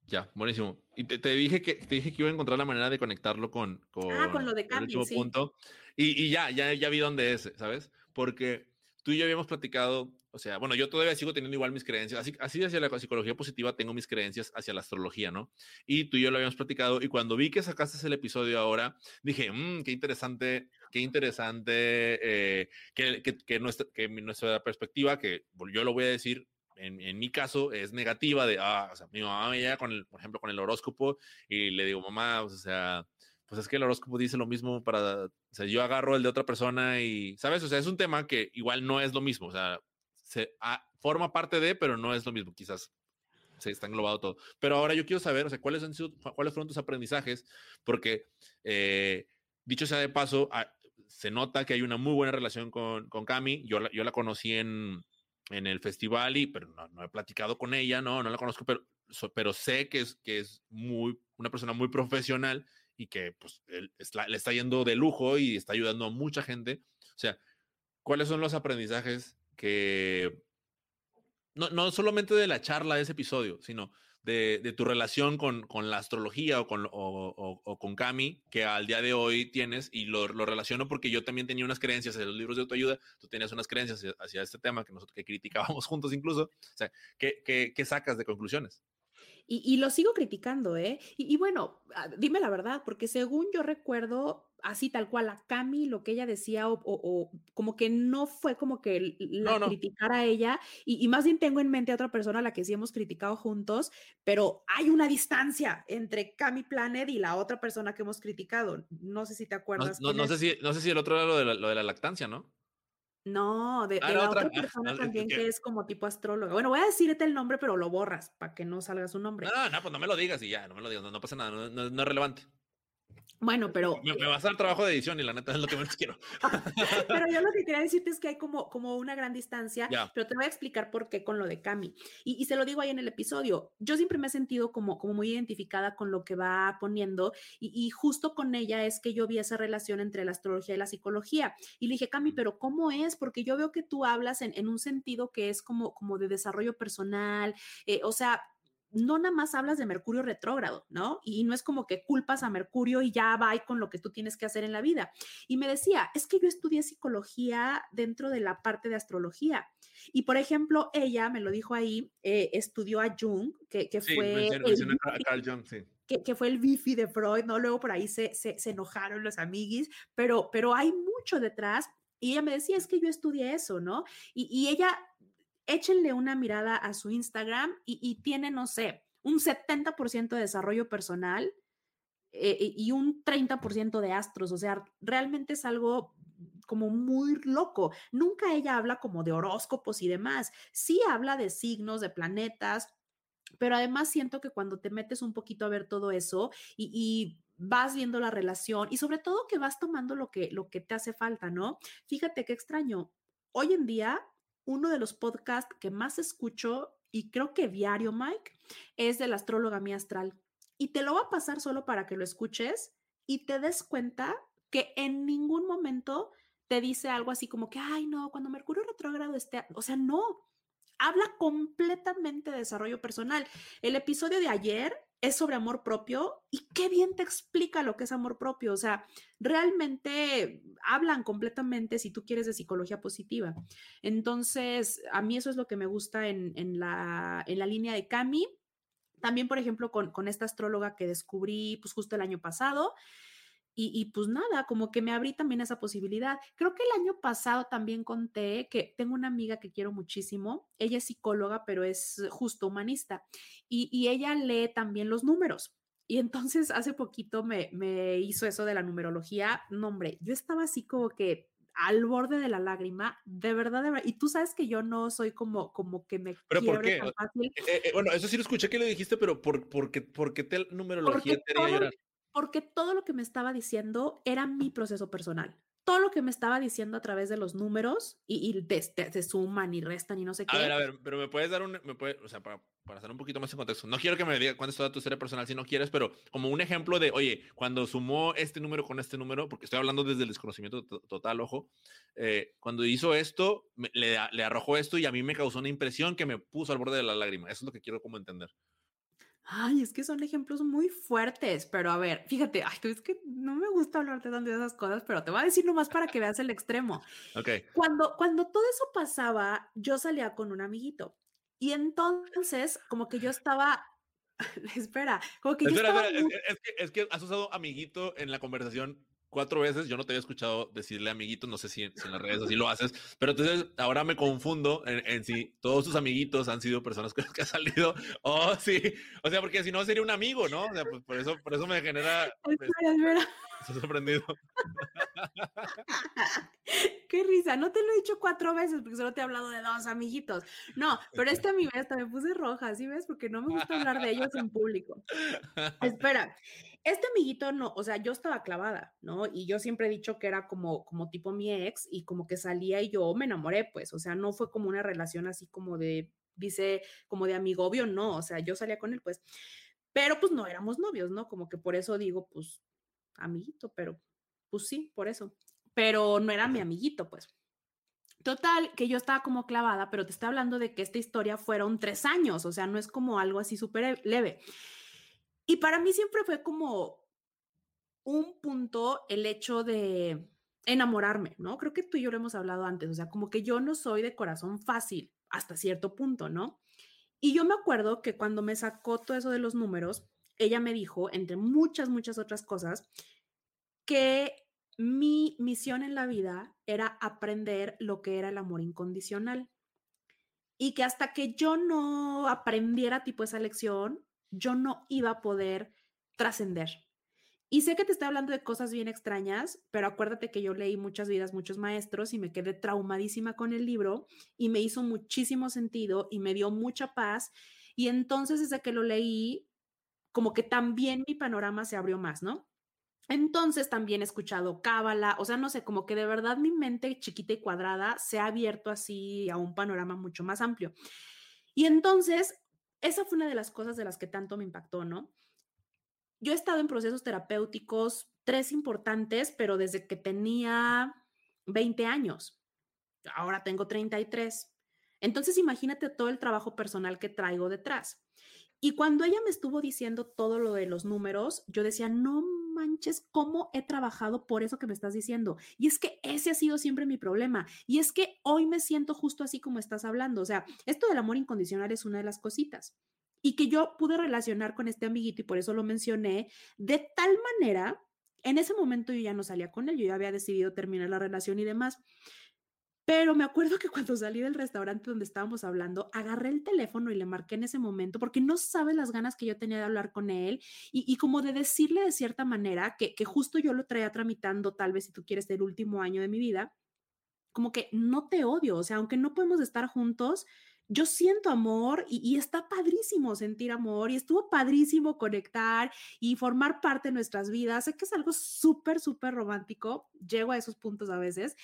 Ya, buenísimo. Y te, dije que te dije que iba a encontrar la manera de conectarlo con, con, ah, con lo de cambio, sí. punto. Y, y, ya, ya, ya vi dónde es, ¿sabes? Porque tú y yo habíamos platicado, o sea, bueno, yo todavía sigo teniendo igual mis creencias, así, así hacia la psicología positiva tengo mis creencias hacia la astrología, ¿no? Y tú y yo lo habíamos platicado y cuando vi que sacaste el episodio ahora, dije, mmm, qué interesante, qué interesante eh, que, que, que, nuestra, que nuestra perspectiva, que yo lo voy a decir, en, mi caso es negativa de, ah, o sea, mi mamá me llega con el, por ejemplo, con el horóscopo y le digo, mamá, o sea, pues es que el horóscopo dice lo mismo para, o sea, yo agarro el de otra persona y, ¿sabes? O sea, es un tema que igual no es lo mismo, o sea, se ah, forma parte de, pero no es lo mismo, quizás se está englobado todo. Pero ahora yo quiero saber, o sea, cuáles, han sido, cuáles fueron tus aprendizajes, porque, eh, dicho sea de paso, ah, se nota que hay una muy buena relación con, con Cami, yo yo la conocí en, en el festival y pero no, he platicado con ella, no, no la conozco, pero, pero sé que es, que es muy, una persona muy profesional y que pues él le está yendo de lujo y está ayudando a mucha gente. O sea, ¿cuáles son los aprendizajes que no, no solamente de la charla de ese episodio, sino de, tu relación con, la astrología o con, o, con Cami, que al día de hoy tienes, y lo, relaciono porque yo también tenía unas creencias en los libros de autoayuda, tú tenías unas creencias hacia, este tema que nosotros que criticábamos juntos incluso. O sea, ¿qué, qué, sacas de conclusiones? Y, lo sigo criticando, ¿eh? Y, y, bueno, ah, dime la verdad, porque según yo recuerdo, así tal cual a Cami lo que ella decía o, como que no fue como que la criticara a ella y, más bien tengo en mente a otra persona a la que sí hemos criticado juntos, pero hay una distancia entre Cami Planet y la otra persona que hemos criticado. No sé si te acuerdas. No, no, sé, si, no sé si el otro era lo de la, lo de la lactancia, ¿no? No, de, ah, la otra, persona también que... es como tipo astróloga. Bueno, voy a decirte el nombre, pero lo borras para que no salga su nombre. No, no, pues no me lo digas y ya, no me lo digas, no, pasa nada, no, no es relevante. Bueno, pero... Me, va a hacer trabajo de edición y la neta es lo que menos quiero. pero yo lo que quería decirte es que hay como, como una gran distancia, pero te voy a explicar por qué con lo de Cami. Y, se lo digo ahí en el episodio. Yo siempre me he sentido como, como muy identificada con lo que va poniendo y, justo con ella es que yo vi esa relación entre la astrología y la psicología. Y le dije, Cami, pero ¿cómo es? Porque yo veo que tú hablas en, en un sentido que es como, como de desarrollo personal, eh, o sea, no nada más hablas de Mercurio retrógrado, ¿no? Y no es como que culpas a Mercurio y ya va con lo que tú tienes que hacer en la vida. Y me decía, es que yo estudié psicología dentro de la parte de astrología. Y por ejemplo, ella me lo dijo ahí, eh, estudió a Jung, que, fue... el, Carl Jung, sí. Que, fue el bifi de Freud, ¿no? Luego por ahí se, se, enojaron los amiguis, pero, pero hay mucho detrás. Y ella me decía, es que yo estudié eso, ¿no? Y, y ella échenle una mirada a su Instagram y, tiene, no sé, un 70% de desarrollo personal eh, y un 30% de astros. O sea, realmente es algo como muy loco. Nunca ella habla como de horóscopos y demás. Sí habla de signos, de planetas, pero además siento que cuando te metes un poquito a ver todo eso y, y vas viendo la relación y sobre todo que vas tomando lo que, lo que te hace falta, ¿no? Fíjate qué extraño. Hoy en día uno de los podcasts que más escucho y creo que diario, Mike, es de la astróloga mi astral. Y te lo voy a pasar solo para que lo escuches y te des cuenta que en ningún momento te dice algo así como que, ay, no, cuando Mercurio retrógrado esté, o sea, no, habla completamente de desarrollo personal. El episodio de ayer es sobre amor propio y qué bien te explica lo que es amor propio. O sea, realmente hablan completamente, si tú quieres, de psicología positiva. Entonces, a mí eso es lo que me gusta en, la, en la línea de Cami. También, por ejemplo, con, con esta astróloga que descubrí pues justo el año pasado. Y, pues nada, como que me abrí también esa posibilidad. Creo que el año pasado también conté que tengo una amiga que quiero muchísimo. Ella es psicóloga, pero es justo humanista. Y, ella lee también los números. Y entonces hace poquito me, me hizo eso de la numerología. No, hombre, yo estaba así como que al borde de la lágrima, de verdad, de verdad. Y tú sabes que yo no soy como, como que me ¿Pero por qué? Tan fácil. Eh, eh, bueno, eso sí lo escuché que lo dijiste, pero ¿por, por, qué, por qué te numerología te haría llorar? Porque todo lo que me estaba diciendo era mi proceso personal. Todo lo que me estaba diciendo a través de los números y, y de, suman y restan y no sé qué. A ver, a ver, pero me puedes dar un, me puede, o sea, para, para hacer un toquito más en contexto. No quiero que me digas cuál es toda tu serie personal si no quieres, pero como un ejemplo de, oye, cuando sumó este número con este número, porque estoy hablando desde el desconocimiento total, ojo, eh, cuando hizo esto, le, le arrojó esto y a mí me causó una impresión que me puso al borde de la lágrima. Eso es lo que quiero como entender. Ay, es que son ejemplos muy fuertes, pero a ver, fíjate, ay, es que no me gusta hablarte tanto de esas cosas, pero te voy a decir nomás para que veas el extremo. Ok. Cuando, cuando todo eso pasaba, yo salía con un amiguito y entonces como que yo estaba, espera, como que yo estaba... es, que, es que has usado amiguito en la conversación cuatro veces. Yo no te había escuchado decirle amiguito, no sé si, en las redes así lo haces, pero entonces ahora me confundo en, si todos tus amiguitos han sido personas con las que has salido o sí, o sea, porque si no sería un amigo, ¿no? O sea, pues por eso, por eso me genera. Pues, estoy sorprendido. Qué risa, no te lo he dicho cuatro veces porque solo te he hablado de dos amiguitos. No, pero esta amiga hasta me puse roja, ¿sí ves? Porque no me gusta hablar de ellos en público. Espera, este amiguito no, o sea, yo estaba clavada, ¿no? Y yo siempre he dicho que era como, como tipo mi ex y como que salía y yo me enamoré, pues, o sea, no fue como una relación así como de, dice, como de amigo obvio, no, o sea, yo salía con él, pues, pero pues no éramos novios, ¿no? Como que por eso digo, pues, amiguito, pero pues sí, por eso. Pero no era mi amiguito, pues. Total, que yo estaba como clavada, pero te está hablando de que esta historia fueron tres años, o sea, no es como algo así súper leve. Y para mí siempre fue como un punto el hecho de enamorarme, ¿no? Creo que tú y yo lo hemos hablado antes, o sea, como que yo no soy de corazón fácil hasta cierto punto, ¿no? Y yo me acuerdo que cuando me sacó todo eso de los números, ella me dijo, entre muchas, muchas otras cosas, que mi misión en la vida era aprender lo que era el amor incondicional. Y que hasta que yo no aprendiera tipo esa lección, yo no iba a poder trascender. Y sé que te estoy hablando de cosas bien extrañas, pero acuérdate que yo leí muchas vidas, muchos maestros y me quedé traumadísima con el libro y me hizo muchísimo sentido y me dio mucha paz. Y entonces desde que lo leí, como que también mi panorama se abrió más, ¿no? Entonces también he escuchado cábala, o sea, no sé, como que de verdad mi mente chiquita y cuadrada se ha abierto así a un panorama mucho más amplio. Y entonces, esa fue una de las cosas de las que tanto me impactó, ¿no? Yo he estado en procesos terapéuticos, tres importantes, pero desde que tenía 20 años. Ahora tengo 33. Entonces, imagínate todo el trabajo personal que traigo detrás. Y cuando ella me estuvo diciendo todo lo de los números, yo decía, no manches, cómo he trabajado por eso que me estás diciendo. Y es que ese ha sido siempre mi problema. Y es que hoy me siento justo así como estás hablando. O sea, esto del amor incondicional es una de las cositas. Y que yo pude relacionar con este amiguito y por eso lo mencioné, de tal manera, en ese momento yo ya no salía con él, yo ya había decidido terminar la relación y demás. Pero me acuerdo que cuando salí del restaurante donde estábamos hablando, agarré el teléfono y le marqué en ese momento porque no sabes las ganas que yo tenía de hablar con él y, como de decirle de cierta manera que, que justo yo lo traía tramitando, tal vez si tú quieres, el último año de mi vida, como que no te odio, o sea, aunque no podemos estar juntos, yo siento amor y, y, está padrísimo sentir amor y estuvo padrísimo conectar y formar parte de nuestras vidas. Sé que es algo súper, súper romántico, llego a esos puntos a veces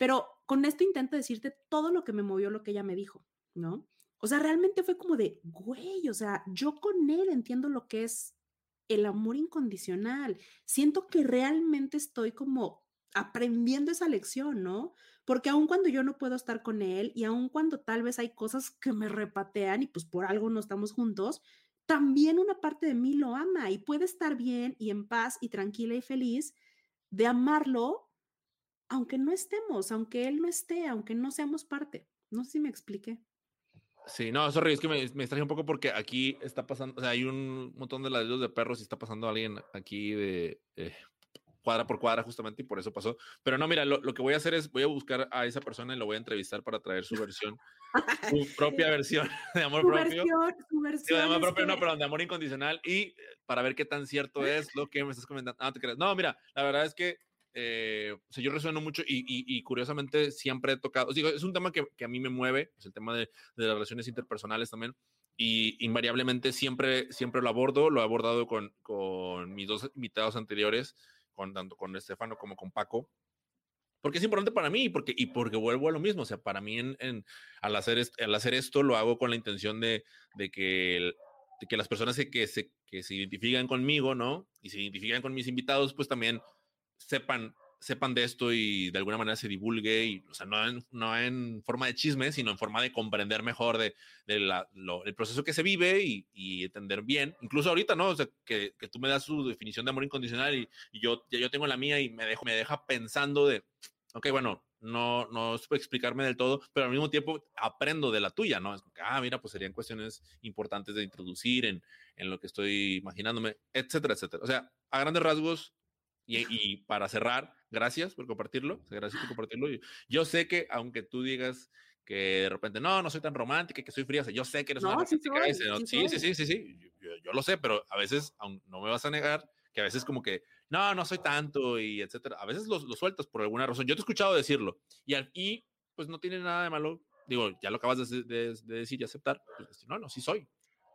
pero con esto intento decirte todo lo que me movió lo que ella me dijo, ¿no? O sea, realmente fue como de, güey, o sea, yo con él entiendo lo que es el amor incondicional. Siento que realmente estoy como aprendiendo esa lección, ¿no? Porque aun cuando yo no puedo estar con él y aun cuando tal vez hay cosas que me repatean y pues por algo no estamos juntos, también una parte de mí lo ama y puede estar bien y en paz y tranquila y feliz de amarlo aunque no estemos, aunque él no esté, aunque no seamos parte. No sé si me expliqué. Sí, no, sorry, es que me, me extraña un poco porque aquí está pasando, o sea, hay un montón de ladridos de perros y está pasando alguien aquí de eh, cuadra por cuadra justamente y por eso pasó. Pero no, mira, lo, que voy a hacer es, voy a buscar a esa persona y lo voy a entrevistar para traer su versión, su propia versión de amor propio. su versión de amor propio, no, pero de amor incondicional y eh, para ver qué tan cierto es lo que me estás comentando. Ah, te crees. No, mira, la verdad es que eh, o sea, yo resueno mucho y, y, curiosamente siempre he tocado, digo, es un tema que, que, a mí me mueve, es el tema de, de, las relaciones interpersonales también, y invariablemente siempre, siempre lo abordo, lo he abordado con, con mis dos invitados anteriores, con, tanto con Estefano como con Paco, porque es importante para mí porque, y porque vuelvo a lo mismo, o sea, para mí en, en al, hacer al hacer esto lo hago con la intención de, de que de que las personas que se, que se identifican conmigo, ¿no? Y se identifican con mis invitados, pues también sepan, sepan de esto y de alguna manera se divulgue, y, o sea, no en, no en forma de chisme, sino en forma de comprender mejor de, de la, lo, el proceso que se vive y, y, entender bien. Incluso ahorita, ¿no? O sea, que, que, tú me das su definición de amor incondicional y, y yo, yo tengo la mía y me, dejo, me deja pensando de, ok, bueno, no, no supe explicarme del todo, pero al mismo tiempo aprendo de la tuya, ¿no? Es que, ah, mira, pues serían cuestiones importantes de introducir en, en lo que estoy imaginándome, etcétera, etcétera. O sea, a grandes rasgos, y, para cerrar, gracias por compartirlo. Gracias por compartirlo. Yo sé que, aunque tú digas que de repente, no, no soy tan romántica, que soy fría, yo sé que eres una romántica. Sí, sí, sí, sí, sí, yo, lo sé, pero a veces, aún no me vas a negar que a veces como que, no, no soy tanto y etcétera. A veces lo, sueltas por alguna razón. Yo te he escuchado decirlo y, y pues no tiene nada de malo. Digo, ya lo acabas de, de, de decir y aceptar. Pues, no, no, sí soy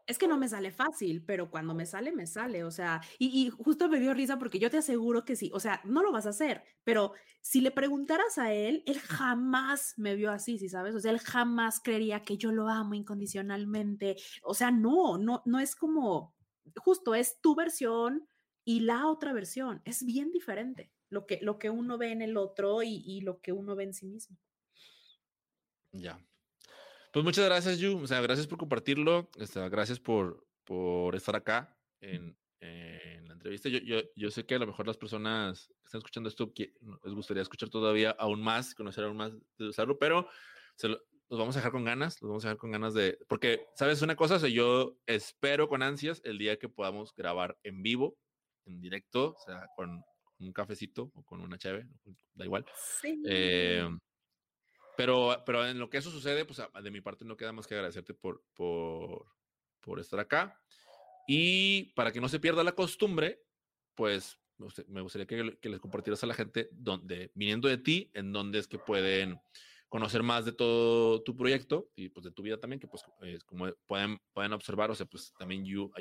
es que no me sale fácil, pero cuando me sale, me sale. O sea, y, justo me dio risa porque yo te aseguro que sí. O sea, no lo vas a hacer, pero si le preguntaras a él, él jamás me vio así, ¿sí sabes? O sea, él jamás creería que yo lo amo incondicionalmente. O sea, no, no, no es como, justo es tu versión y la otra versión. Es bien diferente lo que, lo que uno ve en el otro y, lo que uno ve en sí mismo. Ya. Pues muchas gracias, Yu. O sea, gracias por compartirlo. Este, gracias por, por estar acá en, en la entrevista. Yo, yo, yo, sé que a lo mejor las personas que están escuchando esto les gustaría escuchar todavía aún más, conocer aún más de usarlo, pero se lo, los vamos a dejar con ganas, los vamos a dejar con ganas de, porque, ¿sabes una cosa? O yo espero con ansias el día que podamos grabar en vivo, en directo, o sea, con un cafecito o con una cheve, da igual. Sí. Eh, pero, pero en lo que eso sucede, pues de mi parte no queda más que agradecerte por, por, por estar acá. Y para que no se pierda la costumbre, pues me gustaría que, que les compartieras a la gente donde, viniendo de ti, en dónde es que pueden conocer más de todo tu proyecto y pues de tu vida también, que pues como pueden, pueden observar, o sea, pues también you,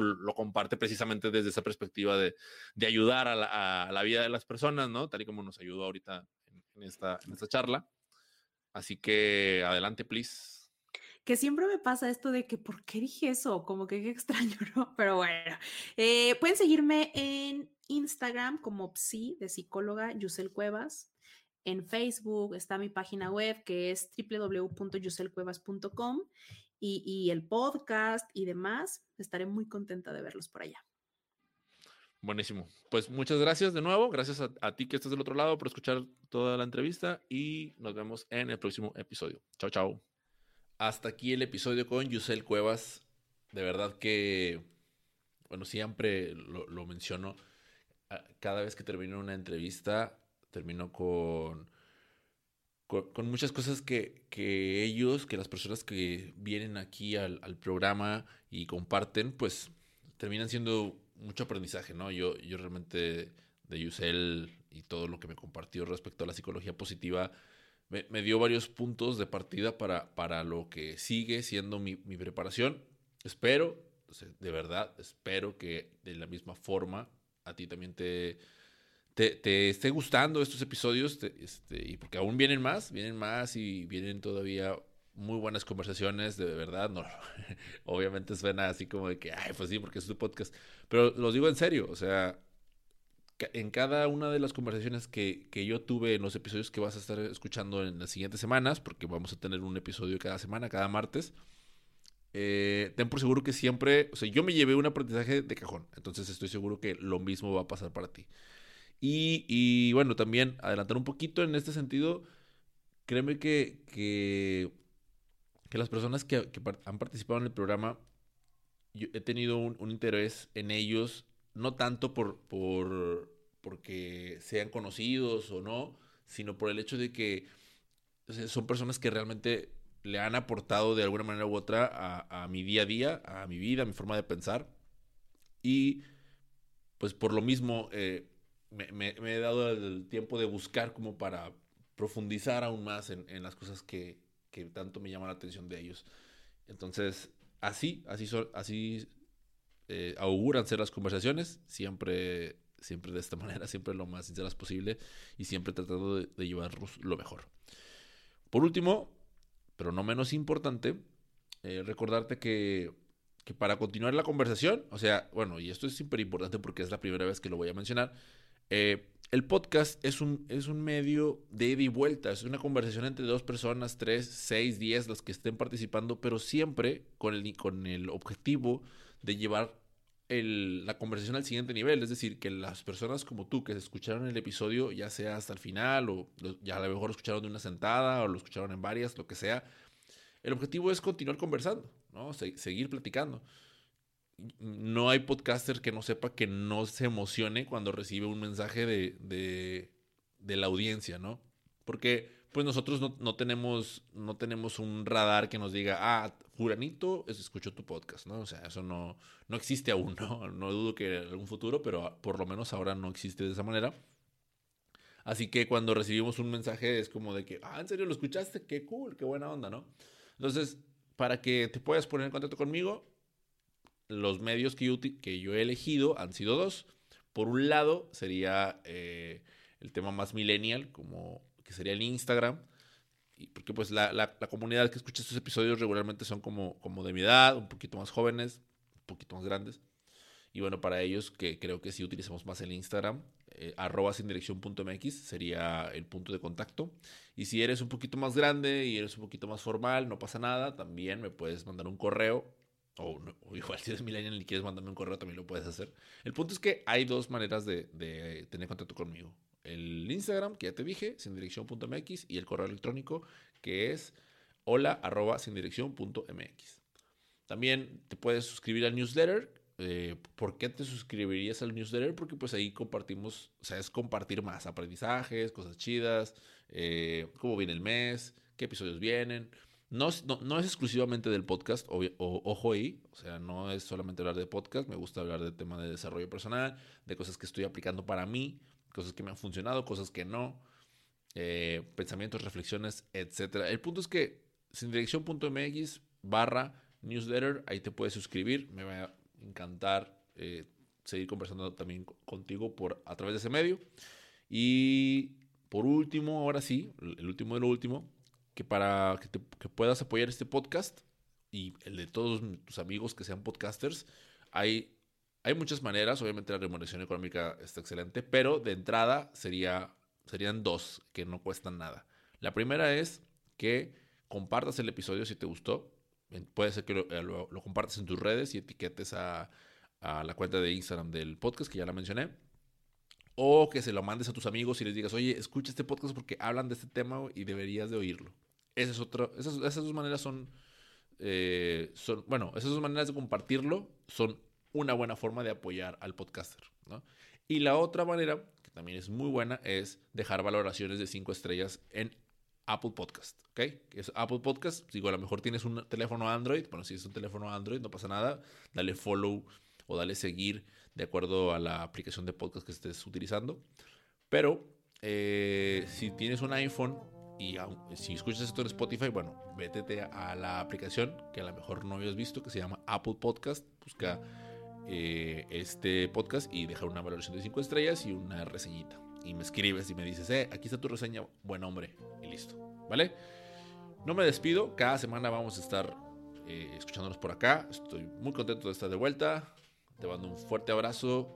lo comparte precisamente desde esa perspectiva de, de ayudar a la, a la, vida de las personas, ¿no? Tal y como nos ayudó ahorita en, esta, en esta charla. Así que adelante, please. Que siempre me pasa esto de que, ¿por qué dije eso? Como que qué extraño, ¿no? Pero bueno, eh, pueden seguirme en Instagram como psi de psicóloga Yusel Cuevas. En Facebook está mi página web que es www.yuselcuevas.com y, y el podcast y demás. Estaré muy contenta de verlos por allá. Buenísimo. Pues muchas gracias de nuevo. Gracias a, ti que estás del otro lado por escuchar toda la entrevista y nos vemos en el próximo episodio. Chao, chao. Hasta aquí el episodio con Yusel Cuevas. De verdad que, bueno, siempre lo, lo menciono. Ah, cada vez que termino una entrevista, terminó con, con, muchas cosas que, que, ellos, que las personas que vienen aquí al, programa y comparten, pues terminan siendo mucho aprendizaje, ¿no? Yo, yo realmente de Yusel y todo lo que me compartió respecto a la psicología positiva, me, dio varios puntos de partida para, para lo que sigue siendo mi, mi preparación. Espero, de verdad, espero que de la misma forma a ti también te te, te esté gustando estos episodios, este, y porque aún vienen más, vienen más y vienen todavía muy buenas conversaciones, de verdad, no, obviamente suena así como de que, ay, pues sí, porque es tu podcast, pero los digo en serio, o sea, en cada una de las conversaciones que, que, yo tuve en los episodios que vas a estar escuchando en las siguientes semanas, porque vamos a tener un episodio cada semana, cada martes, eh, ten por seguro que siempre, o sea, yo me llevé un aprendizaje de cajón, entonces estoy seguro que lo mismo va a pasar para ti. Y, bueno, también adelantar un poquito en este sentido, créeme que, que, las personas que, han participado en el programa, yo he tenido un, interés en ellos, no tanto por, por porque sean conocidos o no, sino por el hecho de que son personas que realmente le han aportado de alguna manera u otra a, mi día a día, a mi vida, a mi forma de pensar. Y pues por lo mismo, eh, me, he dado el tiempo de buscar como para profundizar aún más en, las cosas que, tanto me llaman la atención de ellos. Entonces, así, así, son, así eh, auguran ser las conversaciones, siempre, siempre de esta manera, siempre lo más sinceras posible y siempre tratando de, de lo mejor. Por último, pero no menos importante, eh, recordarte que, que para continuar la conversación, o sea, bueno, y esto es súper importante porque es la primera vez que lo voy a mencionar, eh, el podcast es un, es un medio de ida y vuelta, es una conversación entre dos personas, tres, seis, diez, los que estén participando, pero siempre con el, con el objetivo de llevar la conversación al siguiente nivel, es decir, que las personas como tú que escucharon el episodio, ya sea hasta el final, o ya a lo mejor lo escucharon de una sentada, o lo escucharon en varias, lo que sea, el objetivo es continuar conversando, ¿no? seguir platicando no hay podcaster que no sepa que no se emocione cuando recibe un mensaje de, de, la audiencia, ¿no? Porque pues nosotros no, tenemos, no tenemos un radar que nos diga, ah, Juranito escuchó tu podcast, ¿no? O sea, eso no, no existe aún, ¿no? No dudo que en algún futuro, pero por lo menos ahora no existe de esa manera. Así que cuando recibimos un mensaje es como de que, ah, ¿en serio lo escuchaste? Qué cool, qué buena onda, ¿no? Entonces, para que te puedas poner en contacto conmigo, los medios que yo, he elegido han sido dos. Por un lado sería eh, el tema más millennial, como que sería el Instagram. Y porque pues la, la, comunidad que escucha estos episodios regularmente son como, como de mi edad, un poquito más jóvenes, un poquito más grandes. Y bueno, para ellos que creo que sí utilizamos más el Instagram, eh, arroba sin dirección punto MX sería el punto de contacto. Y si eres un poquito más grande y eres un poquito más formal, no pasa nada, también me puedes mandar un correo. O, igual si eres millennial y quieres mandarme un correo, también lo puedes hacer. El punto es que hay dos maneras de, tener contacto conmigo. El Instagram, que ya te dije, sin dirección.mx, y el correo electrónico, que es hola arroba sin. También te puedes suscribir al newsletter, eh, ¿por qué te suscribirías al newsletter? Porque pues ahí compartimos, o sea, es compartir más aprendizajes, cosas chidas, eh, cómo viene el mes, qué episodios vienen. No, no, es exclusivamente del podcast, o, ojo ahí, o sea, no es solamente hablar de podcast, me gusta hablar de tema de desarrollo personal, de cosas que estoy aplicando para mí, cosas que me han funcionado, cosas que no, eh, pensamientos, reflexiones, etc. El punto es que sin dirección.mx barra newsletter, ahí te puedes suscribir, me va a encantar eh, seguir conversando también contigo por, a través de ese medio. Y por último, ahora sí, el último de lo último, que para que, puedas apoyar este podcast y el de todos tus amigos que sean podcasters, hay, hay muchas maneras. Obviamente la remuneración económica está excelente, pero de entrada sería, serían dos que no cuestan nada. La primera es que compartas el episodio si te gustó. Puede ser que lo, eh, lo, compartas en tus redes y etiquetes a, a, la cuenta de Instagram del podcast, que ya la mencioné. O que se lo mandes a tus amigos y les digas, oye, escucha este podcast porque hablan de este tema y deberías de oírlo. Esa es esas, esas dos maneras son, eh, son, bueno, esas dos maneras de compartirlo son una buena forma de apoyar al podcaster. ¿no? Y la otra manera, que también es muy buena, es dejar valoraciones de cinco estrellas en Apple Podcast, ¿ok? Es Apple Podcast. Digo, a lo mejor tienes un teléfono Android. Bueno, si es un teléfono Android, no pasa nada. Dale follow o dale seguir de acuerdo a la aplicación de podcast que estés utilizando. Pero eh, si tienes un iPhone y si escuchas esto en Spotify, bueno, vétete a la aplicación que a lo mejor no habías visto, que se llama Apple Podcast. Busca eh, este podcast y dejar una valoración de 5 estrellas y una reseñita y me escribes y me dices, eh, aquí está tu reseña, buen hombre, y listo, ¿vale? No me despido, cada semana vamos a estar eh, escuchándonos por acá, estoy muy contento de estar de vuelta, te mando un fuerte abrazo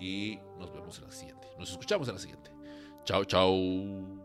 y nos vemos en la siguiente, nos escuchamos en la siguiente. Chao, chao.